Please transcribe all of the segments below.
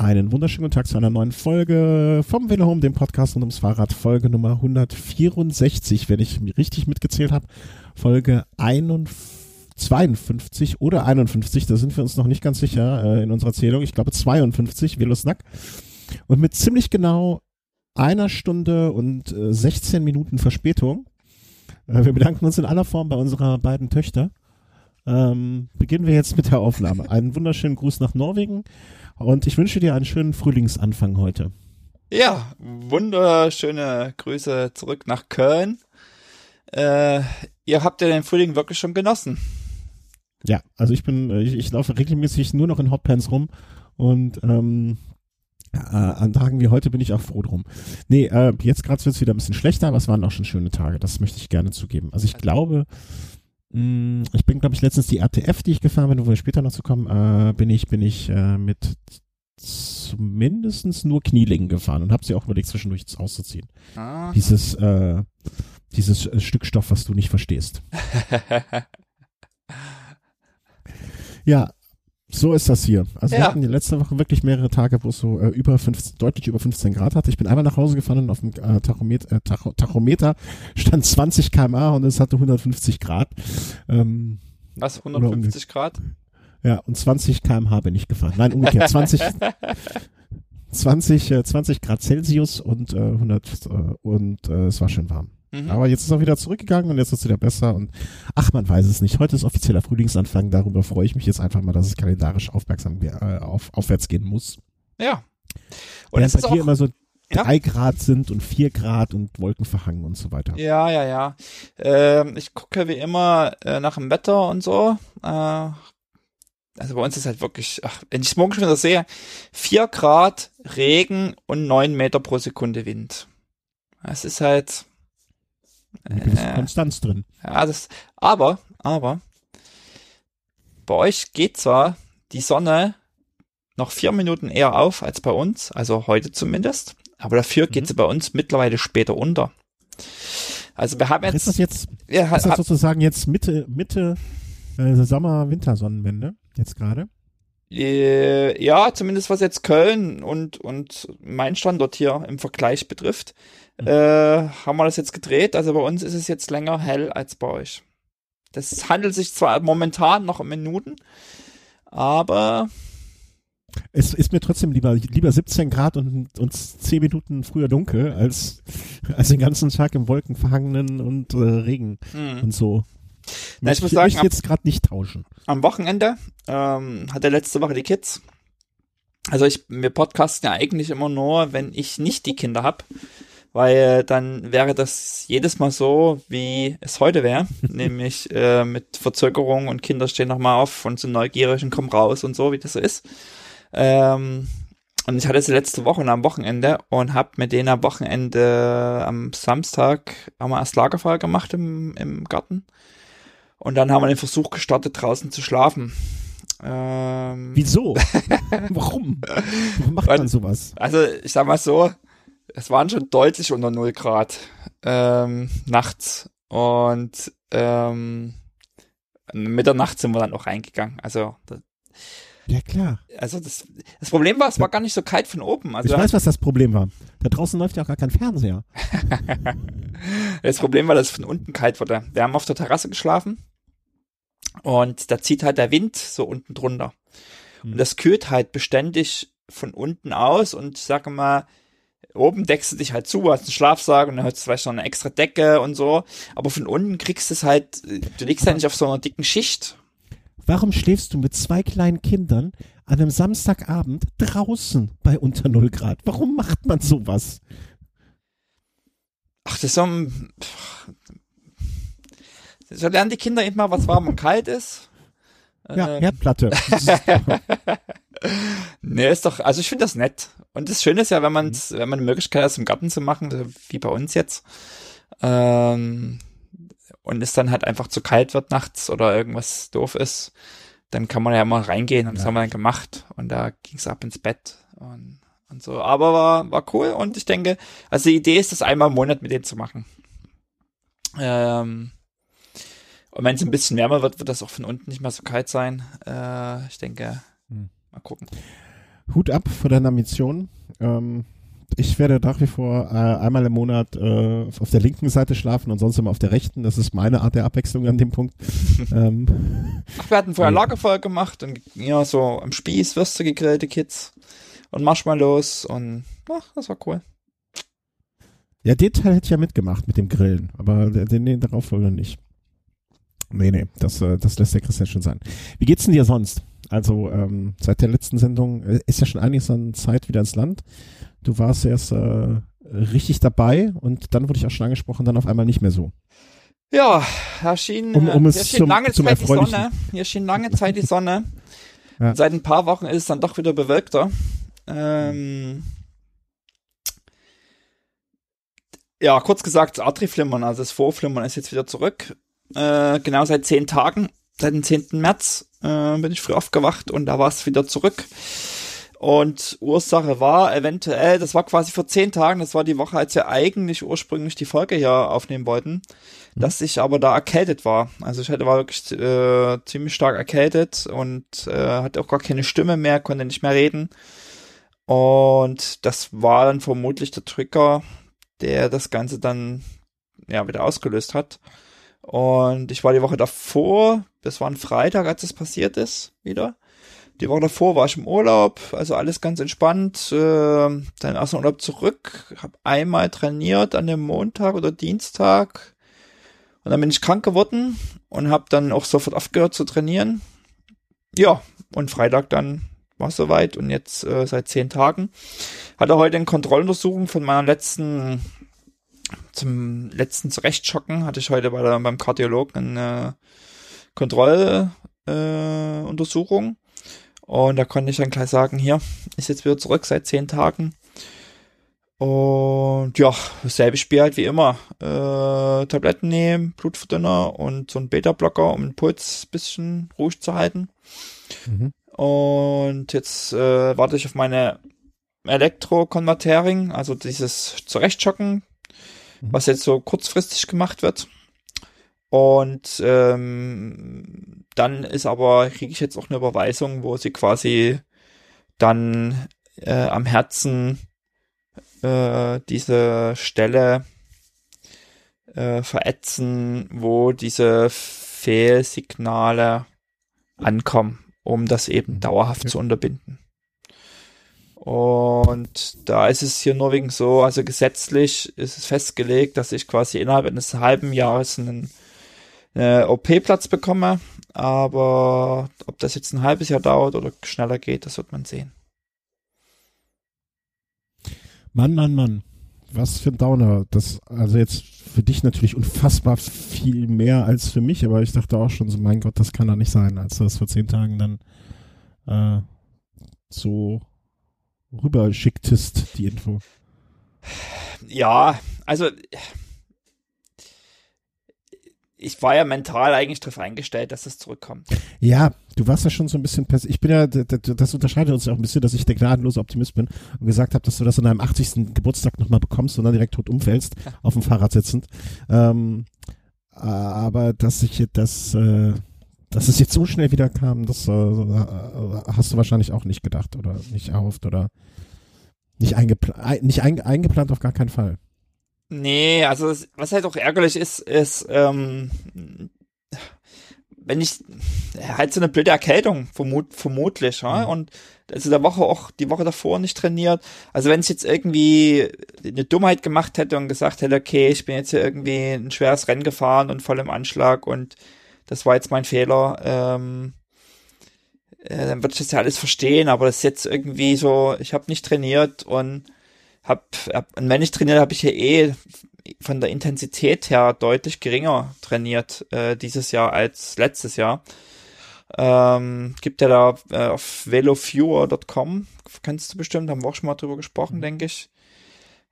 Einen wunderschönen guten Tag zu einer neuen Folge vom Velo Home, dem Podcast rund ums Fahrrad, Folge Nummer 164, wenn ich richtig mitgezählt habe. Folge 52 oder 51, da sind wir uns noch nicht ganz sicher äh, in unserer Zählung. Ich glaube 52, Velosnack. Und mit ziemlich genau einer Stunde und äh, 16 Minuten Verspätung. Äh, wir bedanken uns in aller Form bei unserer beiden Töchter. Ähm, beginnen wir jetzt mit der Aufnahme. Einen wunderschönen Gruß nach Norwegen. Und ich wünsche dir einen schönen Frühlingsanfang heute. Ja, wunderschöne Grüße zurück nach Köln. Äh, ihr habt ja den Frühling wirklich schon genossen. Ja, also ich bin, ich, ich laufe regelmäßig nur noch in Hotpants rum und ähm, äh, an Tagen wie heute bin ich auch froh drum. Nee, äh, jetzt gerade wird es wieder ein bisschen schlechter, aber es waren auch schon schöne Tage. Das möchte ich gerne zugeben. Also ich glaube, mh, mm, ich bin, glaube ich, letztens die RTF, die ich gefahren bin, wo wir später noch zu kommen, äh, bin ich, bin ich äh, mit zumindest nur Knielingen gefahren und habe sie auch überlegt, zwischendurch auszuziehen. Ah. Dieses, äh, dieses äh, Stück Stoff, was du nicht verstehst. ja, so ist das hier. Also ja. wir hatten die letzte Woche wirklich mehrere Tage, wo es so äh, über 15, deutlich über 15 Grad hatte. Ich bin einmal nach Hause gefahren und auf dem äh, Tachometer, äh, Tacho, Tachometer stand 20 kmh und es hatte 150 Grad. Ähm, Was, 150 Grad? Ja, und 20 kmh bin ich gefahren. Nein, umgekehrt. 20, 20, äh, 20 Grad Celsius und äh, 100 äh, und äh, es war schön warm. Mhm. Aber jetzt ist er wieder zurückgegangen und jetzt ist es wieder besser und ach, man weiß es nicht. Heute ist offizieller Frühlingsanfang, darüber freue ich mich jetzt einfach mal, dass es kalendarisch aufmerksam äh, auf, aufwärts gehen muss. Ja. Und es ist dir immer so ja? drei Grad sind und vier Grad und Wolken verhangen und so weiter. Ja, ja, ja. Ähm, ich gucke wie immer äh, nach dem Wetter und so. Äh, also bei uns ist halt wirklich, ach, wenn ich es morgen schon wieder sehe, vier Grad Regen und neun Meter pro Sekunde Wind. Es ist halt, äh, Konstanz drin. Ja, das, aber, aber, bei euch geht zwar die Sonne noch vier Minuten eher auf als bei uns, also heute zumindest, aber dafür mhm. geht sie bei uns mittlerweile später unter. Also wir haben jetzt. Ist das jetzt, ja, ist das sozusagen jetzt Mitte, Mitte äh, Sommer-Wintersonnenwende jetzt gerade? Äh, ja, zumindest was jetzt Köln und, und mein Standort hier im Vergleich betrifft äh, haben wir das jetzt gedreht. Also bei uns ist es jetzt länger hell als bei euch. Das handelt sich zwar momentan noch um Minuten, aber es ist mir trotzdem lieber, lieber 17 Grad und, und 10 Minuten früher dunkel, als, als den ganzen Tag im wolkenverhangenen und äh, Regen hm. und so. Na, ich muss sagen, ich jetzt gerade nicht tauschen. Am Wochenende ähm, hat er letzte Woche die Kids. Also ich, wir podcasten ja eigentlich immer nur, wenn ich nicht die Kinder hab weil dann wäre das jedes Mal so, wie es heute wäre, nämlich äh, mit Verzögerung und Kinder stehen nochmal auf und sind neugierig und kommen raus und so, wie das so ist. Ähm, und ich hatte sie letzte Woche und am Wochenende und habe mit denen am Wochenende am Samstag haben wir erst Lagerfeuer gemacht im, im Garten. Und dann haben wir den Versuch gestartet, draußen zu schlafen. Ähm, Wieso? Warum? Warum macht man sowas? Also ich sag mal so, es waren schon deutlich unter 0 Grad ähm, nachts und ähm, Mitternacht sind wir dann auch reingegangen. Also das, ja klar. Also das, das Problem war, es war gar nicht so kalt von oben. Also ich weiß, was das Problem war. Da draußen läuft ja auch gar kein Fernseher. das Problem war, dass es von unten kalt wurde. Wir haben auf der Terrasse geschlafen und da zieht halt der Wind so unten drunter. Und hm. das kühlt halt beständig von unten aus und ich sage mal, oben deckst du dich halt zu, hast einen Schlafsack und dann hast du vielleicht noch eine extra Decke und so. Aber von unten kriegst du es halt, du liegst halt nicht auf so einer dicken Schicht. Warum schläfst du mit zwei kleinen Kindern an einem Samstagabend draußen bei unter 0 Grad? Warum macht man sowas? Ach, das ist so ein, so lernen die Kinder eben mal, was warm und kalt ist. Ja, ähm. Herdplatte. nee, ist doch, also ich finde das nett. Und das Schöne ist ja, wenn man, mhm. wenn man eine Möglichkeit hat, im Garten zu machen, wie bei uns jetzt, ähm, und es dann halt einfach zu kalt wird nachts oder irgendwas doof ist, dann kann man ja mal reingehen und ja. das haben wir dann gemacht und da ging es ab ins Bett und, und so. Aber war, war cool und ich denke, also die Idee ist, das einmal im Monat mit denen zu machen. Ähm, und wenn es ein bisschen wärmer wird, wird das auch von unten nicht mehr so kalt sein. Äh, ich denke, hm. mal gucken. Hut ab vor deiner Mission. Ähm, ich werde nach wie vor äh, einmal im Monat äh, auf der linken Seite schlafen und sonst immer auf der rechten. Das ist meine Art der Abwechslung an dem Punkt. ähm, Ach, wir hatten vorher Lagerfeuer gemacht und ja, so am Spieß Würste gegrillte Kids und Marshmallows und ach, das war cool. Ja, den Teil hätte ich ja mitgemacht mit dem Grillen, aber den, den darauf wohl nicht. Nee, nee, das, äh, das lässt der Christian schon sein. Wie geht's denn dir sonst? Also ähm, seit der letzten Sendung äh, ist ja schon einiges an Zeit wieder ins Land. Du warst erst äh, richtig dabei und dann wurde ich auch schon angesprochen, dann auf einmal nicht mehr so. Ja, da schien, um, um es schien zum, lange zum Zeit die. Sonne. Hier schien lange Zeit die Sonne. Ja. Seit ein paar Wochen ist es dann doch wieder bewölkter. Ähm, ja, kurz gesagt, das Atriflimmern, also das Vorflimmern ist jetzt wieder zurück. Äh, genau seit zehn Tagen, seit dem 10. März äh, bin ich früh aufgewacht und da war es wieder zurück. Und Ursache war eventuell, das war quasi vor zehn Tagen, das war die Woche, als wir eigentlich ursprünglich die Folge hier aufnehmen wollten, dass ich aber da erkältet war. Also ich hatte war wirklich äh, ziemlich stark erkältet und äh, hatte auch gar keine Stimme mehr, konnte nicht mehr reden. Und das war dann vermutlich der Trigger, der das Ganze dann ja wieder ausgelöst hat. Und ich war die Woche davor, das war ein Freitag, als das passiert ist, wieder. Die Woche davor war ich im Urlaub, also alles ganz entspannt. Äh, dann aus dem Urlaub zurück, habe einmal trainiert an dem Montag oder Dienstag. Und dann bin ich krank geworden und habe dann auch sofort aufgehört zu trainieren. Ja, und Freitag dann war soweit und jetzt äh, seit zehn Tagen. Hatte heute eine Kontrolluntersuchung von meiner letzten, zum letzten Zurechtschocken, hatte ich heute bei der, beim Kardiologen eine Kontrolluntersuchung. Äh. Und da konnte ich dann gleich sagen, hier, ist jetzt wieder zurück seit zehn Tagen. Und ja, dasselbe Spiel halt wie immer. Äh, Tabletten nehmen, Blutverdünner und so ein Beta-Blocker, um den Puls bisschen ruhig zu halten. Mhm. Und jetzt äh, warte ich auf meine Elektro-Convertering, also dieses Zurechtschocken, Mhm. was jetzt so kurzfristig gemacht wird. Und ähm, dann ist aber, kriege ich jetzt auch eine Überweisung, wo sie quasi dann äh, am Herzen äh, diese Stelle äh, verätzen, wo diese Fehlsignale ankommen, um das eben dauerhaft Ja. zu unterbinden. Und da ist es hier nur wegen so, also gesetzlich ist es festgelegt, dass ich quasi innerhalb eines halben Jahres einen äh, OP-Platz bekomme. Aber ob das jetzt ein halbes Jahr dauert oder schneller geht, das wird man sehen. Mann, Mann, Mann. Was für ein Downer. Das, also jetzt für dich natürlich unfassbar viel mehr als für mich, aber ich dachte auch schon so, mein Gott, das kann doch nicht sein, als du das vor zehn Tagen dann äh, so rüberschicktest, die Info. Ja, also ich war ja mental eigentlich darauf eingestellt, dass es zurückkommt. Ja, du warst ja schon so ein bisschen, ich bin ja, das unterscheidet uns ja auch ein bisschen, dass ich der gnadenlose Optimist bin und gesagt habe, dass du das an deinem 80. Geburtstag nochmal bekommst und dann direkt tot umfällst, auf dem Fahrrad sitzend. Ähm, aber dass ich das, äh, dass es jetzt so schnell wieder kam, das äh, äh, hast du wahrscheinlich auch nicht gedacht oder nicht erhofft oder nicht, eingepla nicht einge eingeplant auf gar keinen Fall. Nee, also was halt auch ärgerlich ist, ist, ähm, wenn ich halt so eine blöde Erkältung, vermut, vermutlich, ja, Mhm. und also der Woche auch die Woche davor nicht trainiert. Also wenn ich jetzt irgendwie eine Dummheit gemacht hätte und gesagt hätte, okay, ich bin jetzt hier irgendwie ein schweres Rennen gefahren und voll im Anschlag und das war jetzt mein Fehler, ähm, äh, dann würde ich das ja alles verstehen, aber das ist jetzt irgendwie so, ich habe nicht trainiert und hab, hab und wenn ich trainiere, habe ich ja eh von der Intensität her deutlich geringer trainiert äh, dieses Jahr als letztes Jahr. Ähm, gibt ja da äh, auf velofewer.com, kennst du bestimmt, haben wir auch schon mal drüber gesprochen, denke ich.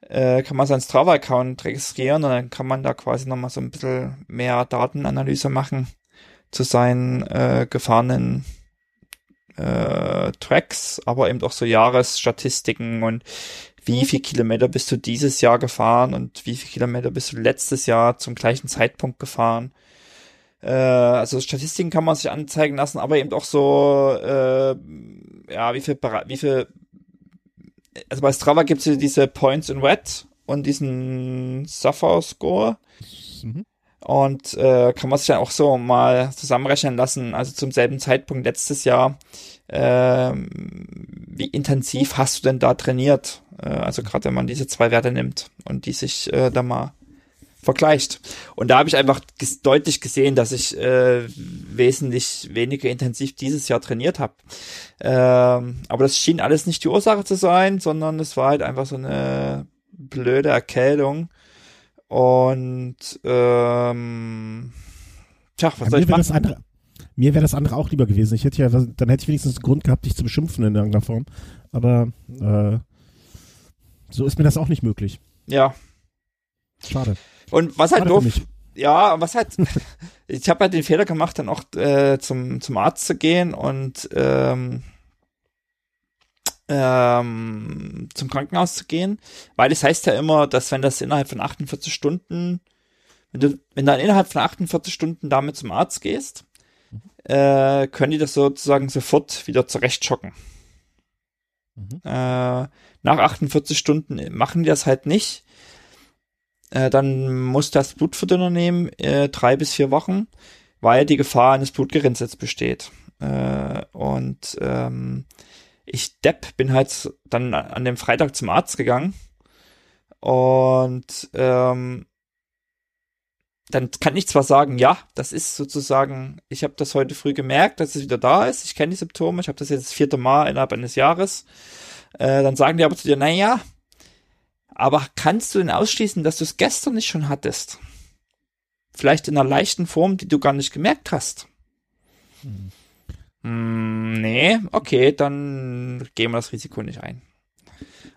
Äh, kann man seinen Strava-Account registrieren und dann kann man da quasi nochmal so ein bisschen mehr Datenanalyse machen zu seinen äh, gefahrenen äh, Tracks, aber eben auch so Jahresstatistiken und wie viel Kilometer bist du dieses Jahr gefahren und wie viel Kilometer bist du letztes Jahr zum gleichen Zeitpunkt gefahren. Äh, also Statistiken kann man sich anzeigen lassen, aber eben auch so, äh, ja, wie viel, wie viel also bei Strava gibt es diese Points in Wet und diesen Suffer Score. Mhm. Und äh, kann man sich ja auch so mal zusammenrechnen lassen. Also zum selben Zeitpunkt letztes Jahr, äh, wie intensiv hast du denn da trainiert? Äh, also gerade wenn man diese zwei Werte nimmt und die sich äh, da mal vergleicht. Und da habe ich einfach ges deutlich gesehen, dass ich äh, wesentlich weniger intensiv dieses Jahr trainiert habe. Ähm, aber das schien alles nicht die Ursache zu sein, sondern es war halt einfach so eine blöde Erkältung. Und ähm, tja, was ja, soll ich machen? Das andere, mir wäre das andere auch lieber gewesen. Ich hätte ja, dann hätte ich wenigstens einen Grund gehabt, dich zu beschimpfen in irgendeiner Form. Aber äh, so ist mir das auch nicht möglich. Ja. Schade. Und was halt doof, ja, was halt, ich habe halt den Fehler gemacht, dann auch äh, zum, zum Arzt zu gehen und ähm, ähm, zum Krankenhaus zu gehen, weil es das heißt ja immer, dass wenn das innerhalb von 48 Stunden, wenn du, wenn du dann innerhalb von 48 Stunden damit zum Arzt gehst, mhm. äh, können die das sozusagen sofort wieder zurechtschocken. Mhm. Äh, nach 48 Stunden machen die das halt nicht. Äh, dann muss das Blutverdünner nehmen, äh, drei bis vier Wochen, weil die Gefahr eines Blutgerinnsels besteht. Äh, und ähm, ich Depp bin halt dann an dem Freitag zum Arzt gegangen und ähm, dann kann ich zwar sagen, ja, das ist sozusagen, ich habe das heute früh gemerkt, dass es wieder da ist, ich kenne die Symptome, ich habe das jetzt das vierte Mal innerhalb eines Jahres. Äh, dann sagen die aber zu dir, naja, aber kannst du denn ausschließen, dass du es gestern nicht schon hattest? Vielleicht in einer leichten Form, die du gar nicht gemerkt hast. Hm. Mm, nee, okay, dann gehen wir das Risiko nicht ein.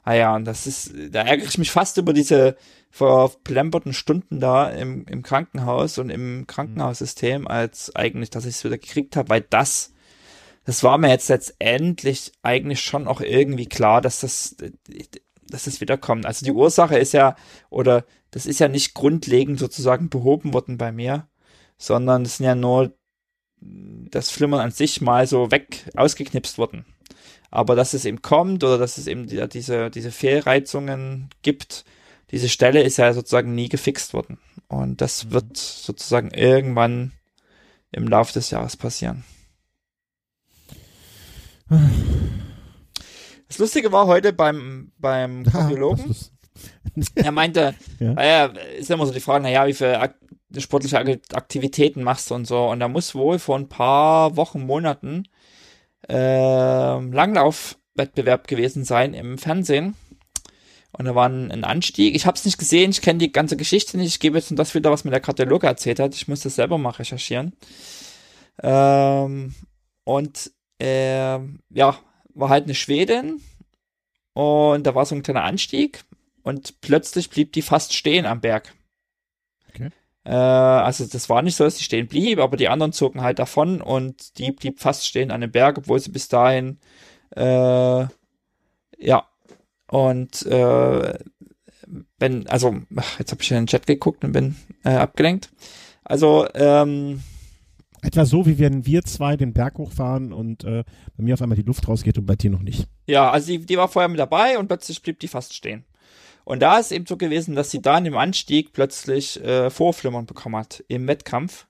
Ah ja, und das ist, da ärgere ich mich fast über diese verplemperten Stunden da im, im Krankenhaus und im Krankenhaussystem, als eigentlich, dass ich es wieder gekriegt habe, weil das, das war mir jetzt letztendlich eigentlich schon auch irgendwie klar, dass das, dass das wiederkommt. Also die Ursache ist ja, oder das ist ja nicht grundlegend sozusagen behoben worden bei mir, sondern es sind ja nur das Flimmern an sich mal so weg ausgeknipst worden. Aber dass es eben kommt oder dass es eben die, diese, diese Fehlreizungen gibt, diese Stelle ist ja sozusagen nie gefixt worden. Und das mhm. wird sozusagen irgendwann im Laufe des Jahres passieren. Das Lustige war heute beim, beim Kardiologen. er meinte, ja. naja, ist immer so die Frage, naja, wie viele sportliche Aktivitäten machst und so. Und da muss wohl vor ein paar Wochen, Monaten äh, Langlaufwettbewerb gewesen sein im Fernsehen. Und da war ein, ein Anstieg. Ich habe es nicht gesehen, ich kenne die ganze Geschichte nicht. Ich gebe jetzt nur das wieder, was mir der Kardiologe erzählt hat. Ich muss das selber mal recherchieren. Ähm, und äh, ja, war halt eine Schwedin und da war so ein kleiner Anstieg und plötzlich blieb die fast stehen am Berg. Äh, also das war nicht so, dass sie stehen blieb, aber die anderen zogen halt davon und die blieb fast stehen an dem Berg, obwohl sie bis dahin äh, ja und äh, wenn, also, ach, jetzt habe ich in den Chat geguckt und bin äh, abgelenkt. Also, ähm, Etwa so, wie wenn wir zwei den Berg hochfahren und äh, bei mir auf einmal die Luft rausgeht und bei dir noch nicht. Ja, also die, die war vorher mit dabei und plötzlich blieb die fast stehen. Und da ist eben so gewesen, dass sie da in dem Anstieg plötzlich äh, Vorflimmern bekommen hat im Wettkampf.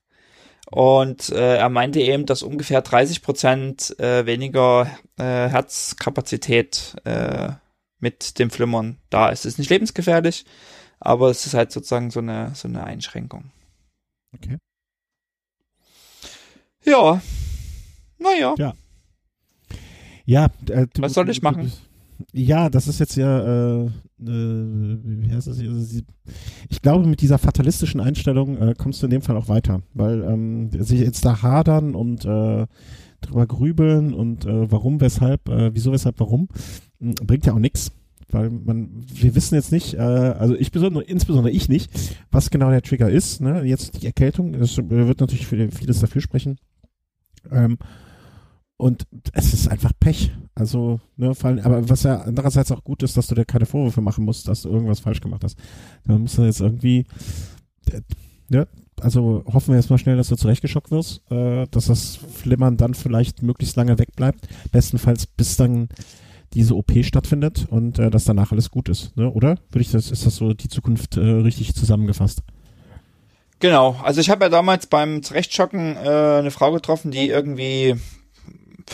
Und äh, er meinte eben, dass ungefähr 30 Prozent äh, weniger äh, Herzkapazität äh, mit dem Flimmern da ist. Es ist nicht lebensgefährlich, aber es ist halt sozusagen so eine, so eine Einschränkung. Okay. Ja. Naja. Ja. Ja, äh, du, was soll ich machen? Du, ja, das ist jetzt ja, äh, äh, wie heißt das? Also ich glaube, mit dieser fatalistischen Einstellung äh, kommst du in dem Fall auch weiter, weil ähm, sich jetzt da hadern und äh, drüber grübeln und äh, warum, weshalb, äh, wieso, weshalb, warum, bringt ja auch nichts. Weil man, wir wissen jetzt nicht, äh, also ich besonders, insbesondere ich nicht, was genau der Trigger ist. Ne? Jetzt die Erkältung, das wird natürlich vieles dafür sprechen. Ähm, und es ist einfach Pech. Also, ne, fallen, aber was ja andererseits auch gut ist, dass du dir keine Vorwürfe machen musst, dass du irgendwas falsch gemacht hast. Dann musst du jetzt irgendwie, äh, ne, also hoffen wir jetzt mal schnell, dass du zurechtgeschockt wirst, äh, dass das Flimmern dann vielleicht möglichst lange wegbleibt. Bestenfalls bis dann diese OP stattfindet und äh, dass danach alles gut ist, ne? oder? Würde ich das, ist das so die Zukunft äh, richtig zusammengefasst? Genau, also ich habe ja damals beim Zurechtschocken äh, eine Frau getroffen, die irgendwie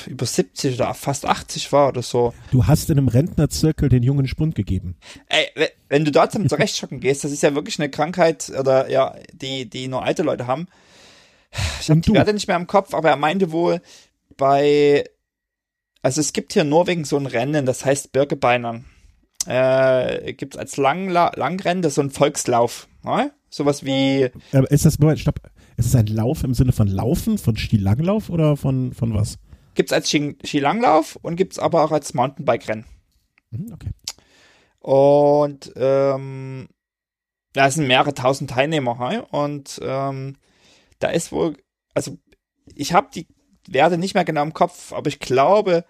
über 70 oder fast 80 war oder so. Du hast in einem Rentnerzirkel den jungen Spund gegeben. Ey, wenn du dort zum Zurechtschocken gehst, das ist ja wirklich eine Krankheit oder ja, die die nur alte Leute haben. Ich habe die Werte nicht mehr im Kopf, aber er meinte wohl bei also es gibt hier in Norwegen so ein Rennen, das heißt Birkebeinern. Äh, gibt es als Langla Langrennen, das ist so ein Volkslauf. Ne? Sowas wie. Aber ist das, Moment, stopp. Ist es ein Lauf im Sinne von Laufen, von Skilanglauf oder von, von was? Gibt es als Skilanglauf und gibt es aber auch als Mountainbike-Rennen. Mhm, okay. Und ähm, da sind mehrere tausend Teilnehmer. He? Und ähm, da ist wohl, also ich habe die Werte nicht mehr genau im Kopf, aber ich glaube,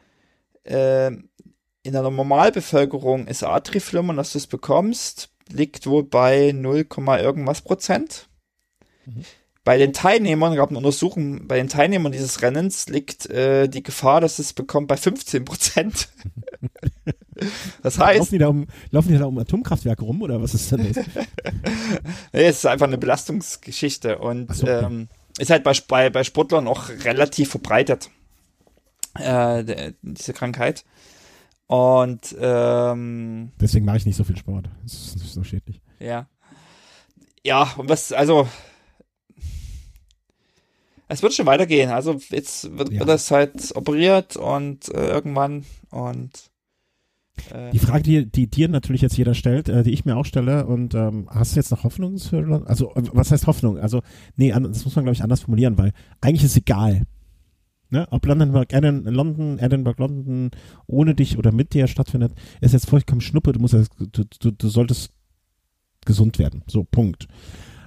äh, in der Normalbevölkerung ist Atriflimmern, dass du es bekommst, liegt wohl bei 0, irgendwas Prozent. Mhm. Bei den Teilnehmern, gab eine Untersuchung, bei den Teilnehmern dieses Rennens liegt äh, die Gefahr, dass es bekommt, bei 15 Prozent. das heißt. Laufen die, da um, laufen die da um Atomkraftwerke rum oder was ist denn das? nee, es ist einfach eine Belastungsgeschichte und so, okay. ähm, ist halt bei, bei, bei Sportlern auch relativ verbreitet, äh, diese Krankheit. Und ähm, deswegen mache ich nicht so viel Sport. Das ist so schädlich. Ja. Ja, und was, also es wird schon weitergehen. Also jetzt wird, ja. wird das halt operiert und äh, irgendwann und äh, die Frage, die, die dir natürlich jetzt jeder stellt, äh, die ich mir auch stelle, und ähm, hast du jetzt noch Hoffnung für Also, äh, was heißt Hoffnung? Also, nee, das muss man, glaube ich, anders formulieren, weil eigentlich ist egal, Ne? Ob London, London, Edinburgh, London ohne dich oder mit dir stattfindet, ist jetzt vollkommen Schnuppe. Du musst, du, du, du solltest gesund werden. So, Punkt.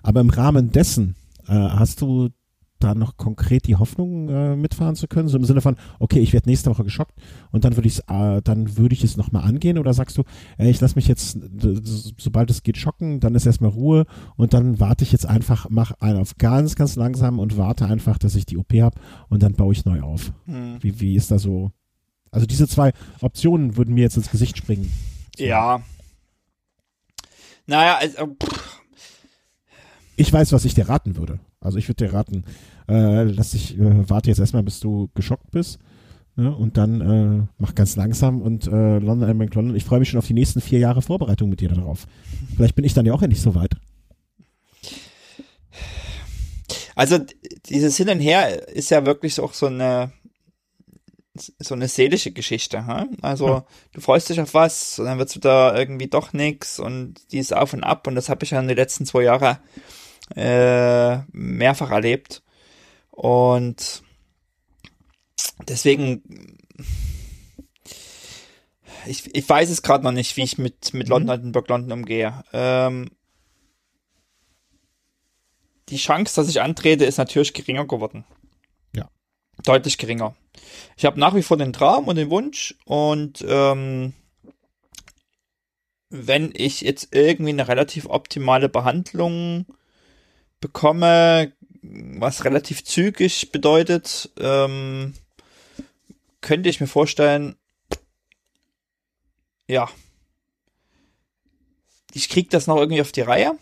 Aber im Rahmen dessen äh, hast du da noch konkret die Hoffnung äh, mitfahren zu können? So im Sinne von, okay, ich werde nächste Woche geschockt und dann würde ich es, äh, dann würde ich es nochmal angehen oder sagst du, ey, ich lass mich jetzt, sobald es geht, schocken, dann ist erstmal Ruhe und dann warte ich jetzt einfach, mach einen auf ganz, ganz langsam und warte einfach, dass ich die OP habe und dann baue ich neu auf. Hm. Wie, wie ist da so? Also diese zwei Optionen würden mir jetzt ins Gesicht springen. Ja. Naja, also, pff. Ich weiß, was ich dir raten würde. Also ich würde dir raten, äh, lass dich, äh, warte jetzt erstmal, bis du geschockt bist. Ne? Und dann äh, mach ganz langsam und äh, London Ironman London. Ich freue mich schon auf die nächsten vier Jahre Vorbereitung mit dir darauf. Vielleicht bin ich dann ja auch endlich so weit. Also dieses Hin und Her ist ja wirklich auch so eine so eine seelische Geschichte. Hm? Also ja. du freust dich auf was und dann wird's wieder irgendwie doch nix und die ist auf und ab und das habe ich ja in den letzten zwei Jahren äh, mehrfach erlebt. Und deswegen, ich, ich weiß es gerade noch nicht, wie ich mit, mit mhm. London, Edinburgh, London umgehe. Ähm, die Chance, dass ich antrete, ist natürlich geringer geworden. Ja. Deutlich geringer. Ich habe nach wie vor den Traum und den Wunsch und ähm, wenn ich jetzt irgendwie eine relativ optimale Behandlung bekomme, was relativ zügig bedeutet, ähm, könnte ich mir vorstellen, ja, ich krieg das noch irgendwie auf die Reihe.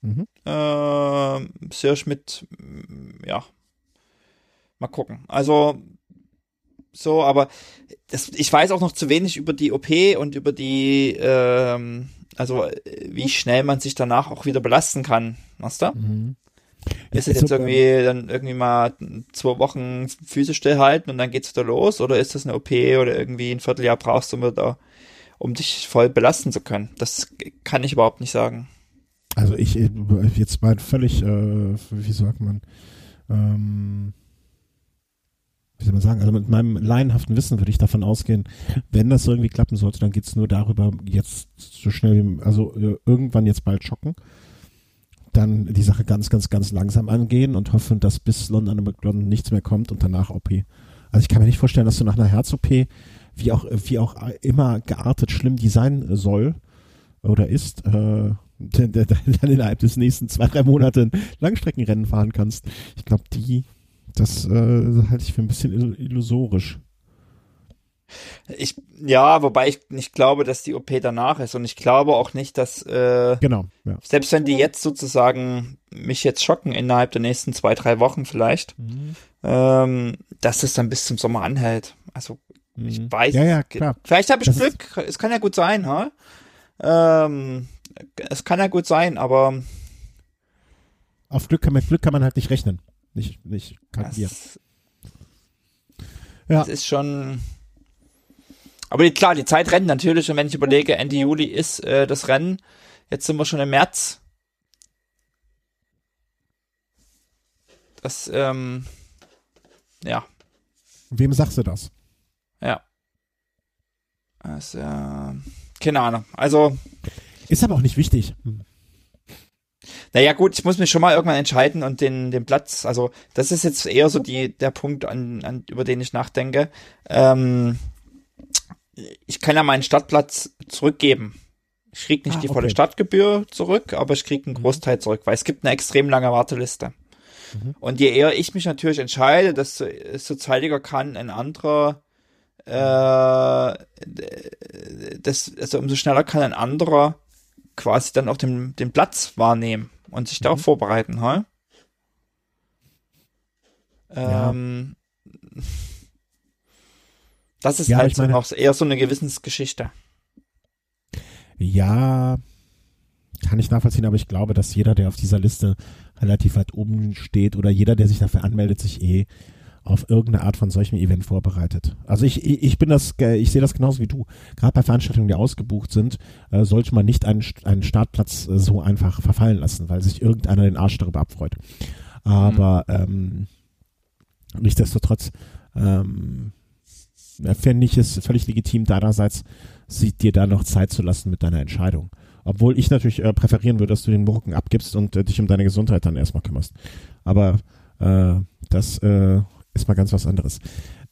Mhm. Äh, Search mit, ja, mal gucken. Also, so, aber das, ich weiß auch noch zu wenig über die OP und über die, ähm, also wie schnell man sich danach auch wieder belasten kann. Weißt du? Mhm. Ist es jetzt irgendwie dann irgendwie mal zwei Wochen Füße stillhalten und dann geht's wieder los? Oder ist das eine OP oder irgendwie ein Vierteljahr brauchst du wieder, um dich voll belasten zu können? Das kann ich überhaupt nicht sagen. Also ich jetzt mal völlig, äh, wie sagt man, ähm, wie soll man sagen, also mit meinem laienhaften Wissen würde ich davon ausgehen, wenn das irgendwie klappen sollte, dann geht's nur darüber, jetzt so schnell, also äh, irgendwann jetzt bald schocken dann die Sache ganz, ganz, ganz langsam angehen und hoffen, dass bis London London nichts mehr kommt und danach OP. Also ich kann mir nicht vorstellen, dass du nach einer Herz-OP, wie auch, wie auch immer geartet schlimm die sein soll oder ist, äh, dann innerhalb des nächsten zwei, drei Monate Langstreckenrennen fahren kannst. Ich glaube, die, das äh, halte ich für ein bisschen illusorisch. Ich, ja, wobei ich nicht glaube, dass die OP danach ist und ich glaube auch nicht, dass, äh, Genau, ja. selbst wenn die jetzt sozusagen mich jetzt schocken innerhalb der nächsten zwei, drei Wochen vielleicht, Mhm. ähm, dass es dann bis zum Sommer anhält. Also ich Mhm. weiß. Ja, ja, klar. Vielleicht habe ich Das Glück. Es kann ja gut sein, ha? Ähm, es kann ja gut sein, aber Auf Glück kann, mit Glück kann man halt nicht rechnen. Nicht, nicht kalkulieren. das, Ja. das ist schon. Aber klar, die Zeit rennt natürlich und wenn ich überlege, Ende Juli ist äh, das Rennen. Jetzt sind wir schon im März. Das, ähm, ja, Wem sagst du das? ja. Äh, keine Ahnung. Also, Ist aber auch nicht wichtig. Hm. Naja, gut, ich muss mich schon mal irgendwann entscheiden und den, den Platz, also das ist jetzt eher so die, der Punkt, an, an, über den ich nachdenke. Ähm, ich kann ja meinen Stadtplatz zurückgeben. Ich krieg nicht Ah, die volle okay. Stadtgebühr zurück, aber ich krieg einen Großteil zurück, weil es gibt eine extrem lange Warteliste. Mhm. Und je eher ich mich natürlich entscheide, desto, desto zeitiger kann ein anderer äh, das, also umso schneller kann ein anderer quasi dann auch den, den Platz wahrnehmen und sich darauf Mhm. vorbereiten, ha? Ja. Ähm, das ist Ja, halt ich so meine- noch eher so eine Gewissensgeschichte. Ja, kann ich nachvollziehen, aber ich glaube, dass jeder, der auf dieser Liste relativ weit oben steht oder jeder, der sich dafür anmeldet, sich eh auf irgendeine Art von solchem Event vorbereitet. Also ich, ich bin das, ge- ich sehe das genauso wie du. Gerade bei Veranstaltungen, die ausgebucht sind, äh, sollte man nicht einen, einen Startplatz äh, so einfach verfallen lassen, weil sich irgendeiner den Arsch darüber abfreut. Aber ähm, nichtsdestotrotz ähm, fände ich es völlig legitim deinerseits, sie dir da noch Zeit zu lassen mit deiner Entscheidung. Obwohl ich natürlich äh, präferieren würde, dass du den Murken abgibst und äh, dich um deine Gesundheit dann erstmal kümmerst. Aber äh, das äh, ist mal ganz was anderes.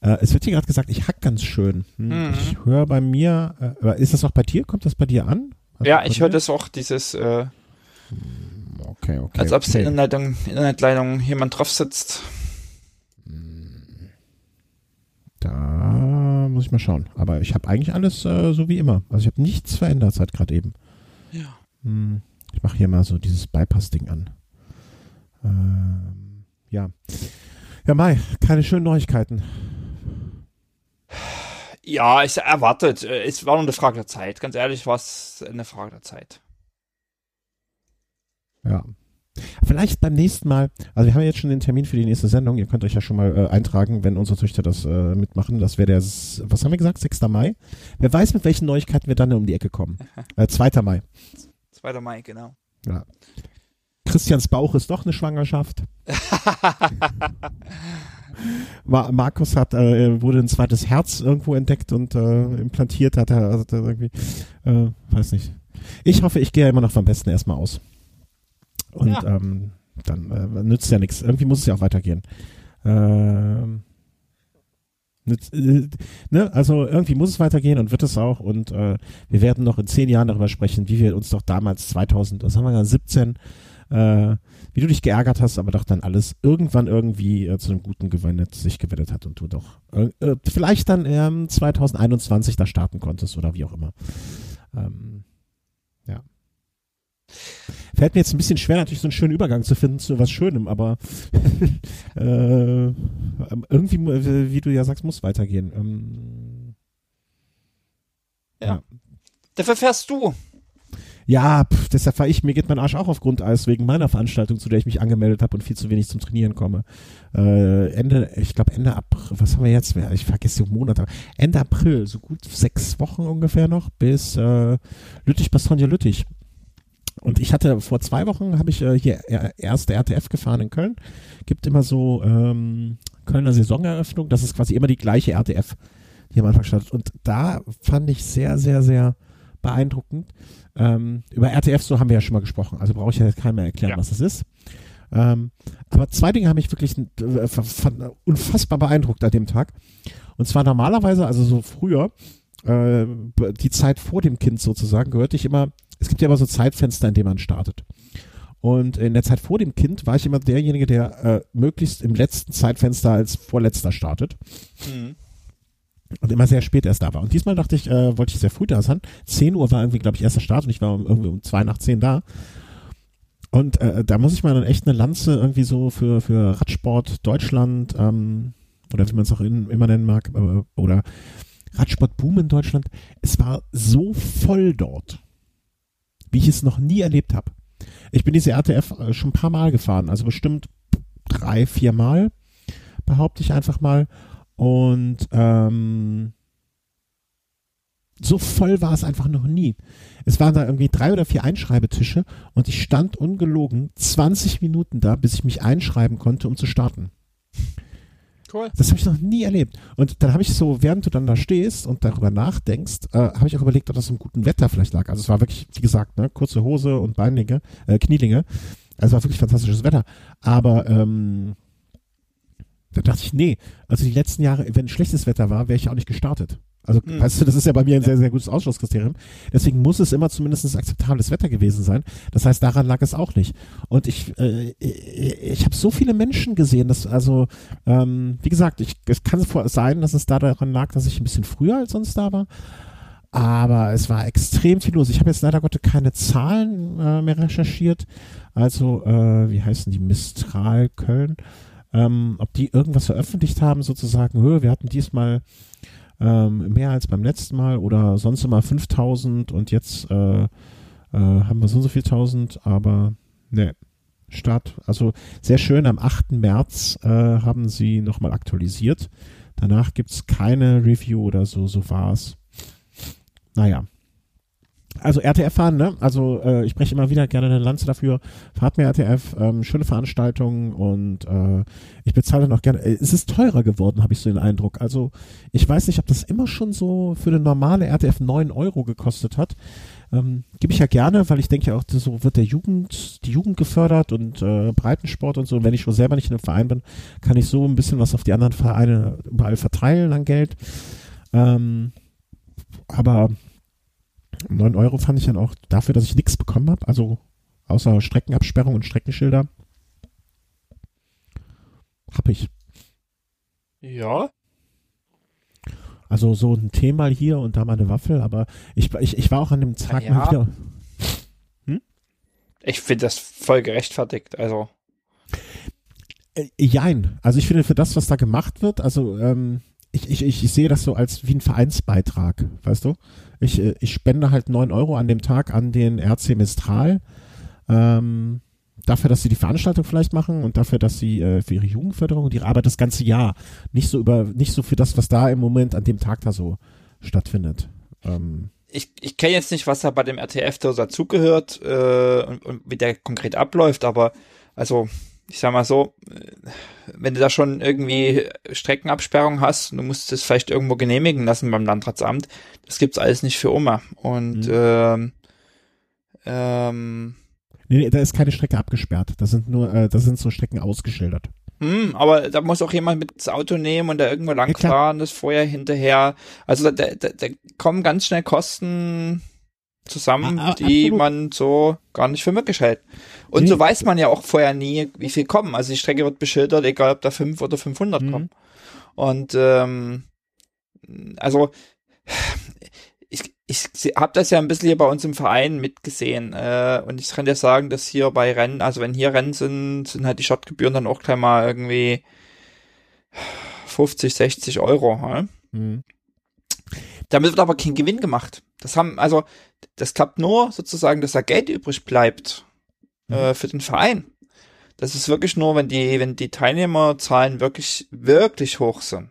Äh, es wird hier gerade gesagt, ich hack ganz schön. Hm, Mhm. Ich höre bei mir, äh, ist das auch bei dir? Kommt das bei dir an? Also ja, ich höre das auch, dieses, äh, Okay, okay. als ob okay. in der Internetleitung, Internetleitung jemand drauf sitzt. Da muss ich mal schauen. Aber ich habe eigentlich alles äh, so wie immer. Also ich habe nichts verändert seit gerade eben. Ja. Hm, ich mache hier mal so dieses Bypass-Ding an. Ähm, ja. Ja, Mai, keine schönen Neuigkeiten. Ja, ich erwartet. Äh, Es war nur eine Frage der Zeit. Ganz ehrlich, war es eine Frage der Zeit. Ja. Vielleicht beim nächsten Mal, also wir haben jetzt schon den Termin für die nächste Sendung, ihr könnt euch ja schon mal äh, eintragen, wenn unsere Töchter das äh, mitmachen. Das wäre der, was haben wir gesagt, 6. Mai? Wer weiß, mit welchen Neuigkeiten wir dann um die Ecke kommen. Äh, 2. Mai. 2. Mai, genau. Ja. Christians Bauch ist doch eine Schwangerschaft. Ma Markus hat, äh, wurde ein zweites Herz irgendwo entdeckt und äh, implantiert, hat er, er irgendwie, äh, weiß nicht. Ich hoffe, ich gehe ja immer noch vom Besten erstmal aus. Und Ja. ähm, dann äh, nützt ja nichts. Irgendwie muss es ja auch weitergehen. Ähm, nützt, äh, ne? Also irgendwie muss es weitergehen und wird es auch. Und äh, wir werden noch in zehn Jahren darüber sprechen, wie wir uns doch damals 2000, was haben wir da, 17, äh, wie du dich geärgert hast, aber doch dann alles irgendwann irgendwie äh, zu einem Guten gewendet, sich gewendet hat und du doch äh, äh, vielleicht dann ähm, 2021 da starten konntest oder wie auch immer. Ähm, ja. Fällt mir jetzt ein bisschen schwer, natürlich so einen schönen Übergang zu finden zu was Schönem, aber äh, irgendwie, mu- wie du ja sagst, muss weitergehen. Ähm, Dafür fährst du. Ja, pff, deshalb war ich, mir geht mein Arsch auch auf Grundeis wegen meiner Veranstaltung, zu der ich mich angemeldet habe und viel zu wenig zum Trainieren komme. Äh, Ende, ich glaube Ende April, was haben wir jetzt? Ich vergesse die Monate. Ende April, so gut sechs Wochen ungefähr noch, bis äh, Lüttich, Bastogne, Lüttich. Und ich hatte vor zwei Wochen, habe ich äh, hier erste RTF gefahren in Köln. Gibt immer so ähm, Kölner Saisoneröffnung, das ist quasi immer die gleiche RTF, die am Anfang startet. Und da fand ich sehr, sehr, sehr beeindruckend. Ähm, über RTF, so haben wir ja schon mal gesprochen, also brauche ich ja jetzt keinem mehr erklären, Ja. was das ist. Ähm, aber zwei Dinge haben mich wirklich äh, unfassbar beeindruckt an dem Tag. Und zwar normalerweise, also so früher, äh, die Zeit vor dem Kind sozusagen, gehörte ich immer, es gibt ja immer so Zeitfenster, in denen man startet. Und in der Zeit vor dem Kind war ich immer derjenige, der äh, möglichst im letzten Zeitfenster als Vorletzter startet. Hm. Und immer sehr spät erst da war. Und diesmal dachte ich, äh, wollte ich sehr früh da sein. 10 Uhr war irgendwie, glaube ich, erster Start und ich war irgendwie um zwei nach zehn da. Und äh, da muss ich mal dann echt eine Lanze irgendwie so für, für Radsport Deutschland, ähm, oder wie man es auch in, immer nennen mag, äh, oder Radsportboom in Deutschland. Es war so voll dort, wie ich es noch nie erlebt habe. Ich bin diese RTF äh, schon ein paar Mal gefahren, also bestimmt drei, vier Mal, behaupte ich einfach mal. Und ähm, so voll war es einfach noch nie. Es waren da irgendwie drei oder vier Einschreibetische und ich stand ungelogen 20 Minuten da, bis ich mich einschreiben konnte, um zu starten. Cool. Das habe ich noch nie erlebt. Und dann habe ich so, während du dann da stehst und darüber nachdenkst, äh, habe ich auch überlegt, ob das im guten Wetter vielleicht lag. Also es war wirklich, wie gesagt, ne, kurze Hose und Beinlinge, äh, Knielinge. Also es war wirklich fantastisches Wetter. Aber ähm, da dachte ich, nee, also die letzten Jahre, wenn schlechtes Wetter war, wäre ich auch nicht gestartet. Also, hm. weißt du, das ist ja bei mir ein sehr, sehr gutes Ausschlusskriterium. Deswegen muss es immer zumindest akzeptables Wetter gewesen sein. Das heißt, daran lag es auch nicht. Und ich, äh, ich habe so viele Menschen gesehen, dass, also, ähm, wie gesagt, ich, es kann sein, dass es da daran lag, dass ich ein bisschen früher als sonst da war. Aber es war extrem viel los. Ich habe jetzt leider Gottes keine Zahlen äh, mehr recherchiert. Also, äh, wie heißen die? Mistral Köln. Ähm, ob die irgendwas veröffentlicht haben, sozusagen, wir hatten diesmal ähm, mehr als beim letzten Mal oder sonst immer 5000 und jetzt äh, äh, haben wir so und so viel tausend, aber ne, Start, also sehr schön, am 8. März äh, haben sie nochmal aktualisiert. Danach gibt's keine Review oder so, so war's. Naja, also RTF fahren, ne? Also äh, ich breche immer wieder gerne eine Lanze dafür. Fahrt mir RTF, ähm, schöne Veranstaltungen und äh, ich bezahle noch gerne. Äh, es ist teurer geworden, habe ich so den Eindruck. Also ich weiß nicht, ob das immer schon so für eine normale RTF 9 Euro gekostet hat. Ähm, Gebe ich ja gerne, weil ich denke ja auch, so wird der Jugend, die Jugend gefördert und äh, Breitensport und so. Und wenn ich schon selber nicht in einem Verein bin, kann ich so ein bisschen was auf die anderen Vereine überall verteilen an Geld. Ähm, aber 9 Euro fand ich dann auch dafür, dass ich nichts bekommen habe, also außer Streckenabsperrung und Streckenschilder. Hab ich. Ja. Also so ein Tee mal hier und da mal eine Waffel, aber ich, ich, ich war auch an dem Tag ja. mal wieder. Hm? Ich finde das voll gerechtfertigt, also. Äh, jein. Also ich finde für das, was da gemacht wird, also ähm, ich, ich, ich sehe das so als wie ein Vereinsbeitrag, weißt du? Ich, äh, ich spende halt neun Euro an dem Tag an den RC Mistral. Ähm, dafür, dass sie die Veranstaltung vielleicht machen und dafür, dass sie äh, für ihre Jugendförderung und ihre Arbeit das ganze Jahr, nicht so über, nicht so für das, was da im Moment an dem Tag da so stattfindet. Ähm, ich, ich kenne jetzt nicht, was da bei dem RTF da dazugehört äh, und, und wie der konkret abläuft, aber also ich sag mal so, wenn du da schon irgendwie Streckenabsperrung hast, du musst es vielleicht irgendwo genehmigen lassen beim Landratsamt, das gibt's alles nicht für Oma. Und mhm. ähm, ähm, nee, nee, da ist keine Strecke abgesperrt. Da sind nur, äh, da sind so Strecken ausgeschildert. Hm, aber da muss auch jemand mit das Auto nehmen und da irgendwo langfahren, ja, das vorher hinterher. Also da, da, da kommen ganz schnell Kosten zusammen, ah, ah, die absolut. man so gar nicht für möglich hält. Und nee. so weiß man ja auch vorher nie, wie viel kommen. Also die Strecke wird beschildert, egal ob da 5 oder 500 mhm. kommen. Und ähm, also ich, ich habe das ja ein bisschen hier bei uns im Verein mitgesehen äh, und ich kann dir sagen, dass hier bei Rennen, also wenn hier Rennen sind, sind halt die Schottgebühren dann auch gleich mal irgendwie 50, 60 Euro. Ja? Mhm. Damit wird aber kein Gewinn gemacht. Das haben, also, das klappt nur sozusagen, dass da Geld übrig bleibt äh, mhm. für den Verein. Das ist wirklich nur, wenn die, wenn die Teilnehmerzahlen wirklich, wirklich hoch sind.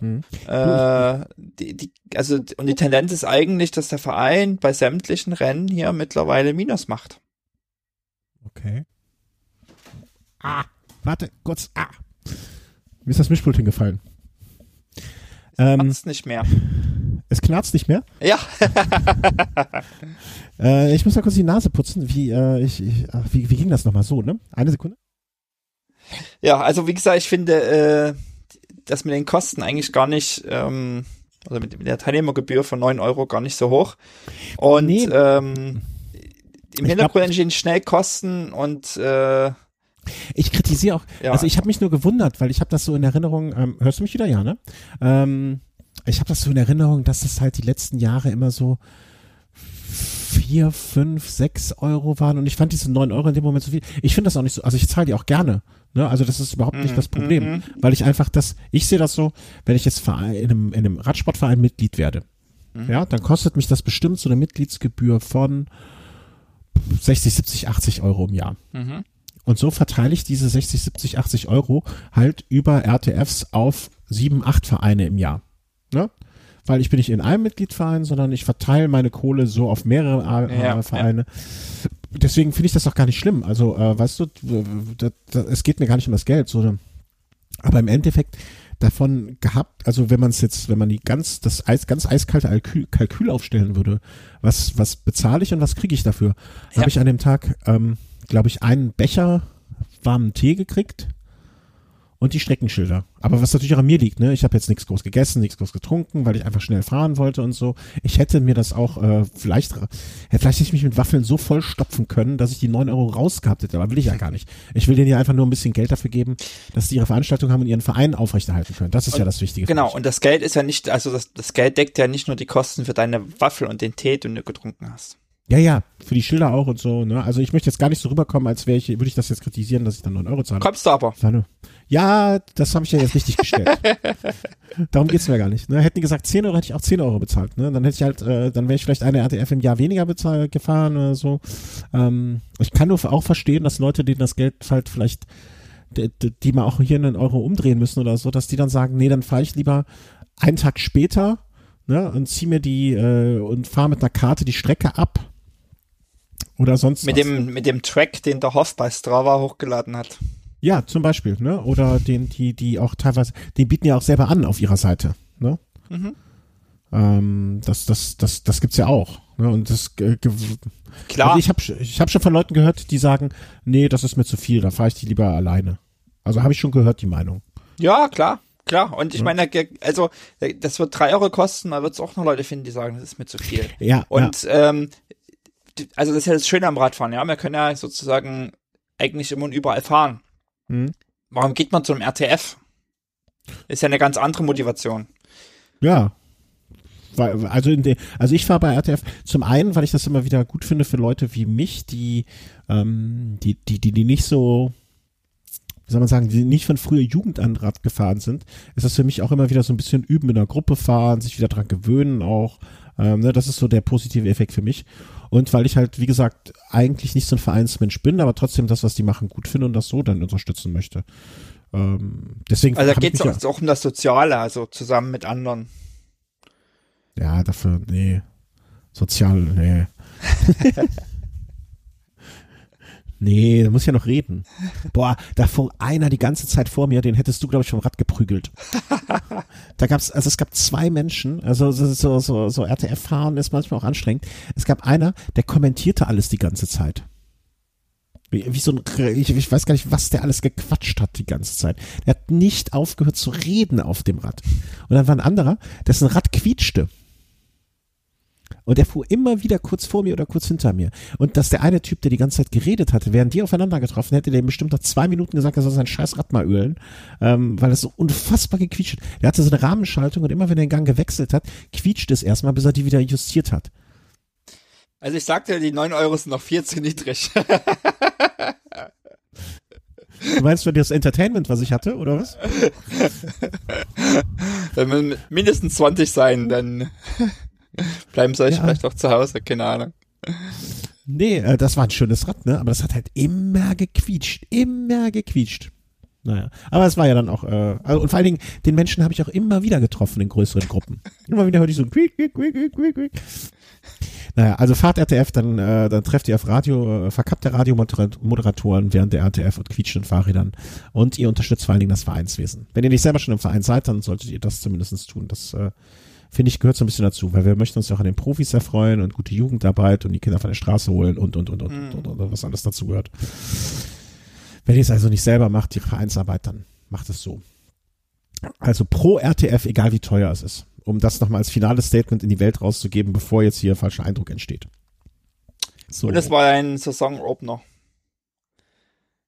Mhm. Äh, die, die, also, und die Tendenz ist eigentlich, dass der Verein bei sämtlichen Rennen hier mittlerweile Minus macht. Okay. Ah, warte, kurz, ah. Mir ist das Mischpult hingefallen. Ähm, nicht mehr. Es knarzt nicht mehr? Ja. äh, ich muss mal kurz die Nase putzen. Wie, äh, ich, ich, ach, wie, wie ging das nochmal so, ne? Eine Sekunde. Ja, also wie gesagt, ich finde, äh, das mit den Kosten eigentlich gar nicht, ähm, also mit, mit der Teilnehmergebühr von neun Euro gar nicht so hoch. Und nee. ähm, im Hintergrund entstehen schnell Kosten und äh, ich kritisiere auch, ja. also ich habe mich nur gewundert, weil ich habe das so in Erinnerung, ähm, hörst du mich wieder, ja, ne? Ähm, ich habe das so in Erinnerung, dass das halt die letzten Jahre immer so vier, fünf, sechs Euro waren und ich fand diese neun Euro in dem Moment so viel. Ich finde das auch nicht so, also ich zahle die auch gerne. Ne? Also das ist überhaupt nicht das Problem, Mhm. weil ich einfach das, ich sehe das so, wenn ich jetzt Verein, in einem, in einem Radsportverein Mitglied werde, Mhm. ja, dann kostet mich das bestimmt so eine Mitgliedsgebühr von 60, 70, 80 Euro im Jahr. Mhm. Und so verteile ich diese 60, 70, 80 Euro halt über RTFs auf sieben, acht Vereine im Jahr. Ne? Weil ich bin nicht in einem Mitgliedverein, sondern ich verteile meine Kohle so auf mehrere Ja, Vereine. Deswegen finde ich das auch gar nicht schlimm. Also, äh, weißt du, da, da, es geht mir gar nicht um das Geld, sondern aber im Endeffekt davon gehabt, also wenn man es jetzt, wenn man die ganz, das Eis, ganz eiskalte Kalkül, Kalkül aufstellen würde, was, was bezahle ich und was kriege ich dafür? Ja. Habe ich an dem Tag, ähm, glaube ich, einen Becher warmen Tee gekriegt und die Streckenschilder. Aber was natürlich auch an mir liegt, ne? Ich habe jetzt nichts groß gegessen, nichts groß getrunken, weil ich einfach schnell fahren wollte und so. Ich hätte mir das auch äh, vielleicht, äh, vielleicht hätte ich mich mit Waffeln so vollstopfen können, dass ich die neun Euro rausgehabt hätte. Aber will ich ja gar nicht. Ich will denen ja einfach nur ein bisschen Geld dafür geben, dass die ihre Veranstaltung haben und ihren Verein aufrechterhalten können. Das ist Und- ja das Wichtige. Genau, und das Geld ist ja nicht, also das, das Geld deckt ja nicht nur die Kosten für deine Waffel und den Tee, den du getrunken hast. Ja, ja, für die Schilder auch und so. Ne? Also ich möchte jetzt gar nicht so rüberkommen, als wäre ich, würde ich das jetzt kritisieren, dass ich dann neun Euro zahle. Kommst du aber. Nur- Ja, das habe ich ja jetzt richtig gestellt. Darum geht's mir gar nicht. Ne? Hätten die gesagt 10 Euro, hätte ich auch 10 Euro bezahlt. Ne? Dann hätte ich halt, äh, dann wäre ich vielleicht eine RTF im Jahr weniger bezahlt, gefahren oder so. Ähm, ich kann nur auch verstehen, dass Leute, denen das Geld halt vielleicht, die, die- mal auch hier einen Euro umdrehen müssen oder so, dass die dann sagen, nee, dann fahre ich lieber einen Tag später ne, und zieh mir die äh, und fahre mit einer Karte die Strecke ab. Oder sonst Mit was. dem, mit dem Track, den der Hoff bei Strava hochgeladen hat. Ja, zum Beispiel, ne? Oder den, die, die auch teilweise, die bieten ja auch selber an auf ihrer Seite, ne? Mhm. Ähm, das, das, das, das gibt's ja auch. Ne? Und das, äh, Klar, also ich habe, ich habe schon von Leuten gehört, die sagen, nee, das ist mir zu viel, da fahre ich die lieber alleine. Also habe ich schon gehört die Meinung. ja, klar, klar. Und ich Ja. meine, also, das wird drei Euro kosten, da wird es auch noch Leute finden, die sagen, das ist mir zu viel. Ja. Und ähm, die- also das ist ja das Schöne am Radfahren, ja. Wir können ja sozusagen eigentlich immer und überall fahren. Hm. Warum geht man zu einem RTF? Ist ja eine ganz andere Motivation. Ja. Also, in de, also ich fahre bei RTF zum einen, weil ich das immer wieder gut finde für Leute wie mich, die, ähm, die, die, die, die nicht so, wie soll man sagen, die nicht von früher Jugend an Rad gefahren sind, ist das für mich auch immer wieder so ein bisschen üben in der Gruppe fahren, sich wieder dran gewöhnen auch. Ähm, ne, das ist so der positive Effekt für mich. Und weil ich halt, wie gesagt, eigentlich nicht so ein Vereinsmensch bin, aber trotzdem das, was die machen, gut finde und das so dann unterstützen möchte. Ähm, deswegen Also da geht es auch um das Soziale, also zusammen mit anderen. Ja, dafür, nee. Sozial, nee. nee, da muss ich ja noch reden. Boah, da fuhr einer die ganze Zeit vor mir, den hättest du, glaube ich, vom Rad geprügelt. da gab's, also es gab zwei Menschen, also so, so, so, so RTF-Fahren ist manchmal auch anstrengend. Es gab einer, der kommentierte alles die ganze Zeit. Wie, wie so ein, ich, ich weiß gar nicht, was der alles gequatscht hat die ganze Zeit. Der hat nicht aufgehört zu reden auf dem Rad. Und dann war ein anderer, dessen Rad quietschte. Und der fuhr immer wieder kurz vor mir oder kurz hinter mir. Und dass der eine Typ, der die ganze Zeit geredet hatte, wären die aufeinander getroffen, hätte der ihm bestimmt nach zwei Minuten gesagt, er soll sein scheiß Rad mal ölen, ähm, weil es so unfassbar gequietscht hat. Der hatte so eine Rahmenschaltung und immer wenn er den Gang gewechselt hat, quietscht es erstmal, bis er die wieder justiert hat. Also ich sagte, die 9 Euro sind noch viel zu niedrig. Du meinst du das Entertainment, was ich hatte, oder was? Wenn wir mindestens 20 sein, dann bleiben sie euch Ja. vielleicht auch zu Hause, keine Ahnung. Nee, äh, das war ein schönes Rad, ne? Aber das hat halt immer gequietscht, immer gequietscht. Naja, aber es war ja dann auch, äh, also, und vor allen Dingen, den Menschen habe ich auch immer wieder getroffen in größeren Gruppen. Immer wieder hörte ich so quiek, quiek, quiek, quiek, quiek, quiek. Naja, also fahrt RTF, dann, äh, dann trefft ihr auf Radio, äh, verkappte Radiomoderatoren während der RTF und quietschenden Fahrrädern und ihr unterstützt vor allen Dingen das Vereinswesen. Wenn ihr nicht selber schon im Verein seid, dann solltet ihr das zumindest tun. Das, äh, finde ich, gehört so ein bisschen dazu, weil wir möchten uns ja auch an den Profis erfreuen und gute Jugendarbeit und die Kinder von der Straße holen und, und, und, und, und, und, und, und was alles dazu gehört. Wenn ihr es also nicht selber macht, die Vereinsarbeit, dann macht es so. Also pro RTF, egal wie teuer es ist, um das nochmal als finales Statement in die Welt rauszugeben, bevor jetzt hier falscher Eindruck entsteht. So. Und das war ein Saisonopener.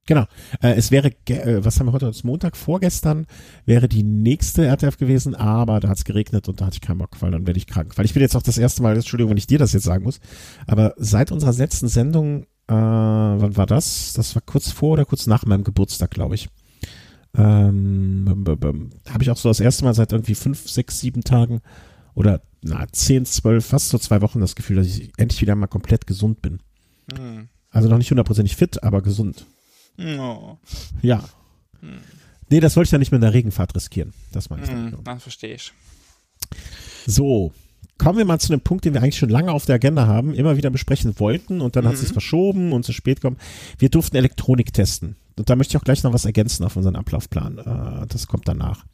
Genau. Äh, es wäre, äh, was haben wir heute? Das Montag vorgestern wäre die nächste RTF gewesen, aber da hat es geregnet und da hatte ich keinen Bock, weil dann werde ich krank. Weil ich bin jetzt auch das erste Mal, Entschuldigung, wenn ich dir das jetzt sagen muss, aber seit unserer letzten Sendung, äh, wann war das? Das war kurz vor oder kurz nach meinem Geburtstag, glaube ich. Ähm, habe ich auch so das erste Mal seit irgendwie fünf, sechs, sieben Tagen oder na, zehn, zwölf, fast so zwei Wochen das Gefühl, dass ich endlich wieder mal komplett gesund bin. Mhm. Also noch nicht hundertprozentig fit, aber gesund. No. Ja. Hm. Nee, das wollte ich ja nicht mit einer Regenfahrt riskieren. Das meine ich. Hm, dann verstehe ich. So, kommen wir mal zu einem Punkt, den wir eigentlich schon lange auf der Agenda haben, immer wieder besprechen wollten und dann mhm. hat es sich verschoben und zu spät kommen. Wir durften Elektronik testen. Und da möchte ich auch gleich noch was ergänzen auf unseren Ablaufplan. Äh, das kommt danach.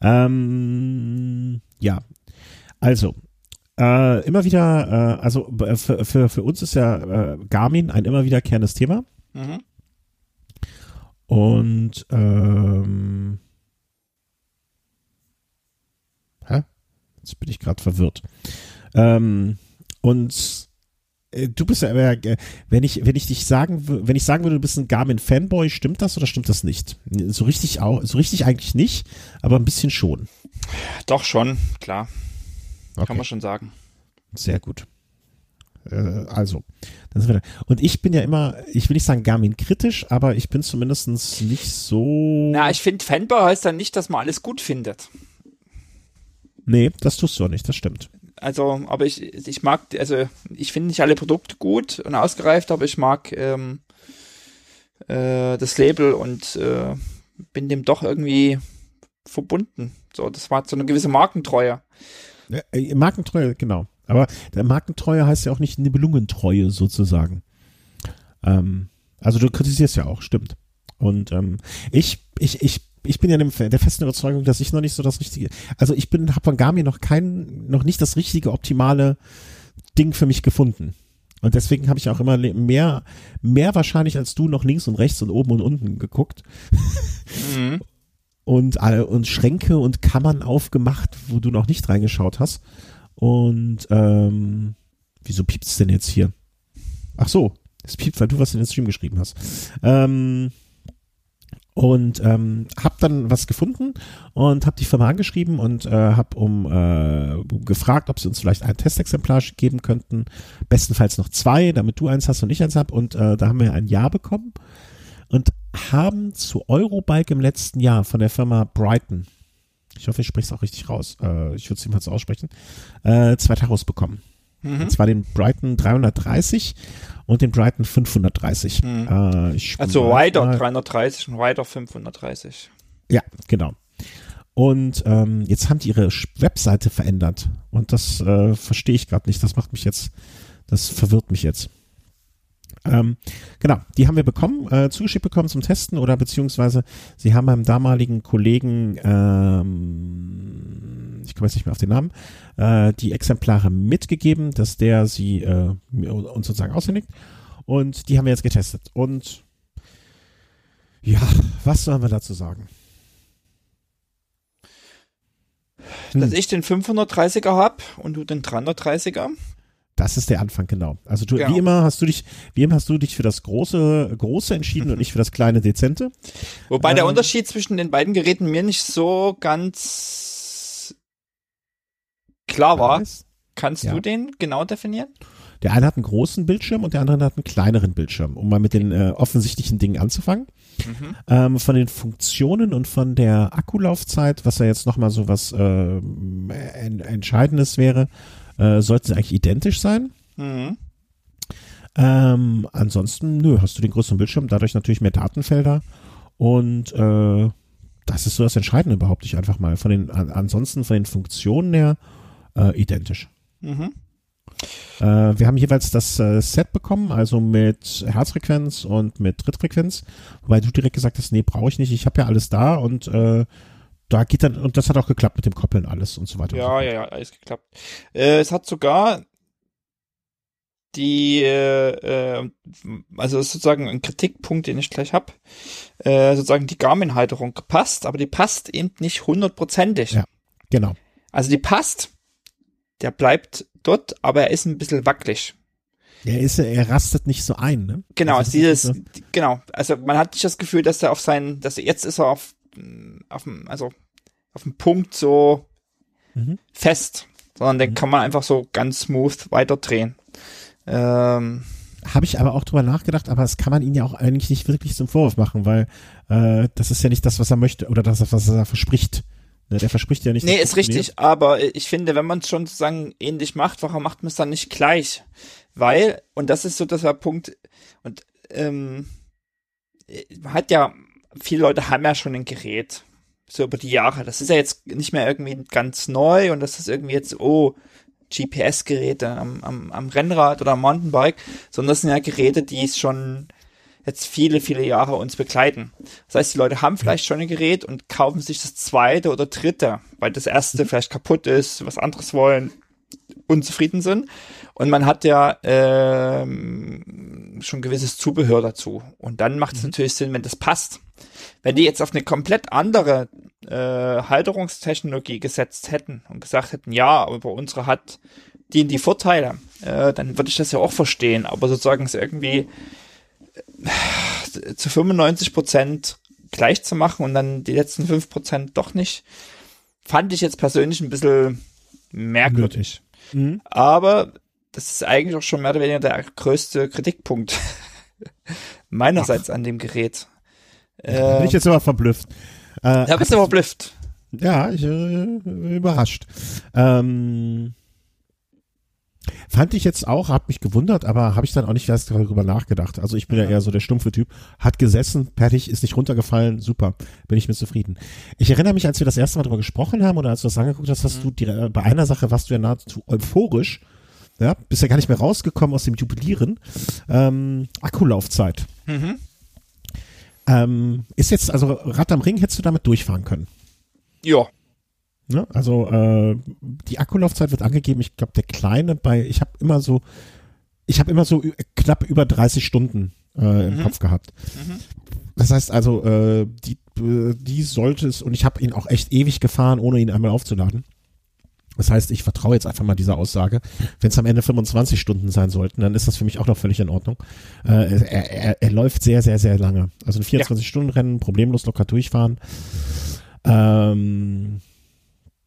Ähm, ja, also äh, immer wieder, äh, also für, für, für uns ist ja äh, Garmin ein immer wiederkehrendes Thema. Mhm. Und ähm, hä? Jetzt bin ich gerade verwirrt. Ähm, und äh, du bist ja, äh, wenn ich, wenn ich dich sagen, wenn ich sagen würde, du bist ein Garmin-Fanboy, stimmt das oder stimmt das nicht? So richtig auch, so richtig eigentlich nicht, aber ein bisschen schon. Doch schon, klar. Okay. Kann man schon sagen. Sehr gut. Äh, also, und ich bin ja immer, ich will nicht sagen Garmin kritisch, aber ich bin zumindest nicht so. Na, ich finde, Fanboy heißt dann nicht, dass man alles gut findet. Nee, das tust du auch nicht, das stimmt. Also, aber ich, ich mag, also ich finde nicht alle Produkte gut und ausgereift, aber ich mag ähm, äh, das Label und äh, bin dem doch irgendwie verbunden. So, das war so eine gewisse Markentreue. Äh, Markentreue, genau. Aber der Markentreue heißt ja auch nicht Nibelungentreue sozusagen. Ähm, also du kritisierst ja auch, stimmt. Und ähm, ich, ich, ich, ich bin ja der festen Überzeugung, dass ich noch nicht so das richtige, also ich bin, habe von Garmin noch kein, noch nicht das richtige optimale Ding für mich gefunden. Und deswegen habe ich auch immer mehr, mehr wahrscheinlich als du noch links und rechts und oben und unten geguckt. Mhm. und, und Schränke und Kammern aufgemacht, wo du noch nicht reingeschaut hast. Und ähm, wieso piept es denn jetzt hier? Ach so, es piept, weil du was in den Stream geschrieben hast. Ähm, und ähm, habe dann was gefunden und habe die Firma angeschrieben und äh, habe um äh, gefragt, ob sie uns vielleicht ein Testexemplar geben könnten, bestenfalls noch zwei, damit du eins hast und ich eins hab. Und äh, da haben wir ein Ja bekommen und haben zu Eurobike im letzten Jahr von der Firma Brighton ich hoffe, ich spreche es auch richtig raus, äh, ich würde es jedenfalls aussprechen, äh, zwei Taros bekommen. Mhm. Und zwar den Brighton 330 und den Brighton 530. Mhm. Äh, also Rider 330 und Rider 530. Ja, genau. Und ähm, jetzt haben die ihre Webseite verändert. Und das äh, verstehe ich gerade nicht. Das macht mich jetzt, das verwirrt mich jetzt. Ähm, genau, die haben wir bekommen, äh, zugeschickt bekommen zum Testen oder beziehungsweise sie haben meinem damaligen Kollegen, ähm, ich komme jetzt nicht mehr auf den Namen, äh, die Exemplare mitgegeben, dass der sie äh, uns sozusagen aushändigt. Und die haben wir jetzt getestet. Und ja, was sollen wir dazu sagen? Dass hm. ich den 530er habe und du den 330er. Das ist der Anfang, genau. Also du, genau. wie immer hast du dich, wie immer hast du dich für das große, große entschieden und nicht für das kleine, dezente. Wobei ähm, der Unterschied zwischen den beiden Geräten mir nicht so ganz klar war. Kannst ja. du den genau definieren? Der eine hat einen großen Bildschirm und der andere hat einen kleineren Bildschirm, um mal mit den äh, offensichtlichen Dingen anzufangen. Mhm. Ähm, von den Funktionen und von der Akkulaufzeit, was ja jetzt nochmal so was äh, Entscheidendes wäre, äh, sollten sie eigentlich identisch sein. Mhm. Ähm, ansonsten, nö, hast du den größeren Bildschirm, dadurch natürlich mehr Datenfelder und äh, das ist so das Entscheidende überhaupt nicht einfach mal. Von den, an, ansonsten von den Funktionen her äh, identisch. Mhm. Äh, wir haben jeweils das äh, Set bekommen, also mit Herzfrequenz und mit Trittfrequenz, wobei du direkt gesagt hast, nee, brauche ich nicht, ich habe ja alles da und äh, da geht dann, und das hat auch geklappt mit dem Koppeln alles und so weiter. Ja, ja, ja, alles geklappt. Äh, es hat sogar die, äh, äh also das ist sozusagen ein Kritikpunkt, den ich gleich hab, äh, sozusagen die Garmin-Halterung passt, aber die passt eben nicht hundertprozentig. Ja, genau. Also die passt, der bleibt dort, aber er ist ein bisschen wackelig. Er ist, er rastet nicht so ein, ne? Genau, Also dieses, das ist genau. Also man hat nicht das Gefühl, dass er auf seinen, dass er, jetzt ist er auf, auf dem, also auf dem Punkt so Mhm. fest, sondern den Mhm. kann man einfach so ganz smooth weiterdrehen. Ähm, Habe ich aber auch drüber nachgedacht, aber das kann man ihn ja auch eigentlich nicht wirklich zum Vorwurf machen, weil äh, das ist ja nicht das, was er möchte oder das, was er verspricht. Ne, der verspricht ja nicht. nee, ist richtig, aber ich finde, wenn man es schon sozusagen ähnlich macht, warum macht man es dann nicht gleich? Weil, und das ist so der Punkt, und ähm, man hat ja, viele Leute haben ja schon ein Gerät, so über die Jahre. Das ist ja jetzt nicht mehr irgendwie ganz neu und das ist irgendwie jetzt, oh, GPS-Geräte am, am, am Rennrad oder am Mountainbike, sondern das sind ja Geräte, die es schon jetzt viele, viele Jahre uns begleiten. Das heißt, die Leute haben vielleicht schon ein Gerät und kaufen sich das zweite oder dritte, weil das erste vielleicht kaputt ist, was anderes wollen, unzufrieden sind. Und man hat ja ähm, schon gewisses Zubehör dazu. Und dann macht es natürlich Sinn, wenn das passt. Wenn die jetzt auf eine komplett andere äh, Halterungstechnologie gesetzt hätten und gesagt hätten, ja, aber unsere hat die die Vorteile, äh, dann würde ich das ja auch verstehen. Aber sozusagen es irgendwie äh, zu 95 Prozent gleich zu machen und dann die letzten 5 Prozent doch nicht, fand ich jetzt persönlich ein bisschen merkwürdig. Mhm. Aber das ist eigentlich auch schon mehr oder weniger der größte Kritikpunkt meinerseits an dem Gerät. Da bin Äh, ich jetzt immer verblüfft. Äh, da bist du verblüfft. Ja, ich äh, überrascht. Ähm, fand ich jetzt auch, hab mich gewundert, aber habe ich dann auch nicht erst darüber nachgedacht. Also ich bin ja Mhm. eher so der stumpfe Typ. Hat gesessen, fertig, ist nicht runtergefallen, super, bin ich mit zufrieden. Ich erinnere mich, als wir das erste Mal darüber gesprochen haben oder als du das angeguckt hast, hast Mhm. du die, äh, bei einer Sache warst du ja nahezu euphorisch. Ja, bist ja gar nicht mehr rausgekommen aus dem Jubilieren. Ähm, Akkulaufzeit. Mhm. Ähm, ist jetzt, also Rad am Ring hättest du damit durchfahren können. Ja. Ne? Also äh, die Akkulaufzeit wird angegeben, ich glaube der kleine bei, ich habe immer so, ich habe immer so knapp über 30 Stunden äh, im Mhm. Kopf gehabt. Mhm. Das heißt also, äh, die, äh, die sollte es, und ich habe ihn auch echt ewig gefahren, ohne ihn einmal aufzuladen. Das heißt, ich vertraue jetzt einfach mal dieser Aussage. Wenn es am Ende 25 Stunden sein sollten, dann ist das für mich auch noch völlig in Ordnung. Äh, er, er, er läuft sehr, sehr, sehr lange. Also ein 24-Stunden-Rennen, problemlos locker durchfahren. Ähm,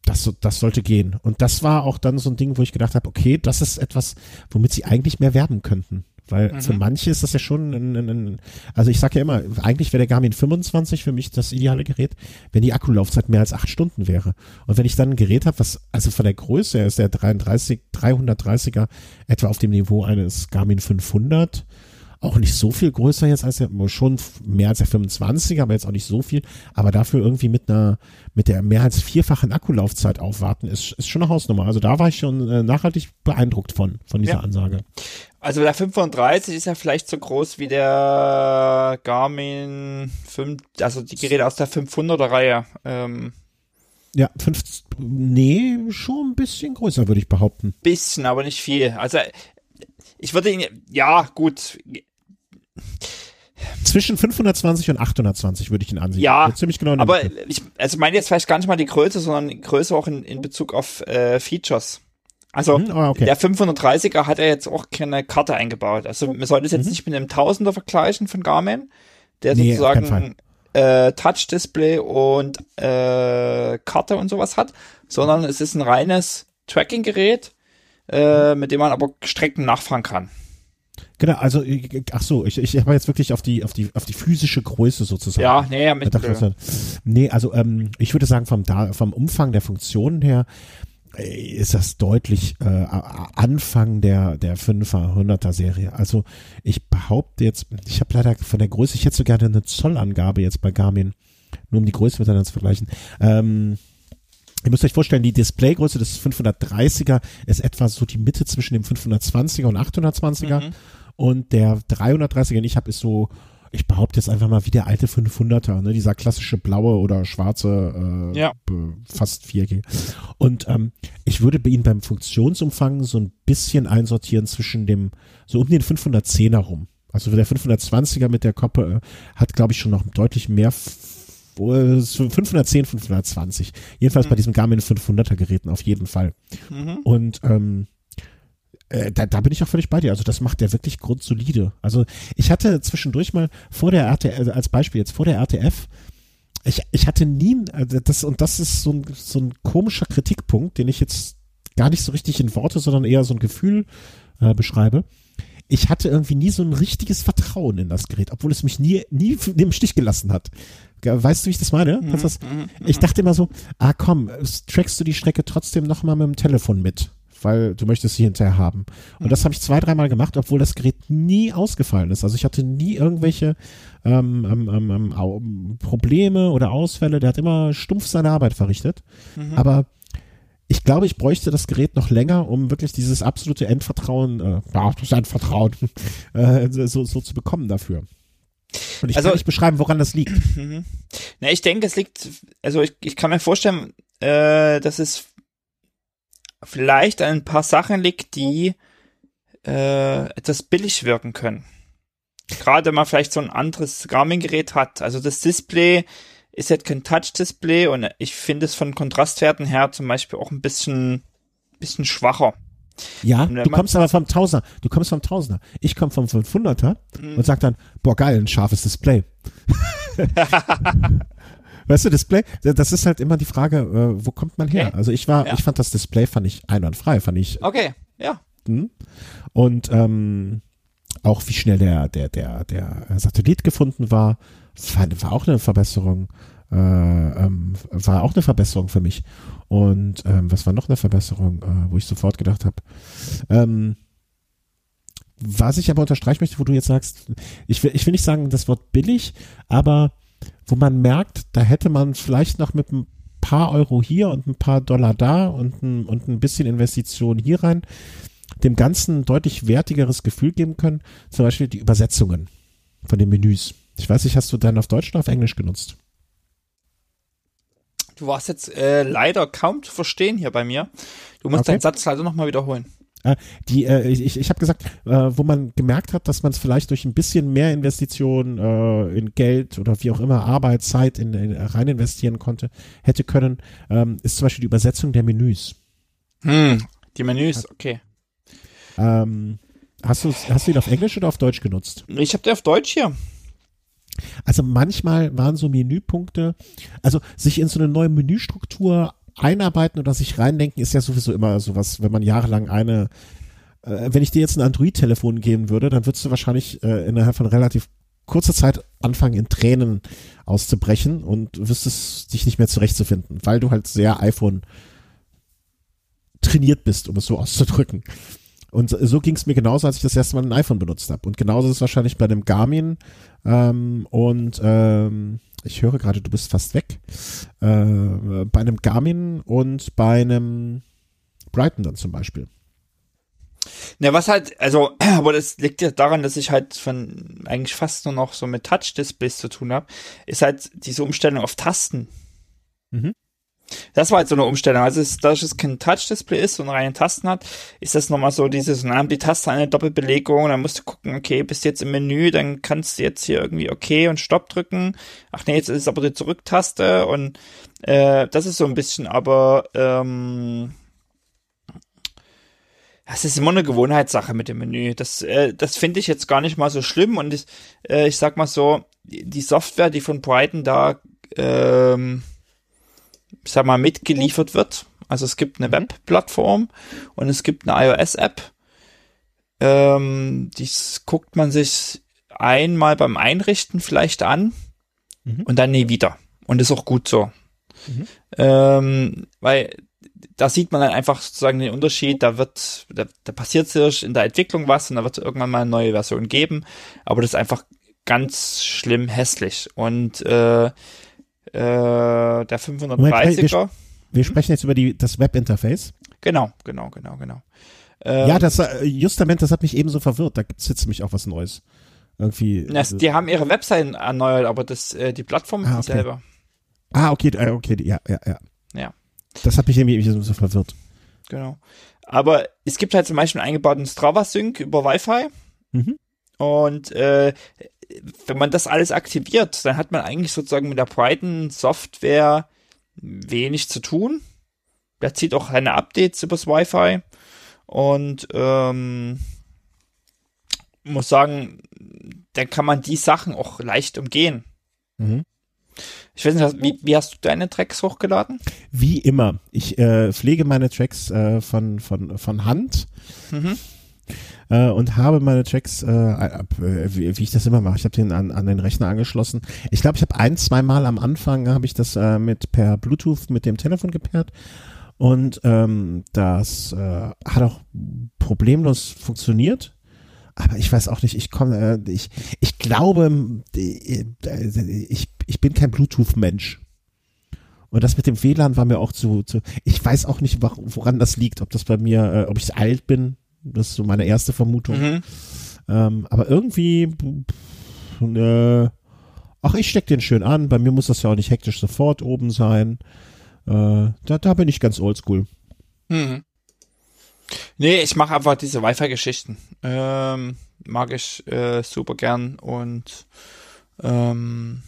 das, das sollte gehen. Und das war auch dann so ein Ding, wo ich gedacht habe, okay, das ist etwas, womit sie eigentlich mehr werben könnten. Weil Mhm. für manche ist das ja schon ein, ein, ein also ich sage ja immer, eigentlich wäre der Garmin 25 für mich das ideale Gerät, wenn die Akkulaufzeit mehr als acht Stunden wäre. Und wenn ich dann ein Gerät habe, was, also von der Größe her ist der 33, 330er etwa auf dem Niveau eines Garmin 500, auch nicht so viel größer jetzt als der, schon mehr als der 25, aber jetzt auch nicht so viel, aber dafür irgendwie mit einer, mit der mehr als vierfachen Akkulaufzeit aufwarten, ist, ist schon eine Hausnummer. Also da war ich schon äh, nachhaltig beeindruckt von, von dieser Ja. Ansage. Also der 35 ist ja vielleicht so groß wie der Garmin 5, also die Geräte aus der 500er Reihe. Ähm, Ja, fünf, nee, schon ein bisschen größer, würde ich behaupten. bisschen, aber nicht viel. Also ich würde ihn, ja gut, Zwischen 520 und 820 würde ich ihn ansehen. Ja, ziemlich genau. aber Mitte. ich also meine jetzt vielleicht gar nicht mal die Größe, sondern die Größe auch in, in Bezug auf äh, Features. Also Hm, ah, okay. der 530er hat ja jetzt auch keine Karte eingebaut. Also man sollte es jetzt Mhm. nicht mit einem Tausender vergleichen von Garmin, der Nee, sozusagen äh, Touch-Display und äh, Karte und sowas hat, sondern es ist ein reines Tracking-Gerät, äh, mit dem man aber Strecken nachfahren kann. Genau, also ich- ach so, ich, ich habe jetzt wirklich auf die auf die auf die physische Größe sozusagen. Ja, nee, mit, dachte, wär- nee, also ähm, ich würde sagen vom da vom Umfang der Funktionen her äh, ist das deutlich äh, Anfang der der 5er 100er Serie. Also ich behaupte jetzt, ich habe leider von der Größe, ich hätte so gerne eine Zollangabe jetzt bei Garmin, nur um die Größe miteinander zu vergleichen. Ähm, Ihr müsst euch vorstellen, die Displaygröße des 530er ist etwa so die Mitte zwischen dem 520er und 820er. Mhm. Und der 330er, den ich habe, ist so, ich behaupte jetzt einfach mal wie der alte 500er, ne? dieser klassische blaue oder schwarze, äh, Ja. fast 4G. Und ähm, ich würde bei Ihnen beim Funktionsumfang so ein bisschen einsortieren zwischen dem, so um den 510er rum. Also der 520er mit der Koppe äh, hat, glaube ich, schon noch deutlich mehr f- äh, so 510, 520. Jedenfalls bei Mhm. diesem Garmin 500er Geräten auf jeden Fall. Mhm. Und ähm, Äh, da, da bin ich auch völlig bei dir. Also das macht der wirklich grundsolide. Also ich hatte zwischendurch mal vor der RTF, als Beispiel jetzt vor der RTF, ich, ich hatte nie, also das, und das ist so ein, so ein komischer Kritikpunkt, den ich jetzt gar nicht so richtig in Worte, sondern eher so ein Gefühl äh, beschreibe. Ich hatte irgendwie nie so ein richtiges Vertrauen in das Gerät, obwohl es mich nie, nie im Stich gelassen hat. Weißt du, wie ich das meine? Mhm, das, mhm, ich dachte immer so, ah komm, trackst du die Strecke trotzdem nochmal mit dem Telefon mit weil du möchtest sie hinterher haben. Und das habe ich zwei, dreimal gemacht, obwohl das Gerät nie ausgefallen ist. Also ich hatte nie irgendwelche ähm, ähm, ähm, ähm Probleme oder Ausfälle. Der hat immer stumpf seine Arbeit verrichtet. Mhm. Aber ich glaube, ich bräuchte das Gerät noch länger, um wirklich dieses absolute Endvertrauen, äh, ja, das ist ein Vertrauen, äh, so, so zu bekommen dafür. Und ich Also- kann nicht beschreiben, woran das liegt. Mhm. Na, ich denke, es liegt, also ich, ich kann mir vorstellen, äh, dass es vielleicht ein paar Sachen liegt, die äh, etwas billig wirken können. Gerade mal vielleicht so ein anderes Garmin-Gerät hat. Also das Display ist jetzt kein Touch-Display und ich finde es von Kontrastwerten her zum Beispiel auch ein bisschen, bisschen schwacher. Ja, du kommst aber vom Tausender. Du kommst vom Tausender. Ich komme vom 500er Mhm. und sag dann, boah geil, ein scharfes Display. weißt du, Display, das ist halt immer die Frage, äh, wo kommt man her? Okay. Also ich war, Ja. ich fand das Display, fand ich einwandfrei, fand ich. Okay, ja. hm. Und ähm, auch wie schnell der, der, der, der Satellit gefunden war, fand, war auch eine Verbesserung. Äh, ähm, war auch eine Verbesserung für mich. Und ähm, was war noch eine Verbesserung, äh, wo ich sofort gedacht habe, ähm, was ich aber unterstreichen möchte, wo du jetzt sagst, ich will, ich will nicht sagen das Wort billig, aber wo man merkt, da hätte man vielleicht noch mit ein paar Euro hier und ein paar Dollar da und ein, und ein bisschen Investition hier rein dem Ganzen ein deutlich wertigeres Gefühl geben können. Zum Beispiel die Übersetzungen von den Menüs. Ich weiß nicht, hast du dann auf Deutsch oder auf Englisch genutzt? Du warst jetzt äh, leider kaum zu verstehen hier bei mir. Du musst Okay. deinen Satz leider nochmal wiederholen. Die, äh, ich ich habe gesagt, äh, wo man gemerkt hat, dass man es vielleicht durch ein bisschen mehr Investition äh, in Geld oder wie auch immer Arbeit, Zeit in, in, rein investieren konnte, hätte können, ähm, ist zum Beispiel die Übersetzung der Menüs. Hm, die Menüs, okay. Ähm, hast du hast du ihn auf Englisch oder auf Deutsch genutzt? Ich habe den auf Deutsch hier. Also manchmal waren so Menüpunkte, also sich in so eine neue Menüstruktur einarbeiten oder sich reindenken, ist ja sowieso immer sowas, wenn man jahrelang eine, äh, wenn ich dir jetzt ein Android-Telefon geben würde, dann würdest du wahrscheinlich äh, innerhalb von relativ kurzer Zeit anfangen, in Tränen auszubrechen und wüsstest dich nicht mehr zurechtzufinden, weil du halt sehr iPhone trainiert bist, um es so auszudrücken. Und so, ging es mir genauso, als ich das erste Mal ein iPhone benutzt habe. Und genauso ist es wahrscheinlich bei dem Garmin. Ähm, und ähm, ich höre gerade, du bist fast weg. Äh, bei einem Garmin und bei einem Brighton dann zum Beispiel. Ne, was halt, also, aber das liegt ja daran, dass ich halt von eigentlich fast nur noch so mit Touch-Displays zu tun habe, ist halt diese Umstellung auf Tasten. Mhm. Das war halt so eine Umstellung. Also, es, dadurch, dass es kein Touch-Display ist und reine Tasten hat, ist das nochmal so dieses, dann haben die Tasten eine Doppelbelegung, dann musst du gucken, okay, bist jetzt im Menü, dann kannst du jetzt hier irgendwie okay und Stopp drücken. Ach nee, jetzt ist es aber die Zurücktaste und äh, das ist so ein bisschen, aber ähm, das ist immer eine Gewohnheitssache mit dem Menü. Das, äh, das finde ich jetzt gar nicht mal so schlimm und ich, äh, ich sag mal so, die Software, die von Brighton da, ähm, sag mal, mitgeliefert wird. Also es gibt eine Webplattform und es gibt eine iOS-App. Ähm, dies guckt man sich einmal beim Einrichten vielleicht an Mhm. und dann nie wieder. Und ist auch gut so. Mhm. Ähm, weil da sieht man dann einfach sozusagen den Unterschied, da wird, da, da passiert sich in der Entwicklung was und da wird es irgendwann mal eine neue Version geben, aber das ist einfach ganz schlimm hässlich. Und äh, äh, der 530er, Wir sprechen jetzt über die, das Webinterface. genau, genau, genau, genau. Ähm, ja, das äh, Justament, das hat mich eben so verwirrt. Da gibt's jetzt nämlich auch was Neues. Irgendwie. das, die haben ihre Webseiten erneuert, aber das, äh, die Plattform ist Ah, okay. dieselbe. ah, okay, äh, okay, ja, ja, ja. Ja. Das hat mich irgendwie so so verwirrt. Genau. Aber es gibt halt zum Beispiel einen eingebauten Strava-Sync über Wi-Fi. Mhm. Und äh, wenn man das alles aktiviert, dann hat man eigentlich sozusagen mit der Brighton-Software wenig zu tun. Der zieht auch keine Updates übers Wi-Fi. Und ähm, muss sagen, dann kann man die Sachen auch leicht umgehen. Mhm. Ich weiß nicht, wie, wie hast du deine Tracks hochgeladen? Wie immer. Ich äh, pflege meine Tracks äh, von, von, von Hand. Mhm. Äh, und habe meine Tracks, äh, äh, wie, wie ich das immer mache, ich habe den an, an den Rechner angeschlossen. Ich glaube, ich habe ein, zwei Mal am Anfang habe ich das äh, mit per Bluetooth mit dem Telefon gepaart und ähm, das äh, hat auch problemlos funktioniert. Aber ich weiß auch nicht, ich komme, äh, ich, ich glaube, äh, ich, ich bin kein Bluetooth-Mensch. Und das mit dem WLAN war mir auch zu, zu ich weiß auch nicht, woran das liegt, ob das bei mir, äh, ob ich alt bin, das ist so meine erste Vermutung. Mhm. Ähm, aber irgendwie, äh, ach, ich steck den schön an. Bei mir muss das ja auch nicht hektisch sofort oben sein. Äh, da, da bin ich ganz oldschool. Mhm. Nee, ich mache einfach diese Wi-Fi-Geschichten. Ähm, mag ich äh, super gern und ähm,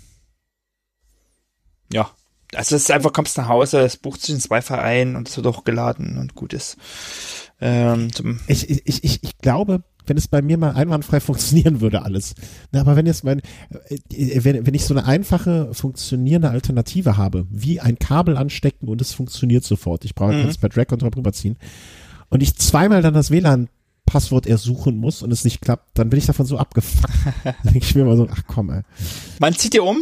ja, also es ist einfach, kommst nach Hause, es bucht sich ins Wi-Fi ein und es wird auch geladen und gut ist. Ähm, ich, ich, ich, ich glaube, wenn es bei mir mal einwandfrei funktionieren würde alles. Na, aber wenn jetzt mein, äh, wenn, wenn ich so eine einfache funktionierende Alternative habe, wie ein Kabel anstecken und es funktioniert sofort, ich brauche mhm. per Drag und Drop rüberziehen und ich zweimal dann das WLAN Passwort ersuchen muss und es nicht klappt, dann bin ich davon so abgefuckt. dann denke ich mir mal so, ach komm, ey. Man zieht dir um?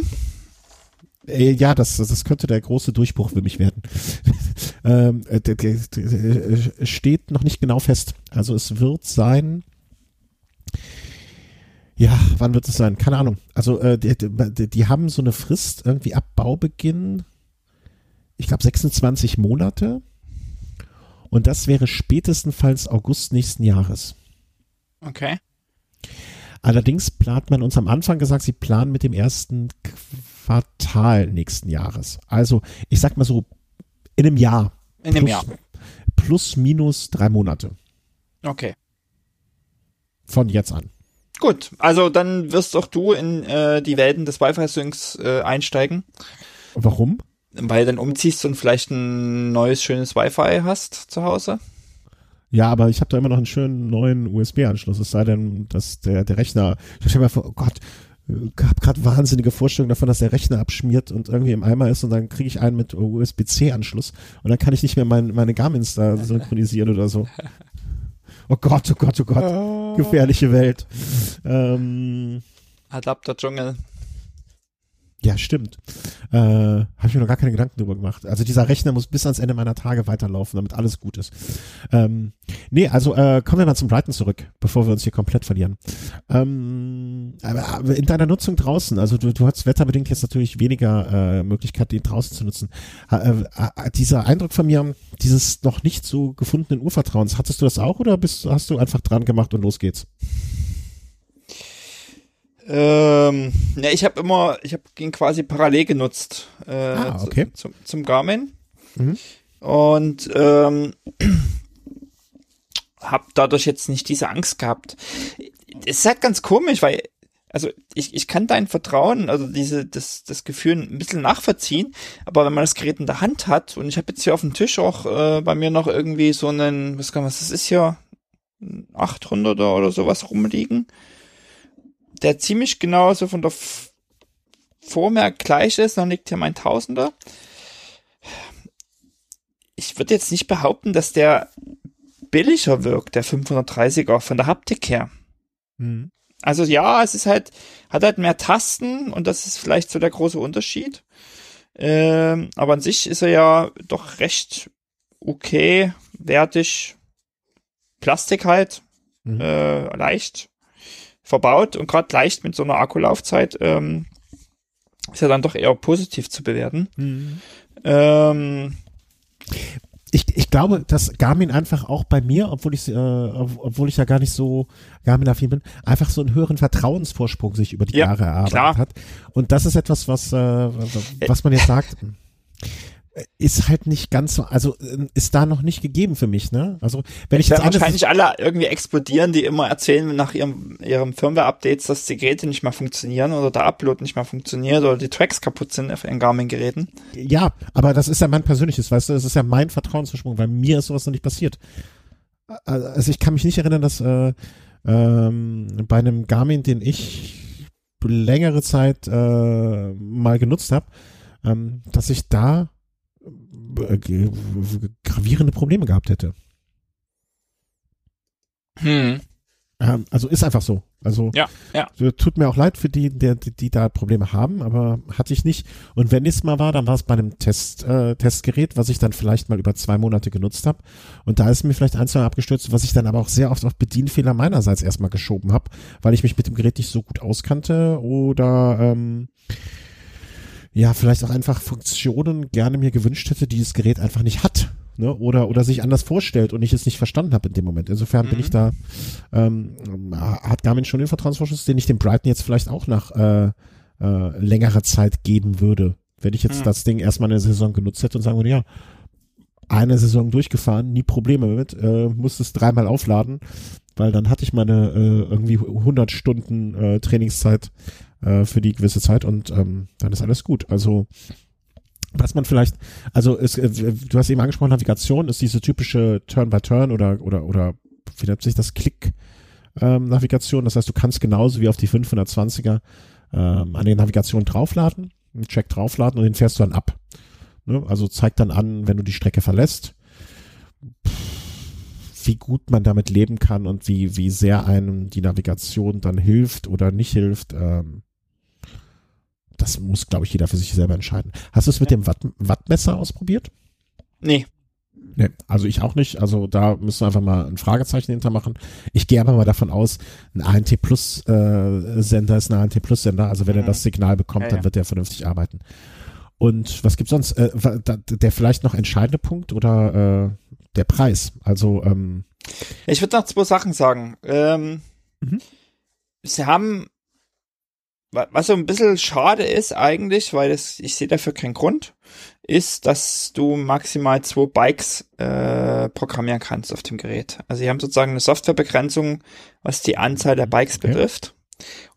Äh, ja, das, das könnte der große Durchbruch für mich werden. ähm, der, der, der steht noch nicht genau fest. Also es wird sein. Ja, wann wird es sein? Keine Ahnung. Also äh, die, die, die haben so eine Frist irgendwie ab Baubeginn. Ich glaube 26 Monate. Und das wäre spätestenfalls August nächsten Jahres. Okay. Allerdings plant man uns am Anfang gesagt, sie planen mit dem ersten Quartal nächsten Jahres. Also, ich sag mal so, in einem Jahr. In einem plus, Jahr. Plus, minus drei Monate. Okay. Von jetzt an. Gut, also dann wirst auch du in äh, die Welten des Wi-Fi-Syncs äh, einsteigen. Warum? Weil dann umziehst und vielleicht ein neues, schönes Wi-Fi hast zu Hause. Ja, aber ich habe da immer noch einen schönen neuen USB-Anschluss. Es sei denn, dass der, der Rechner, ich stelle mir vor, oh Gott, habe gerade wahnsinnige Vorstellungen davon, dass der Rechner abschmiert und irgendwie im Eimer ist und dann kriege ich einen mit USB-C-Anschluss und dann kann ich nicht mehr mein, meine Garmins da synchronisieren oder so. Oh Gott, oh Gott, oh Gott. Oh. Gefährliche Welt. Ähm, Adapter-Dschungel. Ja, stimmt. Äh, Habe ich mir noch gar keine Gedanken drüber gemacht. Also dieser Rechner muss bis ans Ende meiner Tage weiterlaufen, damit alles gut ist. Ähm, nee, also äh, kommen wir mal zum Brighton zurück, bevor wir uns hier komplett verlieren. Ähm, aber in deiner Nutzung draußen, also du, du hast wetterbedingt jetzt natürlich weniger äh, Möglichkeit, den draußen zu nutzen. Äh, äh, dieser Eindruck von mir, dieses noch nicht so gefundenen Urvertrauens, hattest du das auch oder bist, hast du einfach dran gemacht und los geht's? Ähm, ja, ich habe immer, ich habe ihn quasi parallel genutzt äh, ah, okay. zum, zum Garmin mhm. und ähm, habe dadurch jetzt nicht diese Angst gehabt. Es ist halt ganz komisch, weil also ich, ich kann dein Vertrauen, also diese das das Gefühl ein bisschen nachvollziehen, aber wenn man das Gerät in der Hand hat und ich habe jetzt hier auf dem Tisch auch äh, bei mir noch irgendwie so einen, was kann was das ist hier 800er oder sowas rumliegen der ziemlich genauso von der F Form her gleich ist, dann liegt hier mein Tausender. Ich würde jetzt nicht behaupten, dass der billiger wirkt, der 530er von der Haptik her. Mhm. Also ja, es ist halt, hat halt mehr Tasten und das ist vielleicht so der große Unterschied. Ähm, aber an sich ist er ja doch recht okay, wertig, Plastik halt, mhm. äh, leicht verbaut und gerade leicht mit so einer Akkulaufzeit ähm, ist ja dann doch eher positiv zu bewerten. Mhm. Ähm, ich, ich glaube, dass Garmin einfach auch bei mir, obwohl ich äh, obwohl ich ja gar nicht so Garmin-affin bin, einfach so einen höheren Vertrauensvorsprung sich über die ja, Jahre erarbeitet klar. hat. Und das ist etwas, was äh, was man jetzt sagt ist halt nicht ganz so, also äh, ist da noch nicht gegeben für mich, ne? Also wenn ich jetzt wahrscheinlich alle irgendwie explodieren, die immer erzählen nach ihrem ihrem Firmware-Updates, dass die Geräte nicht mehr funktionieren oder der Upload nicht mehr funktioniert oder die Tracks kaputt sind auf ihren Garmin-Geräten. Ja, aber das ist ja mein persönliches, weißt du, das ist ja mein Vertrauensversprung, weil mir ist sowas noch nicht passiert. also ich kann mich nicht erinnern, dass äh, ähm, bei einem Garmin, den ich längere Zeit äh, mal genutzt habe, ähm, dass ich da äh, gravierende Probleme gehabt hätte. Hm. Ähm, also ist einfach so. Also ja, ja. tut mir auch leid für die, die, die da Probleme haben, aber hatte ich nicht. Und wenn es mal war, dann war es bei einem Test, äh, Testgerät, was ich dann vielleicht mal über zwei Monate genutzt habe. Und da ist mir vielleicht ein, zwei abgestürzt, was ich dann aber auch sehr oft auf Bedienfehler meinerseits erstmal geschoben habe, weil ich mich mit dem Gerät nicht so gut auskannte oder ähm, ja, vielleicht auch einfach Funktionen gerne mir gewünscht hätte, die das Gerät einfach nicht hat ne? oder, oder sich anders vorstellt und ich es nicht verstanden habe in dem Moment. Insofern mhm. bin ich da, ähm, hat Garmin schon den Vertrauensvorschuss, den ich dem Brighton jetzt vielleicht auch nach äh, äh, längerer Zeit geben würde. Wenn ich jetzt mhm. das Ding erstmal eine Saison genutzt hätte und sagen würde, ja, eine Saison durchgefahren, nie Probleme mit, äh, musste es dreimal aufladen, weil dann hatte ich meine äh, irgendwie 100 Stunden äh, Trainingszeit äh, für die gewisse Zeit und ähm, dann ist alles gut. Also was man vielleicht, also es, äh, du hast eben angesprochen, Navigation ist diese typische Turn-by-Turn oder, oder, oder wie nennt sich das, Klick-Navigation. Ähm, das heißt, du kannst genauso wie auf die 520er ähm, die Navigation draufladen, einen Check draufladen und den fährst du dann ab. Ne? Also zeigt dann an, wenn du die Strecke verlässt, wie gut man damit leben kann und wie, wie sehr einem die Navigation dann hilft oder nicht hilft. Ähm, das muss, glaube ich, jeder für sich selber entscheiden. Hast du es mit dem Watt, Wattmesser ausprobiert? Nee. Nee, also ich auch nicht. Also da müssen wir einfach mal ein Fragezeichen hintermachen. Ich gehe aber mal davon aus, ein ANT Plus äh, Sender ist ein ANT Plus Sender. Also wenn mhm. er das Signal bekommt, ja, dann wird er vernünftig arbeiten. Und was gibt's sonst? Äh, der vielleicht noch entscheidende Punkt oder äh, der Preis? Also ähm, ich würde noch zwei Sachen sagen. Ähm, mhm. Sie haben was so ein bisschen schade ist eigentlich, weil das, ich sehe dafür keinen Grund, ist, dass du maximal zwei Bikes äh, programmieren kannst auf dem Gerät. Also sie haben sozusagen eine Softwarebegrenzung, was die Anzahl der Bikes okay. betrifft.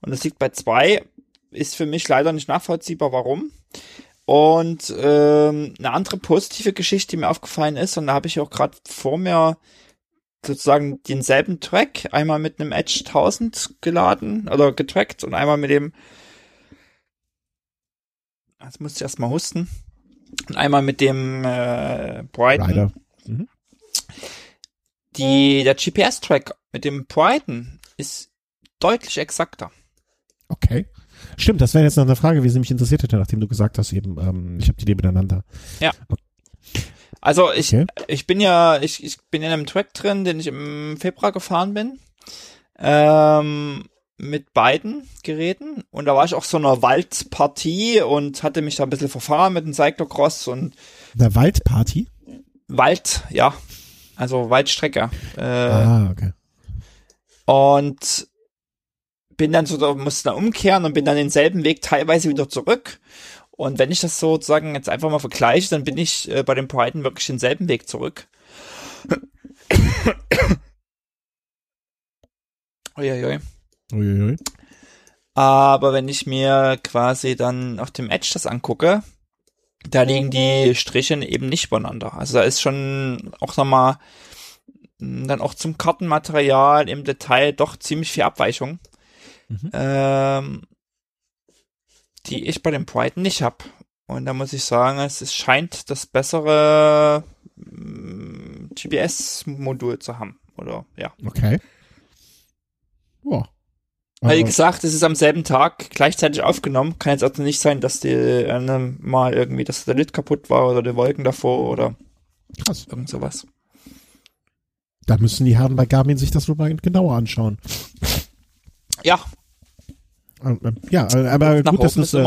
Und das liegt bei zwei, ist für mich leider nicht nachvollziehbar, warum. Und ähm, eine andere positive Geschichte, die mir aufgefallen ist, und da habe ich auch gerade vor mir sozusagen denselben Track, einmal mit einem Edge 1000 geladen oder getrackt und einmal mit dem, jetzt musste ich erstmal husten, und einmal mit dem äh, Brighton. Mhm. Die, der GPS-Track mit dem Brighton ist deutlich exakter. Okay. Stimmt, das wäre jetzt noch eine Frage, wie sie mich interessiert hätte, nachdem du gesagt hast, eben, ähm, ich habe die nebeneinander. Ja. Okay. Also ich, okay. ich bin ja, ich, ich bin in einem Track drin, den ich im Februar gefahren bin. Ähm, mit beiden Geräten und da war ich auch so einer Waldpartie und hatte mich da ein bisschen verfahren mit dem Cyclocross und der Waldparty? Wald, ja. Also Waldstrecke. Äh, ah, okay. Und bin dann so, musste da umkehren und bin dann denselben Weg teilweise wieder zurück und wenn ich das sozusagen jetzt einfach mal vergleiche, dann bin ich äh, bei den Brighton wirklich denselben Weg zurück. Uiuiui. Uiuiui. Aber wenn ich mir quasi dann auf dem Edge das angucke, da liegen die Striche eben nicht voneinander. Also da ist schon auch nochmal hm, dann auch zum Kartenmaterial im Detail doch ziemlich viel Abweichung. Mhm. Ähm, die ich bei dem Brighton nicht habe. Und da muss ich sagen, es, es scheint das bessere mm, GPS-Modul zu haben. Oder ja. Okay. Boah. Wie gesagt, es ist am selben Tag gleichzeitig aufgenommen. Kann jetzt also nicht sein, dass die äh, mal irgendwie das Satellit kaputt war oder die Wolken davor oder Krass. irgend sowas. Da müssen die Herren bei Garmin sich das wohl mal genauer anschauen. Ja, ja, äh, aber gut, dass es. Äh,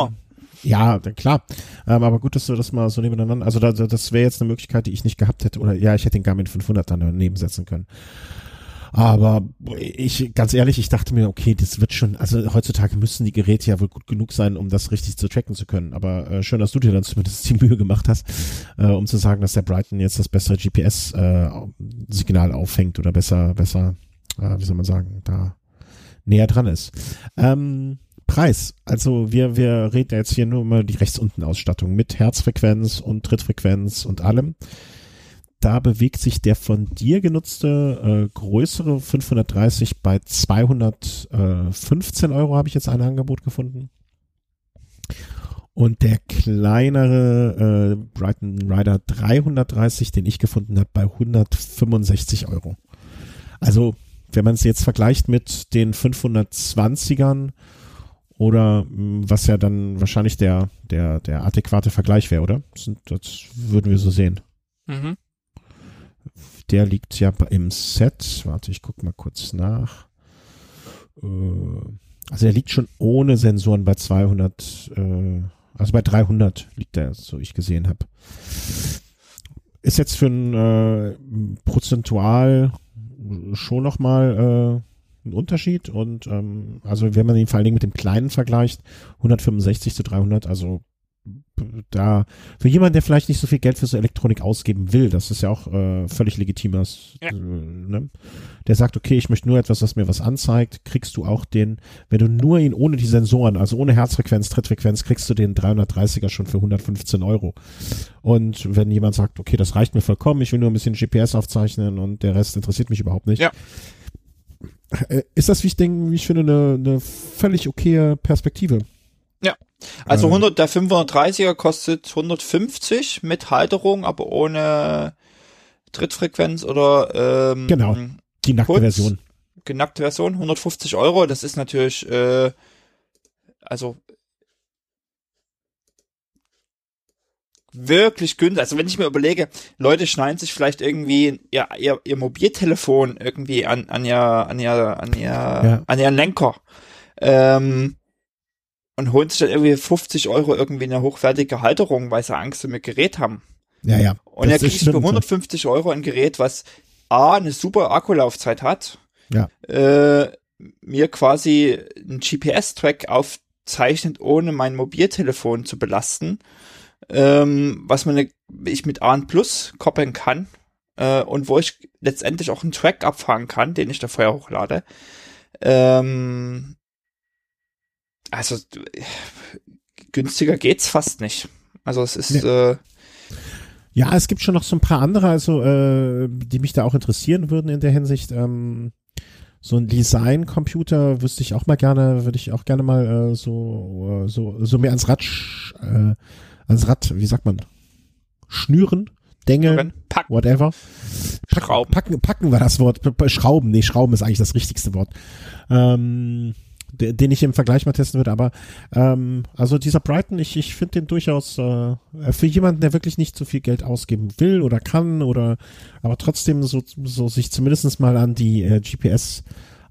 ja, klar. Ähm, aber gut, dass du das mal so nebeneinander. Also da, das wäre jetzt eine Möglichkeit, die ich nicht gehabt hätte. Oder ja, ich hätte den Garmin 500 dann daneben setzen können. Aber ich, ganz ehrlich, ich dachte mir, okay, das wird schon, also heutzutage müssen die Geräte ja wohl gut genug sein, um das richtig zu tracken zu können. Aber äh, schön, dass du dir dann zumindest die Mühe gemacht hast, äh, um zu sagen, dass der Brighton jetzt das bessere GPS-Signal äh, auffängt oder besser, besser, äh, wie soll man sagen, da näher dran ist. Ähm, Preis. Also wir, wir reden jetzt hier nur über die rechts unten Ausstattung mit Herzfrequenz und Trittfrequenz und allem. da bewegt sich der von dir genutzte äh, größere 530 bei 215 Euro, habe ich jetzt ein Angebot gefunden. Und der kleinere äh, Brighton Rider 330, den ich gefunden habe, bei 165 Euro. Also, wenn man es jetzt vergleicht mit den 520ern oder mh, was ja dann wahrscheinlich der, der, der adäquate Vergleich wäre, oder? Das, das würden wir so sehen. Mhm. Der liegt ja im Set. Warte, ich guck mal kurz nach. Äh, also der liegt schon ohne Sensoren bei 200, äh, also bei 300 liegt der, so ich gesehen habe. Ist jetzt für ein äh, prozentual schon nochmal äh, ein Unterschied. Und ähm, also wenn man ihn vor allen Dingen mit dem kleinen vergleicht, 165 zu 300, also da für jemanden, der vielleicht nicht so viel Geld für so Elektronik ausgeben will, das ist ja auch äh, völlig legitimes, Ja. äh, ne? der sagt, okay, ich möchte nur etwas, was mir was anzeigt, kriegst du auch den, wenn du nur ihn ohne die Sensoren, also ohne Herzfrequenz, Trittfrequenz, kriegst du den 330er schon für 115 Euro. Und wenn jemand sagt, okay, das reicht mir vollkommen, ich will nur ein bisschen GPS aufzeichnen und der Rest interessiert mich überhaupt nicht. Ja. Äh, Ist das, wie ich denke, wie ich finde, eine, eine völlig okaye Perspektive. Also Ähm. 100, der 530er kostet 150 mit Halterung, aber ohne Trittfrequenz oder ähm, Genau. Die nackte Kurz. Version. genackte Version, 150 Euro. Das ist natürlich, äh, also wirklich günstig. Also wenn ich mir überlege, Leute schneiden sich vielleicht irgendwie ihr, ihr, ihr Mobiltelefon irgendwie an, an ihr, an ihr, an ihr, Ja. an ihren Lenker. Ähm, und holen sich dann irgendwie 50 Euro irgendwie eine hochwertige Halterung, weil sie Angst um ihr Gerät haben. Ja, ja. Und er kriegt für stimmt. 150 Euro ein Gerät, was A, eine super Akkulaufzeit hat, Ja. äh, mir quasi einen GPS-Track aufzeichnet, ohne mein Mobiltelefon zu belasten, ähm, was man ich mit A Plus koppeln kann äh, und wo ich letztendlich auch einen Track abfahren kann, den ich da vorher hochlade. Ähm, also günstiger geht's fast nicht. Also es ist äh, Ja, es gibt schon noch so ein paar andere, also äh, die mich da auch interessieren würden in der Hinsicht. Ähm, so ein Design-Computer wüsste ich auch mal gerne, würde ich auch gerne mal äh, so, äh, so, so mehr ans Rad, äh, ans Rad, wie sagt man, schnüren, dengeln, Pack, whatever. Packen, Schrauben. Packen, packen war das Wort. Schrauben, nee, Schrauben ist eigentlich das richtigste Wort. Ähm, den ich im Vergleich mal testen würde, aber ähm, also dieser Brighton, ich, ich finde den durchaus äh, für jemanden, der wirklich nicht so viel Geld ausgeben will oder kann oder aber trotzdem so, so sich zumindest mal an die äh, GPS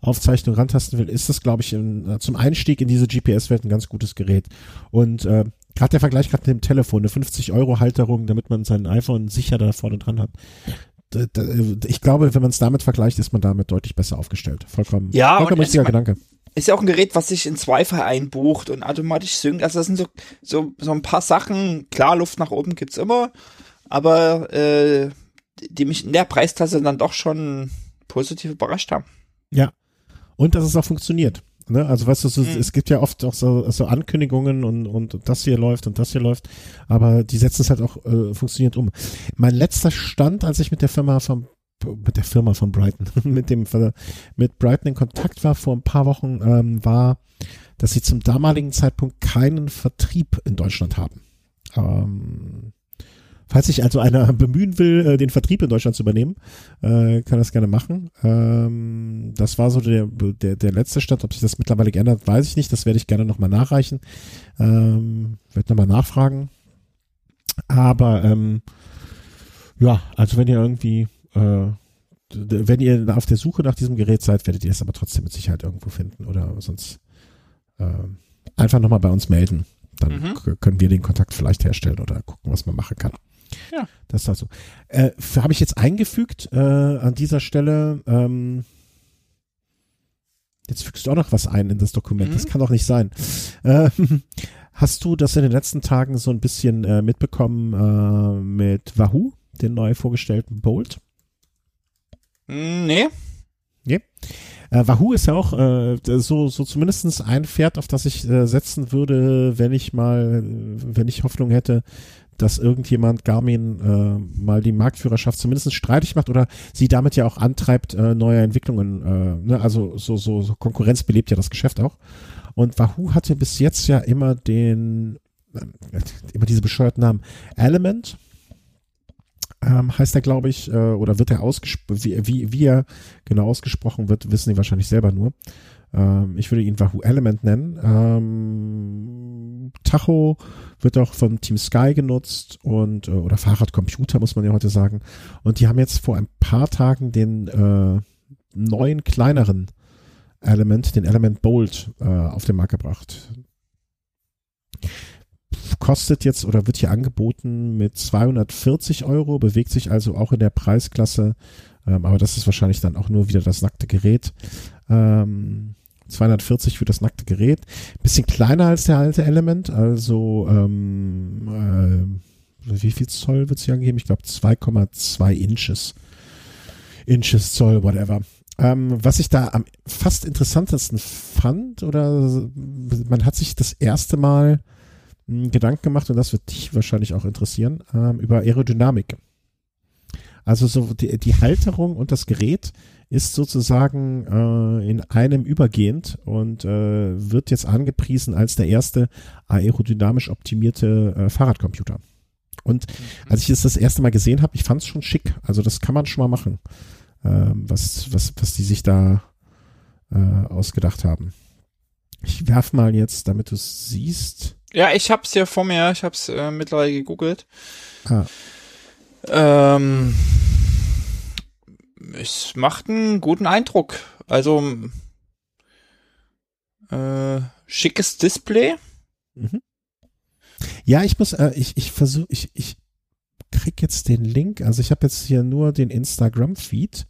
Aufzeichnung rantasten will, ist das, glaube ich, in, äh, zum Einstieg in diese GPS-Welt ein ganz gutes Gerät. Und äh, gerade der Vergleich gerade mit dem Telefon, eine 50-Euro-Halterung, damit man sein iPhone sicher da vorne dran hat. Ich glaube, wenn man es damit vergleicht, ist man damit deutlich besser aufgestellt. Vollkommen, Ja, vollkommen richtiger Gedanke. Ist ja auch ein Gerät, was sich ins Wi-Fi einbucht und automatisch synkt. Also das sind so, so, so ein paar Sachen. Klar, Luft nach oben gibt's immer, aber äh, die mich in der Preisklasse dann doch schon positiv überrascht haben. Und dass es auch funktioniert. Ne? Also weißt du, so, Mhm. es gibt ja oft auch so, so Ankündigungen und, und das hier läuft und das hier läuft, aber die setzen es halt auch äh, funktioniert um. Mein letzter Stand, als ich mit der Firma von mit der Firma von Brighton, mit dem mit Brighton in Kontakt war vor ein paar Wochen, ähm, war, dass sie zum damaligen Zeitpunkt keinen Vertrieb in Deutschland haben. Ähm, falls sich also einer bemühen will, äh, den Vertrieb in Deutschland zu übernehmen, äh, kann das gerne machen. Ähm, das war so der, der, der letzte Stand. Ob sich das mittlerweile geändert, weiß ich nicht. Das werde ich gerne nochmal nachreichen. Ähm, werde nochmal nachfragen. Aber ähm, ja, also wenn ihr irgendwie, äh, wenn ihr auf der Suche nach diesem Gerät seid, werdet ihr es aber trotzdem mit Sicherheit irgendwo finden oder sonst äh, einfach nochmal bei uns melden. Dann Mhm. können wir den Kontakt vielleicht herstellen oder gucken, was man machen kann. Ja. Das ist also. Äh, Habe ich jetzt eingefügt äh, an dieser Stelle. Ähm, jetzt fügst du auch noch was ein in das Dokument. Mhm. Das kann doch nicht sein. Ähm, hast du das in den letzten Tagen so ein bisschen äh, mitbekommen äh, mit Wahoo, den neu vorgestellten Bolt? Hm, nee. Äh, Wahoo ist ja auch äh, so, so zumindestens ein Pferd, auf das ich äh, setzen würde, wenn ich mal, äh, wenn ich Hoffnung hätte, dass irgendjemand Garmin äh, mal die Marktführerschaft zumindest streitig macht oder sie damit ja auch antreibt, äh, neue Entwicklungen, äh, ne? also so, so, so Konkurrenz belebt ja das Geschäft auch. Und Wahoo hatte bis jetzt ja immer den, äh, immer diese bescheuerten Namen. Element ähm, heißt er, glaube ich, äh, oder wird er ausgesprochen, wie, wie, er genau ausgesprochen wird, wissen die wahrscheinlich selber nur. Ähm, ich würde ihn Wahoo Element nennen. Ähm, Tacho wird auch von Team Sky genutzt und äh, oder Fahrradcomputer muss man ja heute sagen. Und die haben jetzt vor ein paar Tagen den äh, neuen kleineren Element, den Element Bolt, äh, auf den Markt gebracht. Kostet jetzt oder wird hier angeboten mit 240 Euro, bewegt sich also auch in der Preisklasse, ähm, aber das ist wahrscheinlich dann auch nur wieder das nackte Gerät. Ähm, 240 für das nackte Gerät. Bisschen kleiner als der alte Element, also ähm, äh, wie viel Zoll wird es hier angegeben? Ich glaube 2,2 Inches. Inches Zoll, whatever. Ähm, was ich da am fast interessantesten fand, oder man hat sich das erste Mal Gedanken gemacht, und das wird dich wahrscheinlich auch interessieren, ähm, über Aerodynamik. Also so die, die Halterung und das Gerät ist sozusagen äh, in einem übergehend und äh, wird jetzt angepriesen als der erste aerodynamisch optimierte äh, Fahrradcomputer. Und mhm. als ich es das erste Mal gesehen habe, ich fand es schon schick. Also das kann man schon mal machen, ähm, was, was, was die sich da äh, ausgedacht haben. Ich werf mal jetzt, damit du es siehst. Ja, ich hab's hier vor mir, ich hab's äh, mittlerweile gegoogelt. Ah. Ähm, es macht einen guten Eindruck. Also äh, schickes Display. Mhm. Ja, ich muss, äh, ich, ich versuche, ich, ich krieg jetzt den Link. Also ich habe jetzt hier nur den Instagram-Feed.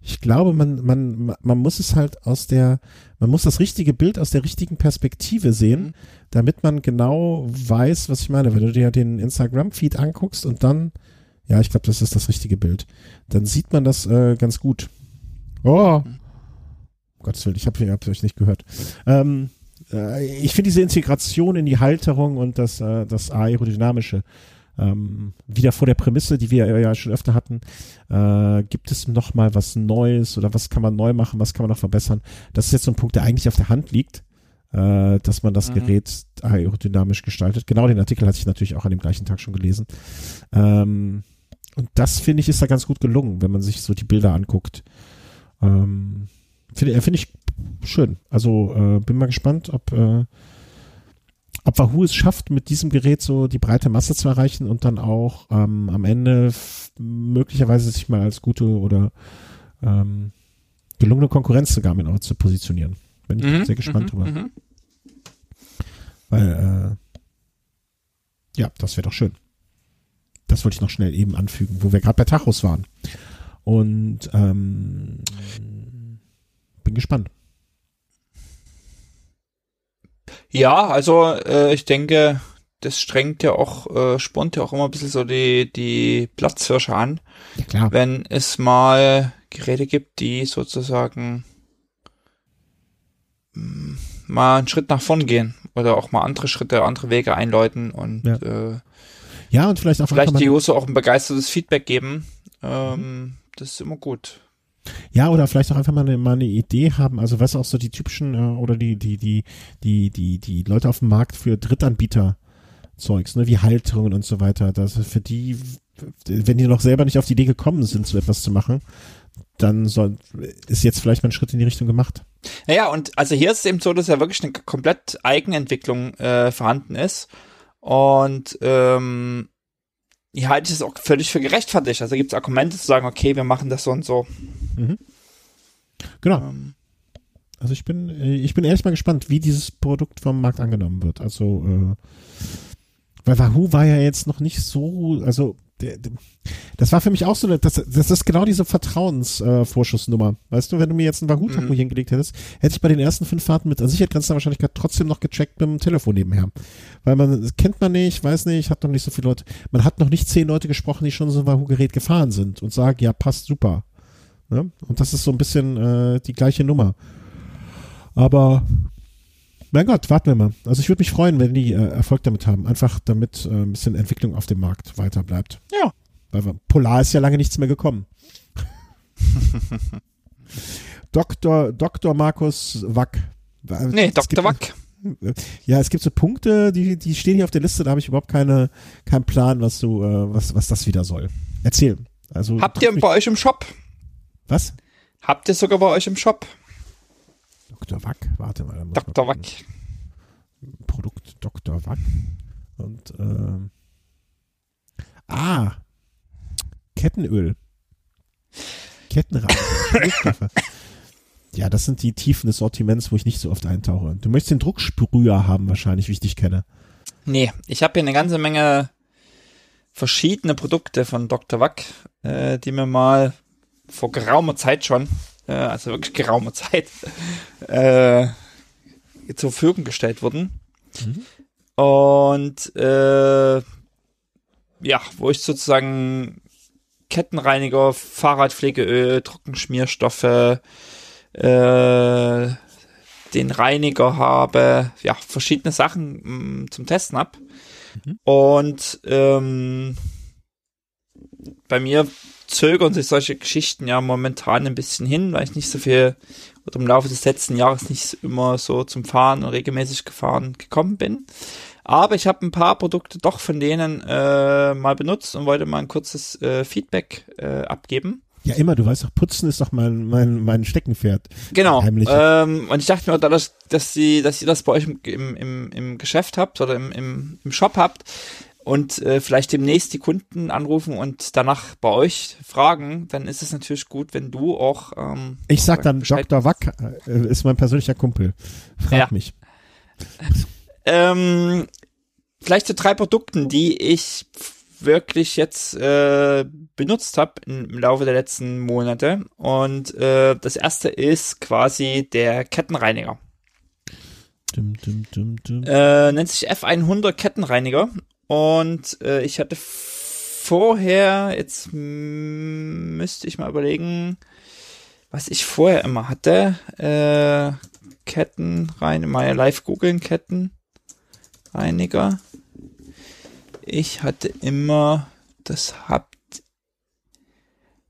Ich glaube, man, man, man muss es halt aus der, man muss das richtige Bild aus der richtigen Perspektive sehen, mhm. damit man genau weiß, was ich meine. Wenn du dir den Instagram-Feed anguckst und dann ja, ich glaube, das ist das richtige Bild. Dann sieht man das äh, ganz gut. Oh, um Gottes Willen, ich habe hab euch nicht gehört. Ähm, äh, ich finde diese Integration in die Halterung und das, äh, das Aerodynamische ähm, wieder vor der Prämisse, die wir ja schon öfter hatten, äh, gibt es noch mal was Neues oder was kann man neu machen, was kann man noch verbessern? Das ist jetzt so ein Punkt, der eigentlich auf der Hand liegt, äh, dass man das mhm. Gerät aerodynamisch gestaltet. Genau den Artikel hatte ich natürlich auch an dem gleichen Tag schon gelesen. Ähm, und das finde ich ist da ganz gut gelungen, wenn man sich so die Bilder anguckt. Ähm, finde äh, find ich schön. Also äh, bin mal gespannt, ob, äh, ob Wahoo es schafft, mit diesem Gerät so die breite Masse zu erreichen und dann auch ähm, am Ende möglicherweise sich mal als gute oder ähm, gelungene Konkurrenz zu Garmin auch zu positionieren. Bin ich mhm, sehr gespannt mhm, drüber. Mhm. Weil, äh, ja, das wäre doch schön. Das wollte ich noch schnell eben anfügen, wo wir gerade bei Tachos waren. Und ähm, bin gespannt. Ja, also äh, ich denke, das strengt ja auch, äh, spornt ja auch immer ein bisschen so die, die Platzhirsche an. Ja, klar. Wenn es mal Geräte gibt, die sozusagen mh, mm, mal einen Schritt nach vorn gehen oder auch mal andere Schritte, andere Wege einläuten und ja. äh, ja, und vielleicht auch vielleicht die User auch ein begeistertes Feedback geben. Ähm, das ist immer gut. Ja, oder vielleicht auch einfach mal eine, mal eine Idee haben, also was auch so die typischen äh, oder die, die, die, die, die, die Leute auf dem Markt für Drittanbieter Zeugs, ne, wie Halterungen und so weiter, dass für die, wenn die noch selber nicht auf die Idee gekommen sind, so etwas zu machen, dann soll, ist jetzt vielleicht mal ein Schritt in die Richtung gemacht. Naja, und also hier ist es eben so, dass ja wirklich eine komplett Eigenentwicklung äh, vorhanden ist. Und ähm, ich halte es auch völlig für gerechtfertigt. Also gibt es Argumente zu sagen, okay, wir machen das so und so. Mhm. Genau. Ähm. Also ich bin, äh, ich bin ehrlich mal gespannt, wie dieses Produkt vom Markt angenommen wird. Also, äh, weil Wahoo war ja jetzt noch nicht so, also das war für mich auch so eine, das, das ist genau diese Vertrauensvorschussnummer. Äh, weißt du, wenn du mir jetzt einen Wahoo-Taco mhm. hingelegt hättest, hätte ich bei den ersten fünf Fahrten mit an Sicherheitsgrenzer Wahrscheinlichkeit trotzdem noch gecheckt mit dem Telefon nebenher. Weil man, kennt man nicht, weiß nicht, hat noch nicht so viele Leute, man hat noch nicht zehn Leute gesprochen, die schon so ein Wahoo-Gerät gefahren sind und sagen, ja, passt super. Ne? Und das ist so ein bisschen äh, die gleiche Nummer. Aber Mein Gott, warten wir mal. Also ich würde mich freuen, wenn die äh, Erfolg damit haben. Einfach damit äh, ein bisschen Entwicklung auf dem Markt weiter bleibt. Ja. Weil Polar ist ja lange nichts mehr gekommen. Dr. Dr. Markus Wack. Nee, Es Dr. Wack. Ja, es gibt so Punkte, die, die stehen hier auf der Liste, da habe ich überhaupt keine, keinen Plan, was du, äh, was, was das wieder soll. Erzähl. Also Habt ihr bei euch im Shop? Was? Habt ihr sogar bei euch im Shop? Dr. Wack, warte mal. Dr. Wack. Produkt Dr. Wack. Und ähm, ah, Kettenöl. Schmierstoffe. ja, das sind die Tiefen des Sortiments, wo ich nicht so oft eintauche. Du möchtest den Drucksprüher haben wahrscheinlich, wie ich dich kenne. Nee, ich habe hier eine ganze Menge verschiedene Produkte von Dr. Wack, äh, die mir mal vor geraumer Zeit schon, äh, also wirklich geraumer Zeit, äh, zur Verfügung gestellt wurden. Und äh, ja, wo ich sozusagen Kettenreiniger, Fahrradpflegeöl, Trockenschmierstoffe, äh, den Reiniger habe, ja, verschiedene Sachen mh, zum Testen hab. Und ähm, bei mir zögern sich solche Geschichten ja momentan ein bisschen hin, weil ich nicht so viel oder im Laufe des letzten Jahres nicht immer so zum Fahren und regelmäßig gefahren gekommen bin. Aber ich habe ein paar Produkte doch von denen äh, mal benutzt und wollte mal ein kurzes äh, Feedback äh, abgeben. Ja, immer, du weißt doch, Putzen ist doch mein, mein, mein Steckenpferd. Genau. Heimlich. Ähm, und ich dachte mir, dadurch, dass sie, dass ihr das bei euch im, im, im, im Geschäft habt oder im, im, im Shop habt und äh, vielleicht demnächst die Kunden anrufen und danach bei euch fragen, dann ist es natürlich gut, wenn du auch ähm, Ich sag dann, Bescheid- Dr. Wack äh, ist mein persönlicher Kumpel. Frag Ja. mich. Ähm, vielleicht zu drei Produkten, die ich wirklich jetzt äh, benutzt habe im Laufe der letzten Monate. Und äh, das erste ist quasi der Kettenreiniger. Dum, dum, dum. Äh, nennt sich F100 Kettenreiniger. Und äh, ich hatte vorher, jetzt müsste ich mal überlegen, was ich vorher immer hatte. Äh, Kettenreiniger, mal live googeln, Kettenreiniger. Ich hatte immer, das habt,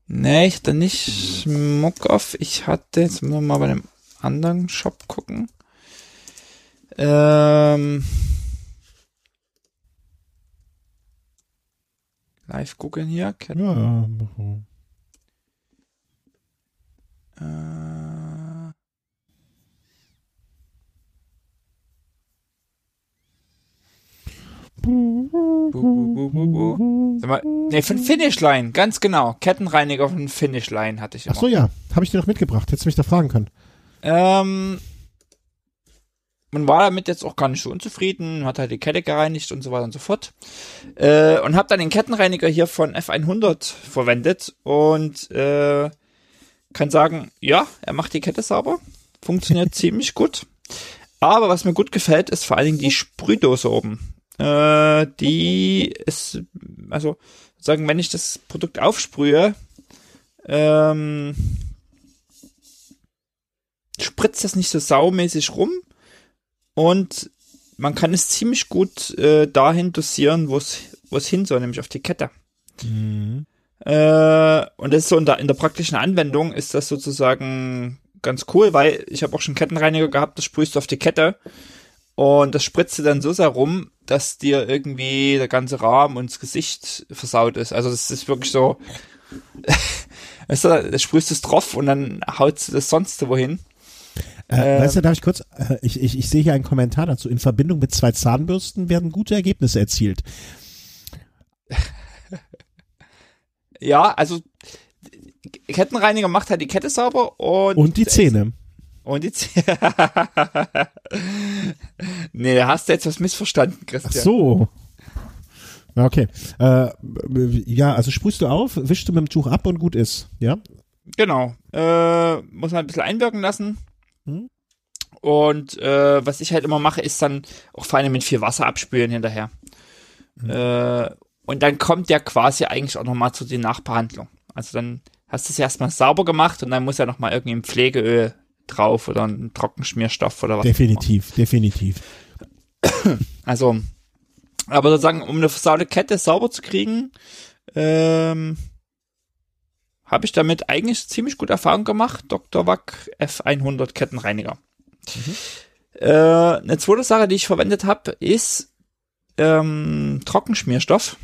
ne, ich hatte nicht Schmuckoff, ich hatte, jetzt müssen wir mal bei dem anderen Shop gucken. Ähm, live googeln hier, Ketten, Ja, ja, mach mal. äh, Bu, bu, bu. Sag mal, nee, von Finishline, ganz genau. Kettenreiniger von Finishline hatte ich immer. Ach so, ja, habe ich dir noch mitgebracht. Hättest du mich da fragen können. Ähm, man war damit jetzt auch gar nicht so unzufrieden, hat halt die Kette gereinigt und so weiter und so fort. Äh, und habe dann den Kettenreiniger hier von F100 verwendet und äh, kann sagen, ja, er macht die Kette sauber, funktioniert ziemlich gut. Aber was mir gut gefällt, ist vor allen Dingen die Sprühdose oben. Äh, die ist, also sagen, wenn ich das Produkt aufsprühe, ähm, spritzt das nicht so saumäßig rum und man kann es ziemlich gut äh, dahin dosieren, wo es wo es hin soll, nämlich auf die Kette. Äh, und das ist so in der, in der praktischen Anwendung ist das sozusagen ganz cool, weil ich habe auch schon Kettenreiniger gehabt, das sprühst du auf die Kette und das spritzt dir dann so sehr rum, dass dir irgendwie der ganze Rahmen und das Gesicht versaut ist. Also das ist wirklich so, weißt du, da sprühst du es drauf und dann haut du das sonst wohin. Äh, Ähm. weißt du, darf ich kurz, äh, ich, ich, ich sehe hier einen Kommentar dazu. In Verbindung mit zwei Zahnbürsten werden gute Ergebnisse erzielt. Ja, also Kettenreiniger macht halt die Kette sauber und Und die Zähne. Und die Zähne. nee, da hast du jetzt was missverstanden, Ach Christian. so. Ja, Okay. Äh, ja, also sprühst du auf, wischst du mit dem Tuch ab und gut ist. Ja? Genau. Äh, muss man ein bisschen einwirken lassen. Mhm. Und äh, was ich halt immer mache, ist dann auch allem mit viel Wasser abspülen hinterher. Äh, und dann kommt ja quasi eigentlich auch nochmal zu der Nachbehandlung. Also dann hast du es erstmal sauber gemacht und dann muss ja nochmal irgendwie ein Pflegeöl drauf oder ein Trockenschmierstoff oder was. Definitiv, definitiv. Also, aber sozusagen, um eine versaute Kette sauber zu kriegen, ähm, habe ich damit eigentlich ziemlich gute Erfahrung gemacht. Dr. Wack F100 Kettenreiniger. Mhm. Äh, eine zweite Sache, die ich verwendet habe, ist ähm, Trockenschmierstoff.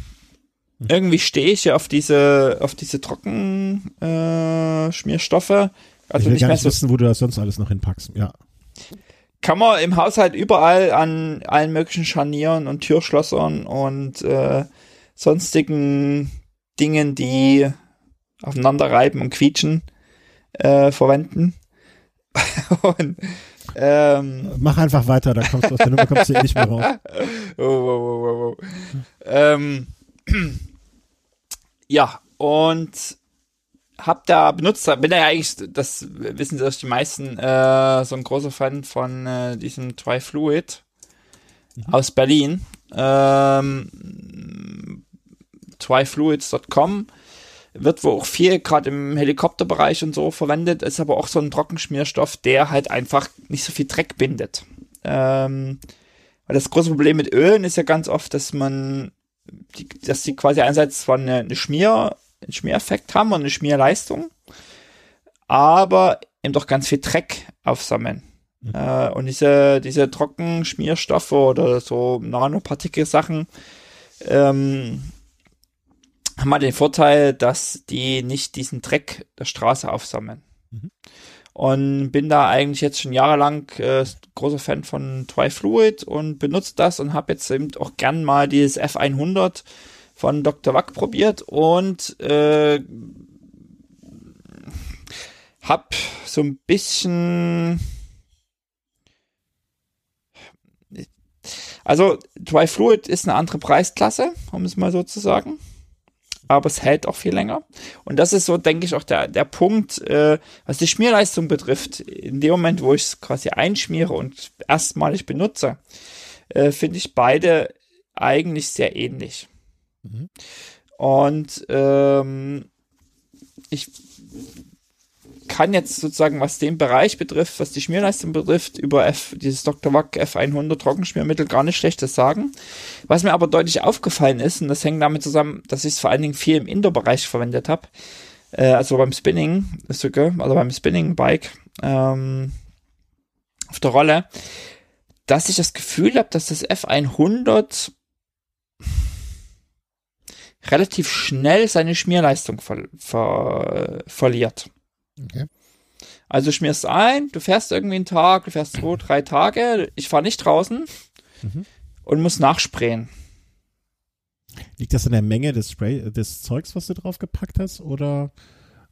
Mhm. Irgendwie stehe ich ja auf diese auf diese Trockenschmierstoffe. Äh, also ich will nicht gar nicht so wissen, wo du das sonst alles noch hinpackst. Ja. Kann man im Haushalt überall an allen möglichen Scharnieren und Türschlossern und äh, sonstigen Dingen, die aufeinander reiben und quietschen, äh, verwenden. und, ähm, Mach einfach weiter, da kommst du aus der Nummer kommst du eh nicht mehr raus. Oh, oh, oh, oh. Ähm, ja, und hab da benutzt, bin ja eigentlich, das wissen Sie, die meisten, äh, so ein großer Fan von äh, diesem Trifluid mhm. aus Berlin. Ähm, trifluids.com wird wohl auch viel gerade im Helikopterbereich und so verwendet, ist aber auch so ein Trockenschmierstoff, der halt einfach nicht so viel Dreck bindet. Ähm, weil das große Problem mit Ölen ist ja ganz oft, dass man, die, dass die quasi einerseits zwar eine, eine Schmier, einen Schmiereffekt haben und eine Schmierleistung, aber eben doch ganz viel Dreck aufsammeln. Mhm. Äh, und diese, diese Trockenschmierstoffe oder so Nanopartikel-Sachen, ähm, haben wir den Vorteil, dass die nicht diesen Dreck der Straße aufsammeln. Mhm. Und bin da eigentlich jetzt schon jahrelang äh, großer Fan von Trifluid und benutze das und habe jetzt eben auch gern mal dieses F100 von Dr. Wack probiert und äh, hab so ein bisschen also Trifluid ist eine andere Preisklasse, um es mal so zu sagen aber es hält auch viel länger. Und das ist so, denke ich, auch der, der Punkt, äh, was die Schmierleistung betrifft. In dem Moment, wo ich es quasi einschmiere und erstmalig benutze, äh, finde ich beide eigentlich sehr ähnlich. Mhm. Und ähm, ich kann jetzt sozusagen, was den Bereich betrifft, was die Schmierleistung betrifft, über F, dieses Dr. Wack F100 Trockenschmiermittel gar nicht schlechtes sagen. Was mir aber deutlich aufgefallen ist, und das hängt damit zusammen, dass ich es vor allen Dingen viel im Indoor-Bereich verwendet habe, äh, also beim Spinning, also beim Spinning-Bike, ähm, auf der Rolle, dass ich das Gefühl habe, dass das F100 relativ schnell seine Schmierleistung ver ver verliert. Okay. Also schmierst ein, du fährst irgendwie einen Tag, du fährst zwei, drei Tage, ich fahre nicht draußen mhm. und muss nachsprayen. Liegt das an der Menge des Spray, des Zeugs, was du drauf gepackt hast, oder?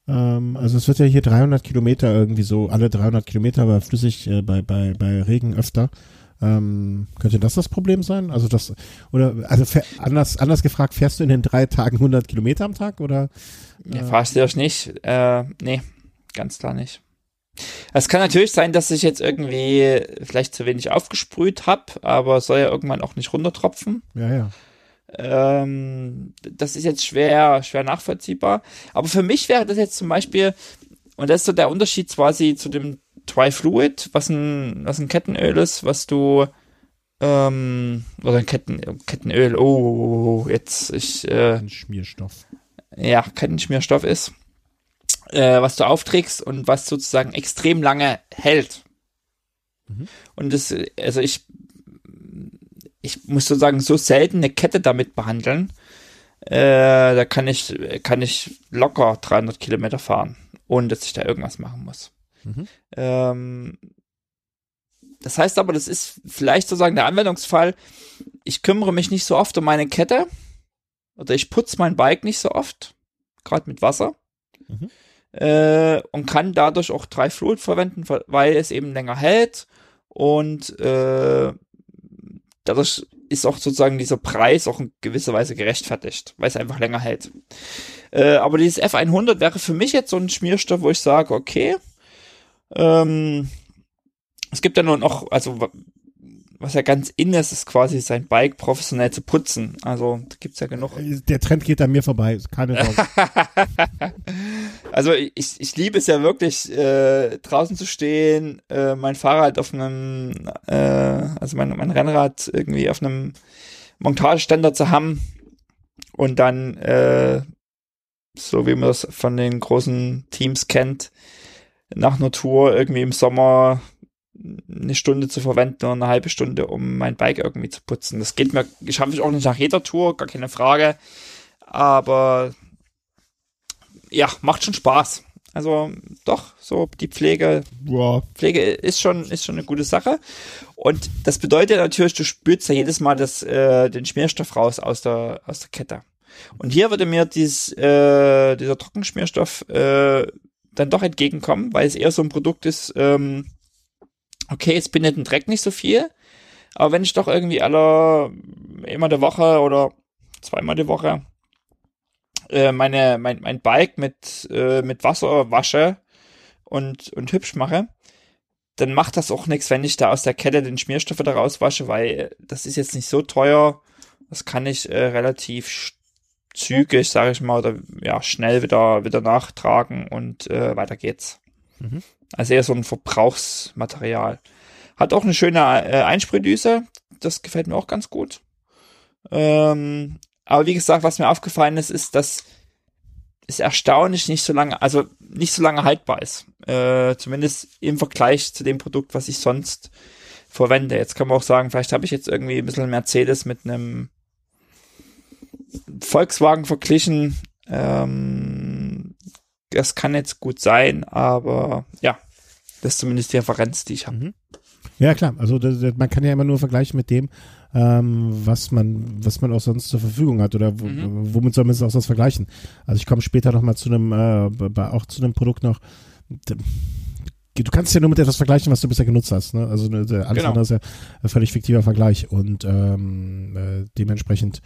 Ähm, also es wird ja hier 300 Kilometer irgendwie so, alle 300 Kilometer, aber flüssig äh, bei, bei, bei Regen öfter. Ähm, könnte das das Problem sein? Also das, oder, also anders, anders gefragt, fährst du in den drei Tagen 100 Kilometer am Tag, oder? Äh, ja, fahrst du das nicht? Äh, nee. Ganz klar nicht. Es kann natürlich sein, dass ich jetzt irgendwie vielleicht zu wenig aufgesprüht habe, aber soll ja irgendwann auch nicht runtertropfen. Ja, ja. Ähm, das ist jetzt schwer, schwer nachvollziehbar. Aber für mich wäre das jetzt zum Beispiel, und das ist so der Unterschied quasi zu dem Trifluid, was ein, was ein Kettenöl ist, was du, ähm, oder ein Ketten, Kettenöl, oh, jetzt, ich, äh, ein Schmierstoff. Ja, Kettenschmierstoff ist äh, was du aufträgst und was sozusagen extrem lange hält. Mhm. Und das, also ich, ich muss sozusagen so selten eine Kette damit behandeln. Äh, da kann ich, kann ich locker 300 Kilometer fahren, ohne dass ich da irgendwas machen muss. Mhm. Ähm, das heißt aber, das ist vielleicht sozusagen der Anwendungsfall. Ich kümmere mich nicht so oft um meine Kette oder ich putze mein Bike nicht so oft, gerade mit Wasser. Mhm äh, und kann dadurch auch drei Fluid verwenden, weil es eben länger hält und äh, dadurch ist auch sozusagen dieser Preis auch in gewisser Weise gerechtfertigt, weil es einfach länger hält. Äh, aber dieses F100 wäre für mich jetzt so ein Schmierstoff, wo ich sage, okay, ähm, es gibt ja nur noch, also was ja ganz in ist, ist quasi sein Bike professionell zu putzen. Also da gibt's ja genug. Der Trend geht an mir vorbei, keine Sorge. also ich, ich liebe es ja wirklich, äh, draußen zu stehen, äh, mein Fahrrad auf einem, äh, also mein, mein Rennrad irgendwie auf einem Montageständer zu haben und dann, äh, so wie man das von den großen Teams kennt, nach einer Tour irgendwie im Sommer eine Stunde zu verwenden oder eine halbe Stunde, um mein Bike irgendwie zu putzen. Das geht mir, schaffe ich auch nicht nach jeder Tour, gar keine Frage. Aber ja, macht schon Spaß. Also doch, so die Pflege, Wow. Pflege ist schon, ist schon eine gute Sache. Und das bedeutet natürlich, du spürst ja jedes Mal das, äh, den Schmierstoff raus aus der, aus der Kette. Und hier würde mir dieses, äh, dieser Trockenschmierstoff äh, dann doch entgegenkommen, weil es eher so ein Produkt ist, ähm, okay, es bindet den Dreck nicht so viel, aber wenn ich doch irgendwie alle immer der Woche oder zweimal die Woche äh, meine mein, mein Bike mit äh, mit Wasser wasche und und hübsch mache, dann macht das auch nichts, wenn ich da aus der Kette den Schmierstoff wieder rauswasche, weil das ist jetzt nicht so teuer. Das kann ich äh, relativ zügig, sage ich mal, oder ja schnell wieder wieder nachtragen und äh, weiter geht's. Mhm. Also eher so ein Verbrauchsmaterial. Hat auch eine schöne äh, Einsprühdüse. Das gefällt mir auch ganz gut. Ähm, aber wie gesagt, was mir aufgefallen ist, ist, dass es erstaunlich nicht so lange, also nicht so lange haltbar ist. Äh, zumindest im Vergleich zu dem Produkt, was ich sonst verwende. Jetzt kann man auch sagen, vielleicht habe ich jetzt irgendwie ein bisschen Mercedes mit einem Volkswagen verglichen. Ähm, das kann jetzt gut sein, aber ja, das ist zumindest die Referenz, die ich habe. Mhm. Ja, klar. Also das, das, man kann ja immer nur vergleichen mit dem, ähm, was man, was man auch sonst zur Verfügung hat oder mhm. womit soll man es auch sonst vergleichen. Also ich komme später noch mal zu einem, äh, auch zu einem Produkt noch. Du kannst ja nur mit etwas vergleichen, was du bisher genutzt hast. Ne? Also alles genau. andere ist ja ein völlig fiktiver Vergleich und ähm, äh, dementsprechend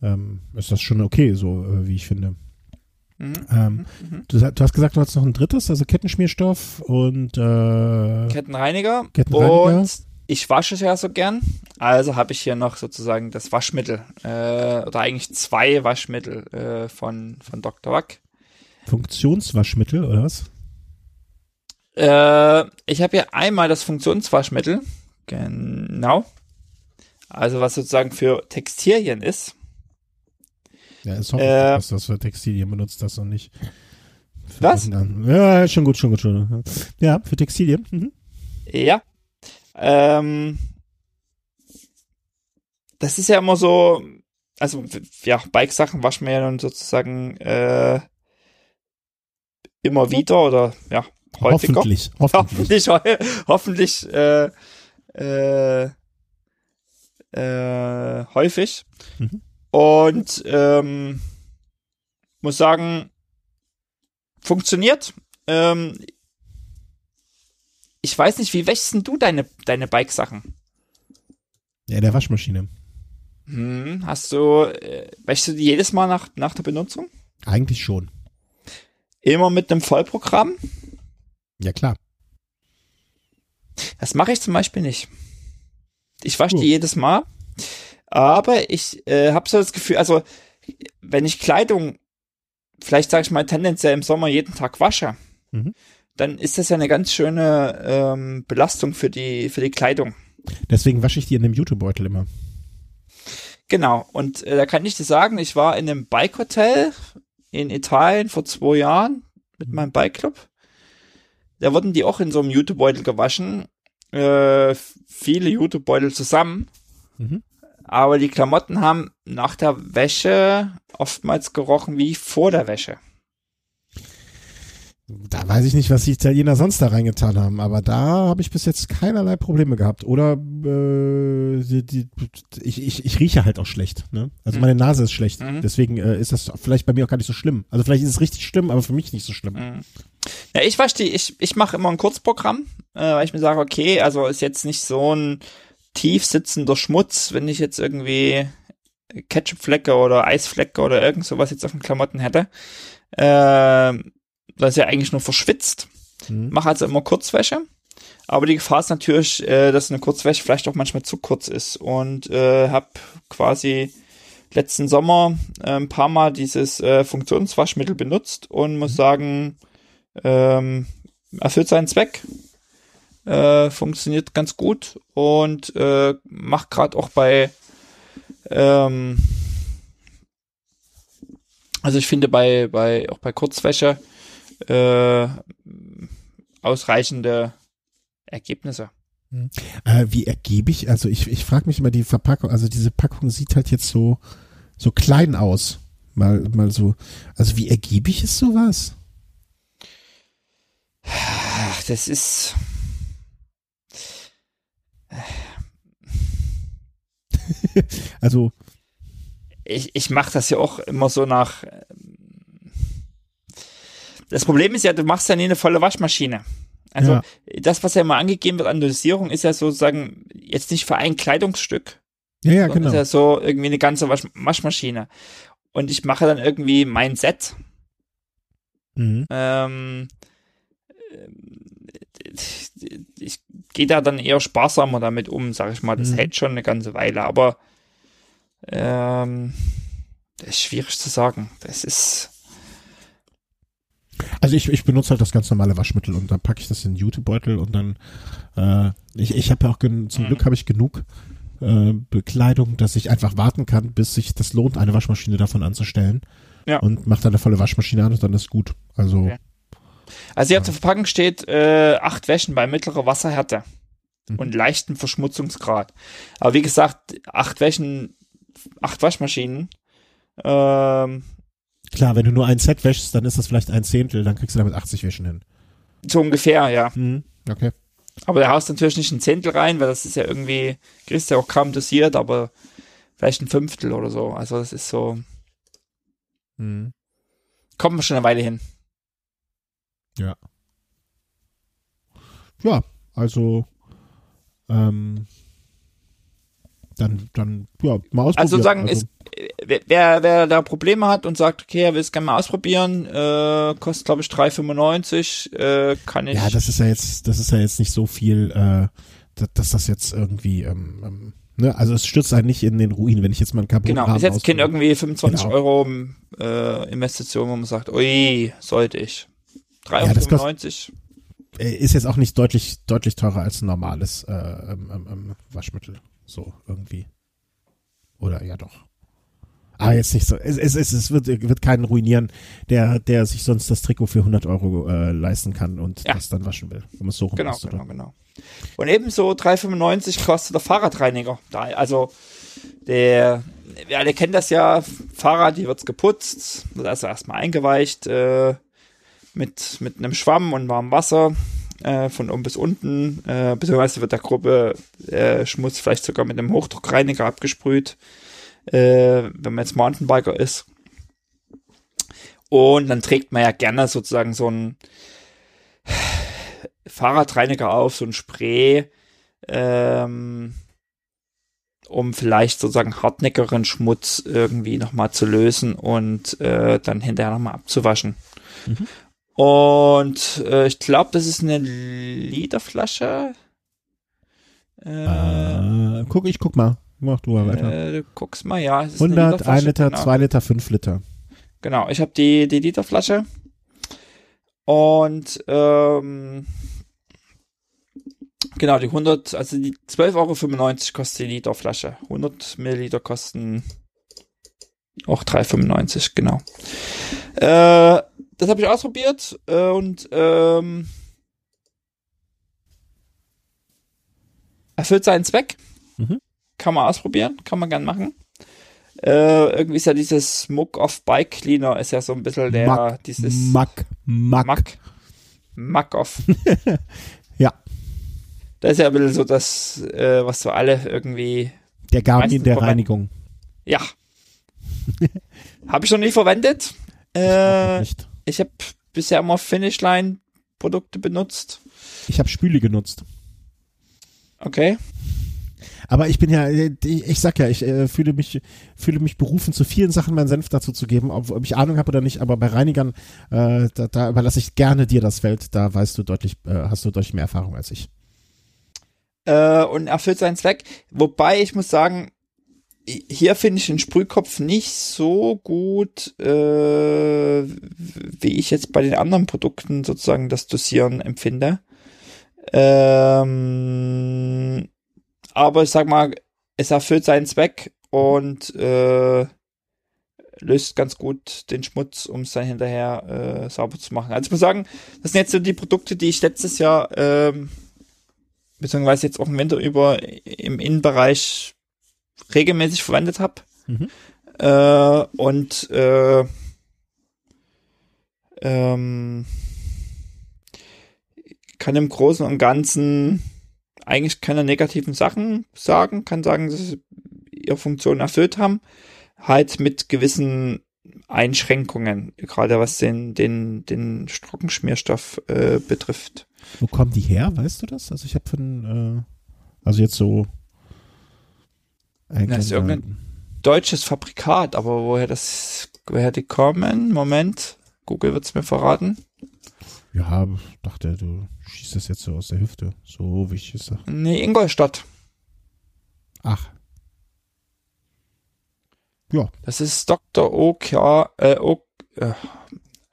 ähm, ist das schon okay, so äh, wie ich finde. Mhm. Ähm, mhm. mhm. du, du, hast gesagt, du hast noch ein drittes, also Kettenschmierstoff und äh, Kettenreiniger. Kettenreiniger. Und ich wasche es ja so gern. Also habe ich hier noch sozusagen das Waschmittel. Äh, oder eigentlich zwei Waschmittel äh, von, von Dr. Wack. Funktionswaschmittel, oder was? Äh, ich habe hier einmal das Funktionswaschmittel. Genau. Also was sozusagen für Textilien ist. Ja, ist hoffentlich, äh, dass das für Textilien benutzt das und nicht. Was? Ja, schon gut, schon gut, schon. Ja, für Textilien. Mhm. Ja. Ähm, das ist ja immer so, also ja, Bike-Sachen waschen wir ja dann sozusagen äh, immer wieder oder ja, häufiger. Hoffentlich, hoffentlich. Hoffentlich, hoffentlich äh, äh, äh, häufig. Mhm. Und ähm, muss sagen, funktioniert. Ähm, ich weiß nicht, wie wäschst du deine, deine Bike-Sachen? Ja, der Waschmaschine. Hm, hast du, äh, wäschst du die jedes Mal nach, nach der Benutzung? Eigentlich schon. Immer mit einem Vollprogramm? Ja, klar. Das mache ich zum Beispiel nicht. Ich wasche die jedes Mal. Aber ich äh, habe so das Gefühl, also wenn ich Kleidung, vielleicht sage ich mal tendenziell im Sommer jeden Tag wasche, mhm. dann ist das ja eine ganz schöne ähm, Belastung für die für die Kleidung. Deswegen wasche ich die in dem Jutebeutel immer. Genau. Und äh, da kann ich dir sagen, ich war in einem Bike-Hotel in Italien vor zwei Jahren mit mhm. meinem Bike-Club. Da wurden die auch in so einem Jutebeutel gewaschen. Äh, viele Jutebeutel zusammen. Mhm aber die Klamotten haben nach der Wäsche oftmals gerochen wie vor der Wäsche. Da weiß ich nicht, was die Italiener sonst da reingetan haben, aber da habe ich bis jetzt keinerlei Probleme gehabt. Oder äh, die, die, ich, ich, ich rieche halt auch schlecht. Ne? Also mhm. meine Nase ist schlecht. Mhm. Deswegen äh, ist das vielleicht bei mir auch gar nicht so schlimm. Also vielleicht ist es richtig schlimm, aber für mich nicht so schlimm. Mhm. Ja, ich die, ich, ich mache immer ein Kurzprogramm, äh, weil ich mir sage, okay, also ist jetzt nicht so ein tief sitzender Schmutz, wenn ich jetzt irgendwie Ketchupflecke oder Eisflecke oder irgend sowas jetzt auf den Klamotten hätte. Äh, das ist ja eigentlich nur verschwitzt. Mhm. Mache also immer Kurzwäsche. Aber die Gefahr ist natürlich, äh, dass eine Kurzwäsche vielleicht auch manchmal zu kurz ist. Und äh, habe quasi letzten Sommer äh, ein paar Mal dieses äh, Funktionswaschmittel benutzt und muss sagen, ähm, erfüllt seinen Zweck. Äh, funktioniert ganz gut und äh, macht gerade auch bei ähm, also ich finde bei bei auch bei Kurzwäsche äh, ausreichende Ergebnisse. Äh, wie ergiebig? Also ich, ich frage mich immer die Verpackung, also diese Packung sieht halt jetzt so, so klein aus. Mal, mal so. Also wie ergiebig ist sowas? Das ist. also. Ich, ich mache das ja auch immer so nach. Das Problem ist ja, du machst ja nie eine volle Waschmaschine. Also Ja. das, was ja immer angegeben wird an Dosierung, ist ja sozusagen jetzt nicht für ein Kleidungsstück, Ja, ja, genau. ist ja so irgendwie eine ganze Wasch Waschmaschine. Und ich mache dann irgendwie mein Set. Mhm. Ähm, ich gehe da dann eher sparsamer damit um, sag ich mal. Das Mhm. hält schon eine ganze Weile, aber ähm, das ist schwierig zu sagen. Das ist Also ich, ich benutze halt das ganz normale Waschmittel und dann packe ich das in den Jutebeutel und dann äh, ich, ich habe ja auch gen zum Mhm. Glück habe ich genug äh, Bekleidung, dass ich einfach warten kann, bis sich das lohnt, eine Waschmaschine davon anzustellen. Ja. Und mache dann eine volle Waschmaschine an und dann ist gut. Also Okay. Also hier auf der Verpackung steht äh, acht Wäschen bei mittlerer Wasserhärte Mhm. und leichten Verschmutzungsgrad. Aber wie gesagt, acht Wäschen, acht Waschmaschinen. Ähm, klar, wenn du nur ein Set wäschst, dann ist das vielleicht ein Zehntel, dann kriegst du damit 80 Wäschen hin. so ungefähr, ja. Mhm. Okay. Aber da haust natürlich nicht ein Zehntel rein, weil das ist ja irgendwie, kriegst ja auch kaum dosiert, aber vielleicht ein Fünftel oder so. Also das ist so, Mhm. kommt man schon eine Weile hin. Ja, also ähm, dann, dann, ja, mal ausprobieren. Also sagen, ist, wer, wer wer da Probleme hat und sagt, okay, er will es gerne mal ausprobieren, äh, kostet glaube ich 3,95, äh, kann ich. ja, das ist ja jetzt, das ist ja jetzt nicht so viel, äh, dass, dass das jetzt irgendwie, ähm, ähm, ne, also es stürzt einen nicht in den Ruin, wenn ich jetzt mal ein Carbon Genau, ist jetzt kein irgendwie 25 Genau. Euro äh, Investition, wo man sagt, ui, sollte ich. Ja, das 3,95. Äh, ist jetzt auch nicht deutlich, deutlich teurer als ein normales äh, ähm, ähm, ähm, Waschmittel, so irgendwie. Oder ja doch. Aber jetzt nicht so. Es, es, es, es wird, wird keinen ruinieren, der, der sich sonst das Trikot für 100 Euro äh, leisten kann und Ja. das dann waschen will, um es so rum Genau, genau, genau. Und ebenso 3,95 kostet der Fahrradreiniger. Also der, wir alle kennen das ja, Fahrrad, die wird's geputzt, wird also erstmal eingeweicht äh, mit, mit einem Schwamm und warmem Wasser äh, von oben bis unten, äh, beziehungsweise wird der grobe äh, Schmutz vielleicht sogar mit einem Hochdruckreiniger abgesprüht, äh, wenn man jetzt Mountainbiker ist. Und dann trägt man ja gerne sozusagen so ein Fahrradreiniger auf, so ein Spray, ähm, um vielleicht sozusagen hartnäckigeren Schmutz irgendwie nochmal zu lösen und äh, dann hinterher nochmal abzuwaschen. Mhm. Und äh, ich glaube, das ist eine Literflasche. Äh, Äh, guck, ich guck mal. Mach du mal weiter. äh, du guckst mal, ja. es ist eine 100, 1 Literflasche, Liter, genau. 2 Liter, 5 Liter. Genau, ich habe die, die Literflasche. Und ähm, genau, die 100, also die 12,95 Euro kostet die Literflasche. 100 Milliliter kosten auch 3,95, genau. Äh, das habe ich ausprobiert äh, und ähm, erfüllt seinen Zweck. Mhm. Kann man ausprobieren, kann man gern machen. Äh, irgendwie ist ja dieses Muck of Bike Cleaner ist ja so ein bisschen der, Mack, dieses Mack, Mack. Mack. Mack off. Ja. Das ist ja ein bisschen so das, äh, was so alle irgendwie, Der Garmin der. Reinigung. ja. habe ich noch nie verwendet. Äh, Nicht. Ich habe bisher immer Finishline Produkte benutzt. Ich habe Spüli genutzt. Okay. Aber ich bin ja, ich, ich sag ja, ich äh, fühle mich fühle mich berufen, zu vielen Sachen meinen Senf dazu zu geben, ob, ob ich Ahnung habe oder nicht. Aber bei Reinigern, äh, da, da überlasse ich gerne dir das Feld. Da weißt du deutlich, äh, hast du deutlich mehr Erfahrung als ich. äh, und erfüllt seinen Zweck. Wobei ich muss sagen, hier finde ich den Sprühkopf nicht so gut, äh, wie ich jetzt bei den anderen Produkten sozusagen das Dosieren empfinde. Ähm, aber ich sag mal, es erfüllt seinen Zweck und äh, löst ganz gut den Schmutz, um es dann hinterher äh, sauber zu machen. Also ich muss sagen, das sind jetzt so die Produkte, die ich letztes Jahr, ähm, beziehungsweise jetzt auch im Winter über im Innenbereich regelmäßig verwendet habe. Mhm. Äh, und äh, ähm, kann im Großen und Ganzen eigentlich keine negativen Sachen sagen, kann sagen, dass sie ihre Funktion erfüllt haben, halt mit gewissen Einschränkungen, gerade was den, den, den Trockenschmierstoff äh, betrifft. Wo kommen die her, weißt du das? Also ich habe von, äh, also jetzt so das ist irgendein deutsches Fabrikat, aber woher das, woher die kommen? Moment, Google wird's mir verraten. Ja, dachte, du schießt das jetzt so aus der Hüfte. So wichtig ist das. Nee, Ingolstadt. Ach. Ja. Das ist Dr. OK, äh, OK, äh,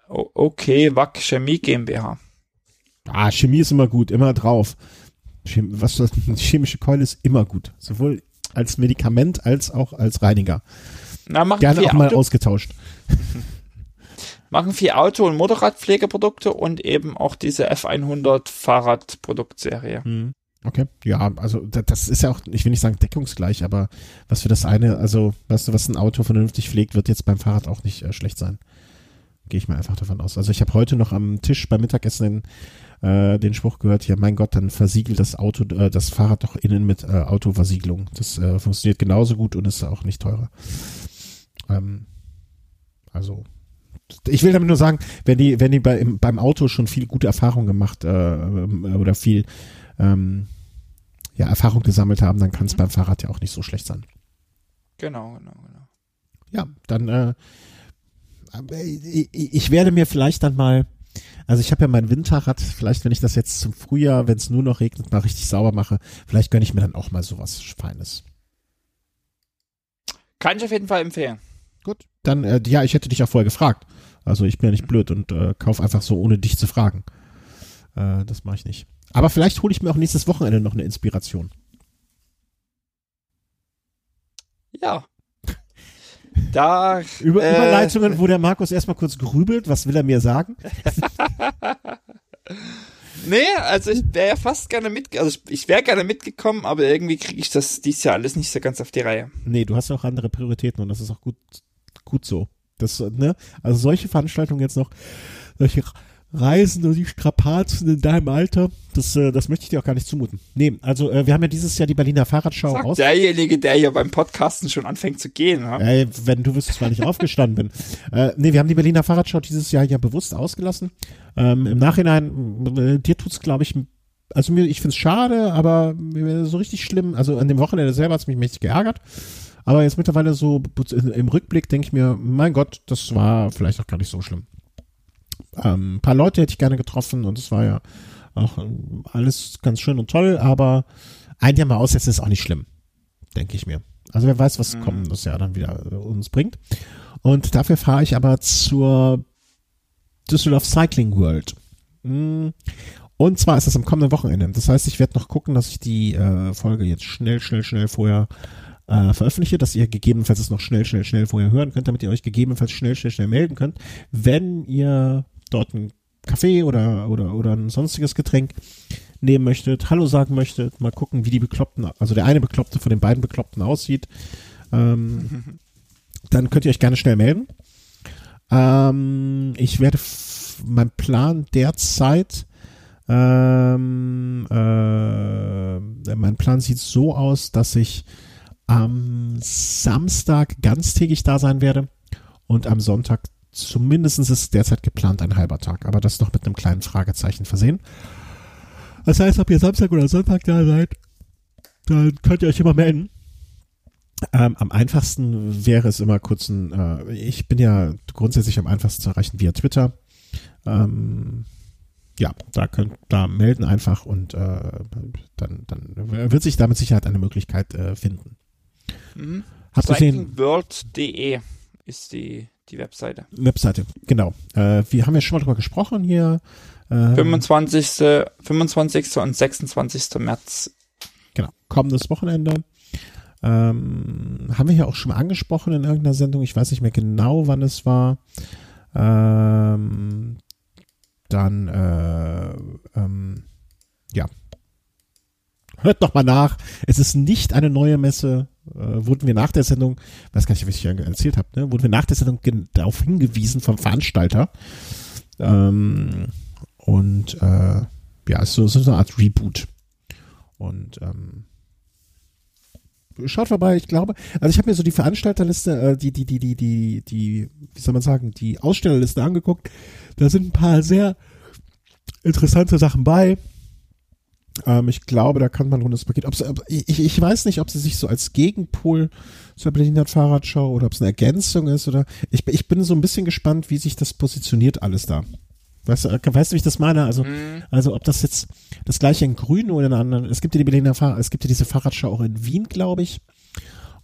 okay, Wack Chemie GmbH. Ah, Chemie ist immer gut, immer drauf. Was das, chemische Keule ist immer gut. Sowohl als Medikament als auch als Reiniger. Na, machen Gerne auch mal Auto ausgetauscht. machen viel Auto- und Motorradpflegeprodukte und eben auch diese F100 Fahrradproduktserie. Hm. Okay, ja, also das ist ja auch, ich will nicht sagen deckungsgleich, aber was für das eine, also weißt du, was ein Auto vernünftig pflegt, wird jetzt beim Fahrrad auch nicht äh, schlecht sein. Gehe ich mal einfach davon aus. Also ich habe heute noch am Tisch beim Mittagessen in äh, den Spruch gehört, ja mein Gott, dann versiegelt das Auto, äh, das Fahrrad doch innen mit äh, Autoversiegelung. Das äh, funktioniert genauso gut und ist auch nicht teurer. Ähm, also ich will damit nur sagen, wenn die, wenn die bei, im, beim Auto schon viel gute Erfahrung gemacht äh, oder viel ähm, ja, Erfahrung gesammelt haben, dann kann es mhm. beim Fahrrad ja auch nicht so schlecht sein. Genau, genau, genau. Ja, dann äh, ich, ich werde mir vielleicht dann mal also ich habe ja mein Winterrad, vielleicht wenn ich das jetzt zum Frühjahr, wenn es nur noch regnet, mal richtig sauber mache, vielleicht gönne ich mir dann auch mal sowas Feines. Kann ich auf jeden Fall empfehlen. Gut, dann, äh, ja, ich hätte dich auch vorher gefragt. Also ich bin ja nicht blöd und äh, kauf einfach so, ohne dich zu fragen. Äh, das mache ich nicht. Aber vielleicht hole ich mir auch nächstes Wochenende noch eine Inspiration. Ja, da, Über, äh, Überleitungen, wo der Markus erstmal kurz grübelt, was will er mir sagen? nee, also ich wäre ja fast gerne mit, also ich wäre gerne mitgekommen, aber irgendwie kriege ich das dies Jahr alles nicht so ganz auf die Reihe. Nee, du hast ja auch andere Prioritäten und das ist auch gut, gut so. Das, ne, also solche Veranstaltungen jetzt noch, solche Reisen und die Strapazen in deinem Alter, das, äh, das möchte ich dir auch gar nicht zumuten. Nee, also äh, wir haben ja dieses Jahr die Berliner Fahrradschau Sagt aus. derjenige, der hier beim Podcasten schon anfängt zu gehen. Ja? Äh, wenn du wüsstest, wann ich aufgestanden bin. Äh, nee, wir haben die Berliner Fahrradschau dieses Jahr ja bewusst ausgelassen. Ähm, Im Nachhinein, äh, dir tut's, glaube ich, also mir, ich find's schade, aber so richtig schlimm. Also an dem Wochenende selber hat's mich mächtig geärgert. Aber jetzt mittlerweile so im Rückblick denke ich mir, mein Gott, das war vielleicht auch gar nicht so schlimm. Ähm, ein paar Leute hätte ich gerne getroffen und es war ja auch ähm, alles ganz schön und toll, aber ein Jahr mal aussetzen ist auch nicht schlimm, denke ich mir. Also wer weiß, was mhm. kommendes Jahr dann wieder äh, uns bringt. Und dafür fahre ich aber zur Düsseldorf Cycling World. Mm. Und zwar ist das am kommenden Wochenende. Das heißt, ich werde noch gucken, dass ich die äh, Folge jetzt schnell, schnell, schnell vorher äh, veröffentliche, dass ihr gegebenenfalls es noch schnell, schnell, schnell vorher hören könnt, damit ihr euch gegebenenfalls schnell, schnell, schnell melden könnt, wenn ihr dort einen Kaffee oder, oder, oder ein sonstiges Getränk nehmen möchtet, Hallo sagen möchtet, mal gucken, wie die Bekloppten, also der eine Bekloppte von den beiden Bekloppten aussieht, ähm, dann könnt ihr euch gerne schnell melden. Ähm, ich werde mein Plan derzeit, ähm, äh, mein Plan sieht so aus, dass ich am Samstag ganztägig da sein werde und am Sonntag Zumindest ist derzeit geplant ein halber Tag, aber das noch mit einem kleinen Fragezeichen versehen. Das heißt, ob ihr Samstag oder Sonntag da seid, dann könnt ihr euch immer melden. Ähm, am einfachsten wäre es immer kurz ein, äh, ich bin ja grundsätzlich am einfachsten zu erreichen via Twitter. Ähm, ja, da könnt da melden einfach und äh, dann, dann wird sich da mit Sicherheit eine Möglichkeit äh, finden. Mhm. Hast du gesehen? Cyclingworld.de ist die, die Webseite. Webseite, genau. Äh, wir haben ja schon mal drüber gesprochen hier. Äh, 25. 25. und 26. März. Genau, kommendes Wochenende. Ähm, haben wir ja auch schon mal angesprochen in irgendeiner Sendung. Ich weiß nicht mehr genau, wann es war. Ähm, dann, äh, ähm, ja. Hört noch mal nach. Es ist nicht eine neue Messe. Äh, wurden wir nach der Sendung, weiß gar nicht, was ich erzählt habe, ne, wurden wir nach der Sendung darauf hingewiesen vom Veranstalter. Ähm, und äh, ja, es ist so, so eine Art Reboot. Und ähm, schaut vorbei, ich glaube. Also ich habe mir so die Veranstalterliste, äh, die, die, die, die, die, die, wie soll man sagen, die Ausstellerliste angeguckt. Da sind ein paar sehr interessante Sachen bei. Ähm, ich glaube, da kann man ein rundes Paket. Ob's, ob, ich, ich weiß nicht, ob sie sich so als Gegenpol zur Berliner Fahrradschau oder ob es eine Ergänzung ist oder ich, ich bin so ein bisschen gespannt, wie sich das positioniert alles da. Weißt du, weißt du, wie ich das meine? Also, mhm. also ob das jetzt das gleiche in Grün oder in anderen. Es gibt ja die Berliner Fahrrad, es gibt ja diese Fahrradschau auch in Wien, glaube ich.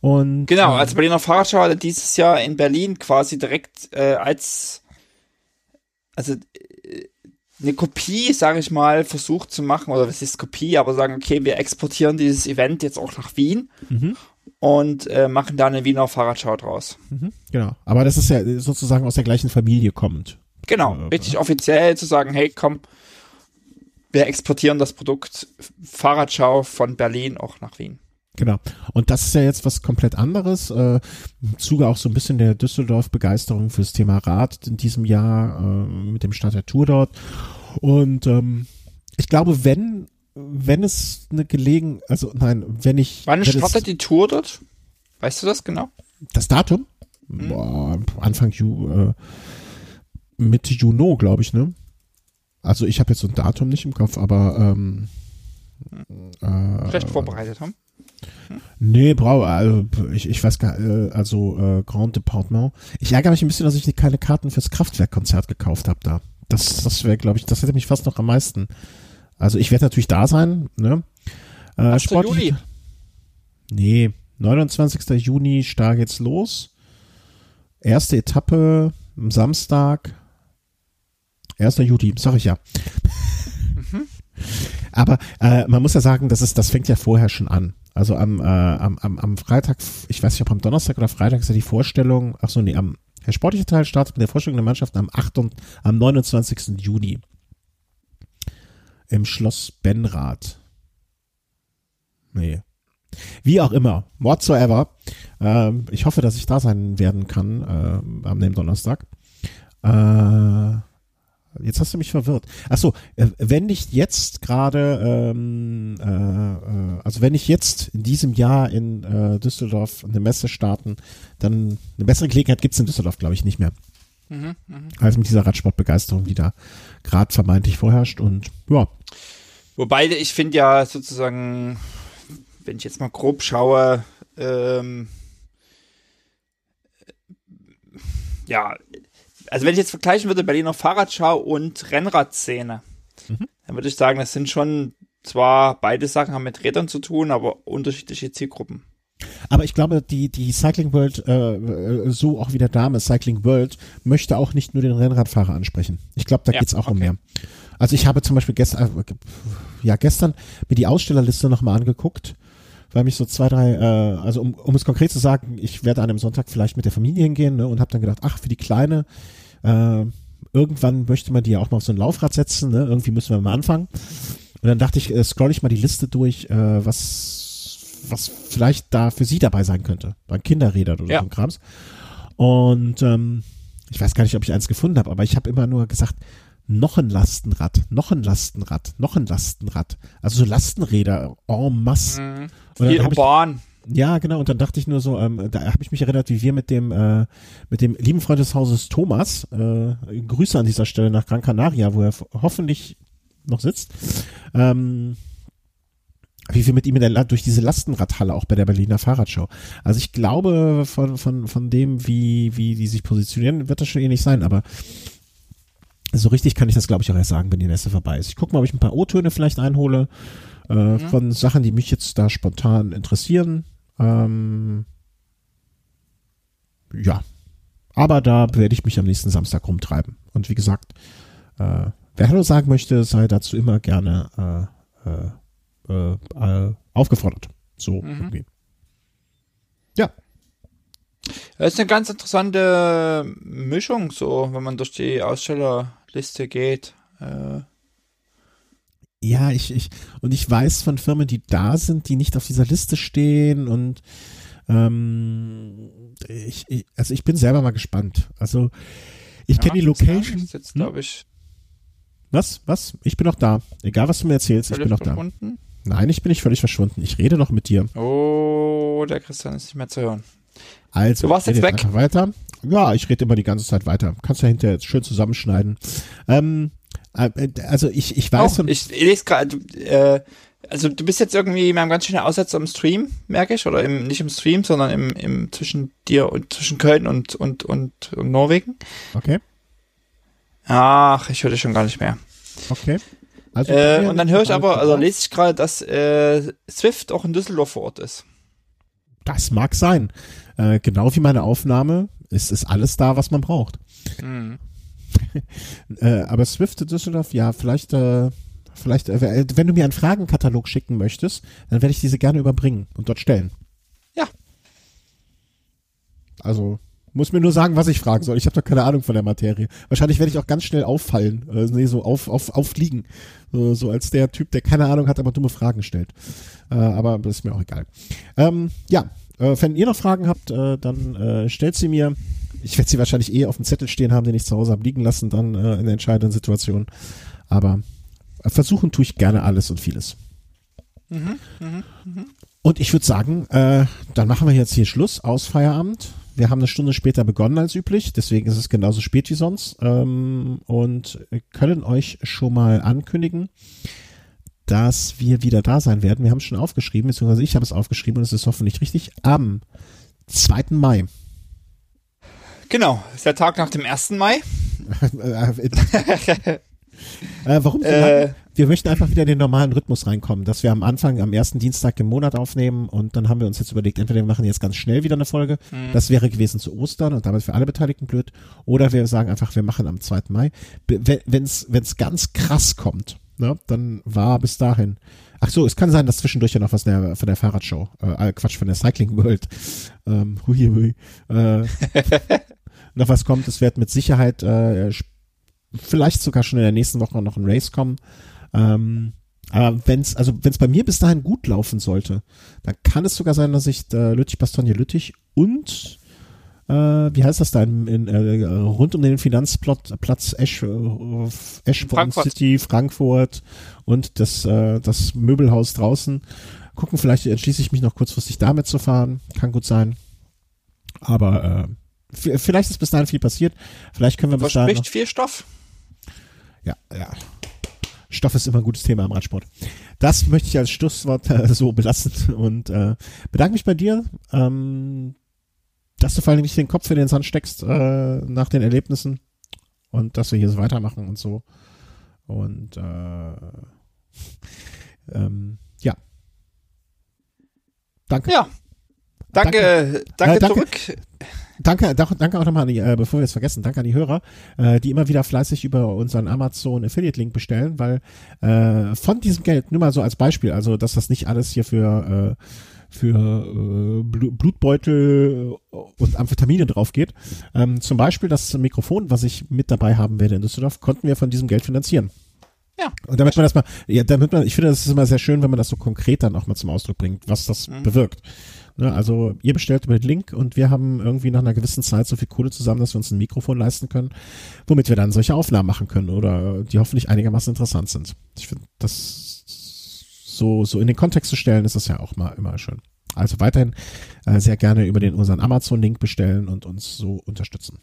Und genau, ähm, als Berliner Fahrradschau hatte dieses Jahr in Berlin quasi direkt äh, als also äh, eine Kopie, sage ich mal, versucht zu machen, oder was ist Kopie, aber sagen, okay, wir exportieren dieses Event jetzt auch nach Wien mhm. und äh, machen da eine Wiener Fahrradschau draus. Mhm, genau, aber das ist ja sozusagen aus der gleichen Familie kommend. Genau, äh, richtig offiziell zu sagen, hey, komm, wir exportieren das Produkt Fahrradschau von Berlin auch nach Wien. Genau. Und das ist ja jetzt was komplett anderes. Äh, Im Zuge auch so ein bisschen der Düsseldorf-Begeisterung fürs Thema Rad in diesem Jahr äh, mit dem Start der Tour dort. Und ähm, ich glaube, wenn wenn es eine Gelegen, also nein, wenn ich. Wann wenn startet es, die Tour dort? Weißt du das genau? Das Datum? Hm. Boah, Anfang Ju, äh, Mitte Juni, glaube ich, ne? Also ich habe jetzt so ein Datum nicht im Kopf, aber ähm, äh, Schlecht vorbereitet haben. Nee, brau, also ich, ich weiß gar äh, also äh, Grand Departement. Ich ärgere mich ein bisschen, dass ich keine Karten fürs Kraftwerkkonzert gekauft habe da. Das, das wäre, glaube ich, das hätte mich fast noch am meisten. Also ich werde natürlich da sein, ne? Äh, Sportlich, Juli. Nee, 29. Juni stark geht's los. Erste Etappe am Samstag. 1. Juli, sag ich ja. Mhm. Aber äh, man muss ja sagen, das ist, das fängt ja vorher schon an. Also am, äh, am, am, am Freitag, ich weiß nicht, ob am Donnerstag oder Freitag ist ja die Vorstellung, ach so, nee, am der sportliche Teil startet mit der Vorstellung der Mannschaft am 8. und am 29. Juni im Schloss Benrath. Nee. Wie auch immer, whatsoever. Ähm, ich hoffe, dass ich da sein werden kann äh, am dem Donnerstag. Äh, Jetzt hast du mich verwirrt. Achso, äh, wenn nicht jetzt gerade, ähm, äh, äh, also wenn nicht jetzt in diesem Jahr in äh, Düsseldorf eine Messe starten, dann eine bessere Gelegenheit gibt's in Düsseldorf, glaube ich, nicht mehr. Mhm, mh. Als mit dieser Radsportbegeisterung, die da gerade vermeintlich vorherrscht und ja. Wobei ich finde ja sozusagen, wenn ich jetzt mal grob schaue, ähm, ja, also wenn ich jetzt vergleichen würde, Berliner Fahrradschau und Rennradszene, mhm. dann würde ich sagen, das sind schon zwar beide Sachen haben mit Rädern zu tun, aber unterschiedliche Zielgruppen. Aber ich glaube, die, die Cycling World, äh, so auch wie der Dame Cycling World, möchte auch nicht nur den Rennradfahrer ansprechen. Ich glaube, da ja, geht's auch okay. um mehr. Also ich habe zum Beispiel gestern, äh, ja, gestern mir die Ausstellerliste nochmal angeguckt, weil mich so zwei, drei, äh, also um, um es konkret zu sagen, ich werde an einem Sonntag vielleicht mit der Familie hingehen ne, und habe dann gedacht, ach, für die Kleine, äh, irgendwann möchte man die ja auch mal auf so ein Laufrad setzen, ne? irgendwie müssen wir mal anfangen. Und dann dachte ich, äh, scroll ich mal die Liste durch, äh, was, was vielleicht da für sie dabei sein könnte. Bei Kinderrädern oder ja. so ein Krams. Und ähm, ich weiß gar nicht, ob ich eins gefunden habe, aber ich habe immer nur gesagt, noch ein Lastenrad, noch ein Lastenrad, noch ein Lastenrad. Also so Lastenräder en masse. Mhm. Viel urban. Ja, genau. Und dann dachte ich nur so, ähm, da habe ich mich erinnert, wie wir mit dem äh, mit dem lieben Freund des Hauses Thomas, äh, Grüße an dieser Stelle nach Gran Canaria, wo er hoffentlich noch sitzt, ähm, wie wir mit ihm in der, durch diese Lastenradhalle auch bei der Berliner Fahrradschau. Also ich glaube, von von von dem, wie wie die sich positionieren, wird das schon ähnlich sein. Aber so richtig kann ich das, glaube ich, auch erst sagen, wenn die Messe vorbei ist. Ich gucke mal, ob ich ein paar O-Töne vielleicht einhole äh, mhm. von Sachen, die mich jetzt da spontan interessieren. Ähm, ja. Aber da werde ich mich am nächsten Samstag rumtreiben. Und wie gesagt, äh, wer Hallo sagen möchte, sei dazu immer gerne äh, äh, äh, aufgefordert. So mhm. irgendwie. Ja. Das ist eine ganz interessante Mischung, so, wenn man durch die Ausstellerliste geht. Äh. Ja, ich, ich, und ich weiß von Firmen, die da sind, die nicht auf dieser Liste stehen und ähm, ich, ich, also ich bin selber mal gespannt. Also ich ja, kenne die Location. Jetzt, glaube ich. Was? Was? Ich bin noch da. Egal, was du mir erzählst, ich bin noch da. Nein, ich bin nicht völlig verschwunden. Ich rede noch mit dir. Oh, der Christian ist nicht mehr zu hören. Also, du warst jetzt weg. Weiter. Ja, ich rede immer die ganze Zeit weiter. Kannst ja hinterher jetzt schön zusammenschneiden. Ähm, äh, also ich, ich weiß. Oh, ich, ich lese gerade, äh, also du bist jetzt irgendwie in einem ganz schönen Aussetzer im Stream, merke ich, oder im, nicht im Stream, sondern im, im zwischen dir und zwischen Köln und, und, und, und Norwegen. Okay. Ach, ich höre dich schon gar nicht mehr. Okay. Also, äh, und dann höre ich aber, also lese ich gerade, dass äh, Swift auch in Düsseldorf vor Ort ist. Das mag sein. Äh, genau wie meine Aufnahme ist, ist alles da, was man braucht. Mhm. äh, aber Swift Düsseldorf, ja, vielleicht, äh, vielleicht, äh, wenn du mir einen Fragenkatalog schicken möchtest, dann werde ich diese gerne überbringen und dort stellen. Ja. Also, muss mir nur sagen, was ich fragen soll. Ich habe doch keine Ahnung von der Materie. Wahrscheinlich werde ich auch ganz schnell auffallen. Äh, nee, so auf, auf, aufliegen. So, so als der Typ, der keine Ahnung hat, aber dumme Fragen stellt. Äh, aber das ist mir auch egal. Ähm, ja, äh, wenn ihr noch Fragen habt, äh, dann äh, stellt sie mir. Ich werde sie wahrscheinlich eh auf dem Zettel stehen haben, den ich zu Hause habe liegen lassen, dann äh, in der entscheidenden Situation. Aber äh, versuchen tue ich gerne alles und vieles. Mhm, mh, mh. Und ich würde sagen, äh, dann machen wir jetzt hier Schluss aus Feierabend. Wir haben eine Stunde später begonnen als üblich, deswegen ist es genauso spät wie sonst. Ähm, und können euch schon mal ankündigen, dass wir wieder da sein werden. Wir haben es schon aufgeschrieben, beziehungsweise ich habe es aufgeschrieben und es ist hoffentlich richtig. Am 2. Mai. Genau, ist der Tag nach dem 1. Mai. äh, warum äh, Wir möchten einfach wieder in den normalen Rhythmus reinkommen, dass wir am Anfang, am ersten Dienstag im Monat aufnehmen und dann haben wir uns jetzt überlegt, entweder wir machen jetzt ganz schnell wieder eine Folge, mhm. das wäre gewesen zu Ostern und damit für alle Beteiligten blöd, oder wir sagen einfach, wir machen am 2. Mai. Wenn es ganz krass kommt, Ne? Dann war bis dahin. Ach so, es kann sein, dass zwischendurch ja noch was der, von der Fahrradshow, äh, Quatsch, von der Cycling World, ähm, hui, hui, äh, noch was kommt. Es wird mit Sicherheit äh, vielleicht sogar schon in der nächsten Woche noch ein Race kommen. Ähm, aber wenn's, also wenn's bei mir bis dahin gut laufen sollte, dann kann es sogar sein, dass ich äh, Lüttich Bastogne Lüttich und äh, wie heißt das da, in, in, äh, rund um den Finanzplatz Esch, äh, Eschborn City, Frankfurt und das, äh, das Möbelhaus draußen. Gucken, vielleicht entschließe ich mich noch kurzfristig damit zu fahren. Kann gut sein. Aber äh, vielleicht ist bis dahin viel passiert. Vielleicht können wir bis dahin. Verspricht viel Stoff. Ja, ja. Stoff ist immer ein gutes Thema im Radsport. Das möchte ich als Schlusswort äh, so belassen und äh, bedanke mich bei dir. Ähm, dass du vor allem nicht den Kopf in den Sand steckst äh, nach den Erlebnissen und dass wir hier so weitermachen und so. Und äh, ähm, ja. Danke. Ja. Danke, danke, danke, äh, danke zurück. Danke, danke auch nochmal an die, äh, bevor wir es vergessen, danke an die Hörer, äh, die immer wieder fleißig über unseren Amazon Affiliate Link bestellen, weil äh, von diesem Geld, nur mal so als Beispiel, also dass das nicht alles hier für äh, für äh, Blutbeutel und Amphetamine drauf geht. Ähm, zum Beispiel das Mikrofon, was ich mit dabei haben werde in Düsseldorf, konnten wir von diesem Geld finanzieren. Ja. Und damit man das mal, ja, damit man, ich finde, das ist immer sehr schön, wenn man das so konkret dann auch mal zum Ausdruck bringt, was das mhm. bewirkt. Ne, also ihr bestellt über den Link und wir haben irgendwie nach einer gewissen Zeit so viel Kohle zusammen, dass wir uns ein Mikrofon leisten können, womit wir dann solche Aufnahmen machen können oder die hoffentlich einigermaßen interessant sind. Ich finde, das so, so in den Kontext zu stellen, ist das ja auch mal immer schön. Also weiterhin äh, sehr gerne über den unseren Amazon-Link bestellen und uns so unterstützen.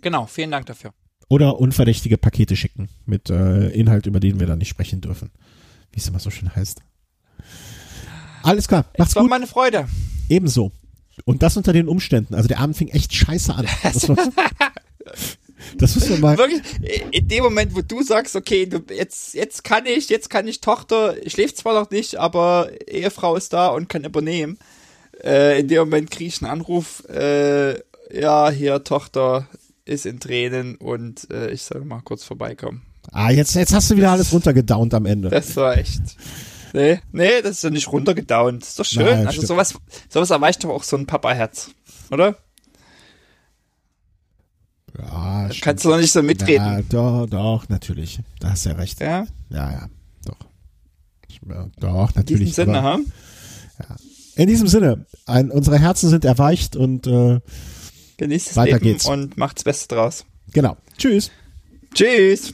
Genau, vielen Dank dafür. Oder unverdächtige Pakete schicken mit äh, Inhalt, über den wir dann nicht sprechen dürfen. Wie es immer so schön heißt. Alles klar, mach's es war gut. meine Freude. Ebenso. Und das unter den Umständen. Also der Abend fing echt scheiße an. Das müssen wir mal. Wirklich, in dem Moment, wo du sagst, okay, du, jetzt, jetzt kann ich, jetzt kann ich Tochter, schläft zwar noch nicht, aber Ehefrau ist da und kann übernehmen. Äh, in dem Moment kriege ich einen Anruf, äh, ja, hier, Tochter ist in Tränen und äh, ich soll mal kurz vorbeikommen. Ah, jetzt, jetzt hast du wieder alles runtergedownt am Ende. Das war echt. Nee, nee, das ist doch nicht runtergedownt. Das ist doch schön. Nein, also stimmt. sowas, sowas erweicht doch auch so ein Papa-Herz. Oder? Ja, Da kannst du doch nicht so mitreden. Ja, doch, doch, natürlich. Da hast du ja recht. Ja, Ja, ja, doch. Ja, Doch, in diesem natürlich. Sinne, aber- ha? In diesem Sinne, ein, unsere Herzen sind erweicht und äh, Genießt Weiter Leben geht's. und macht's Beste draus. genau. Tschüss. Tschüss.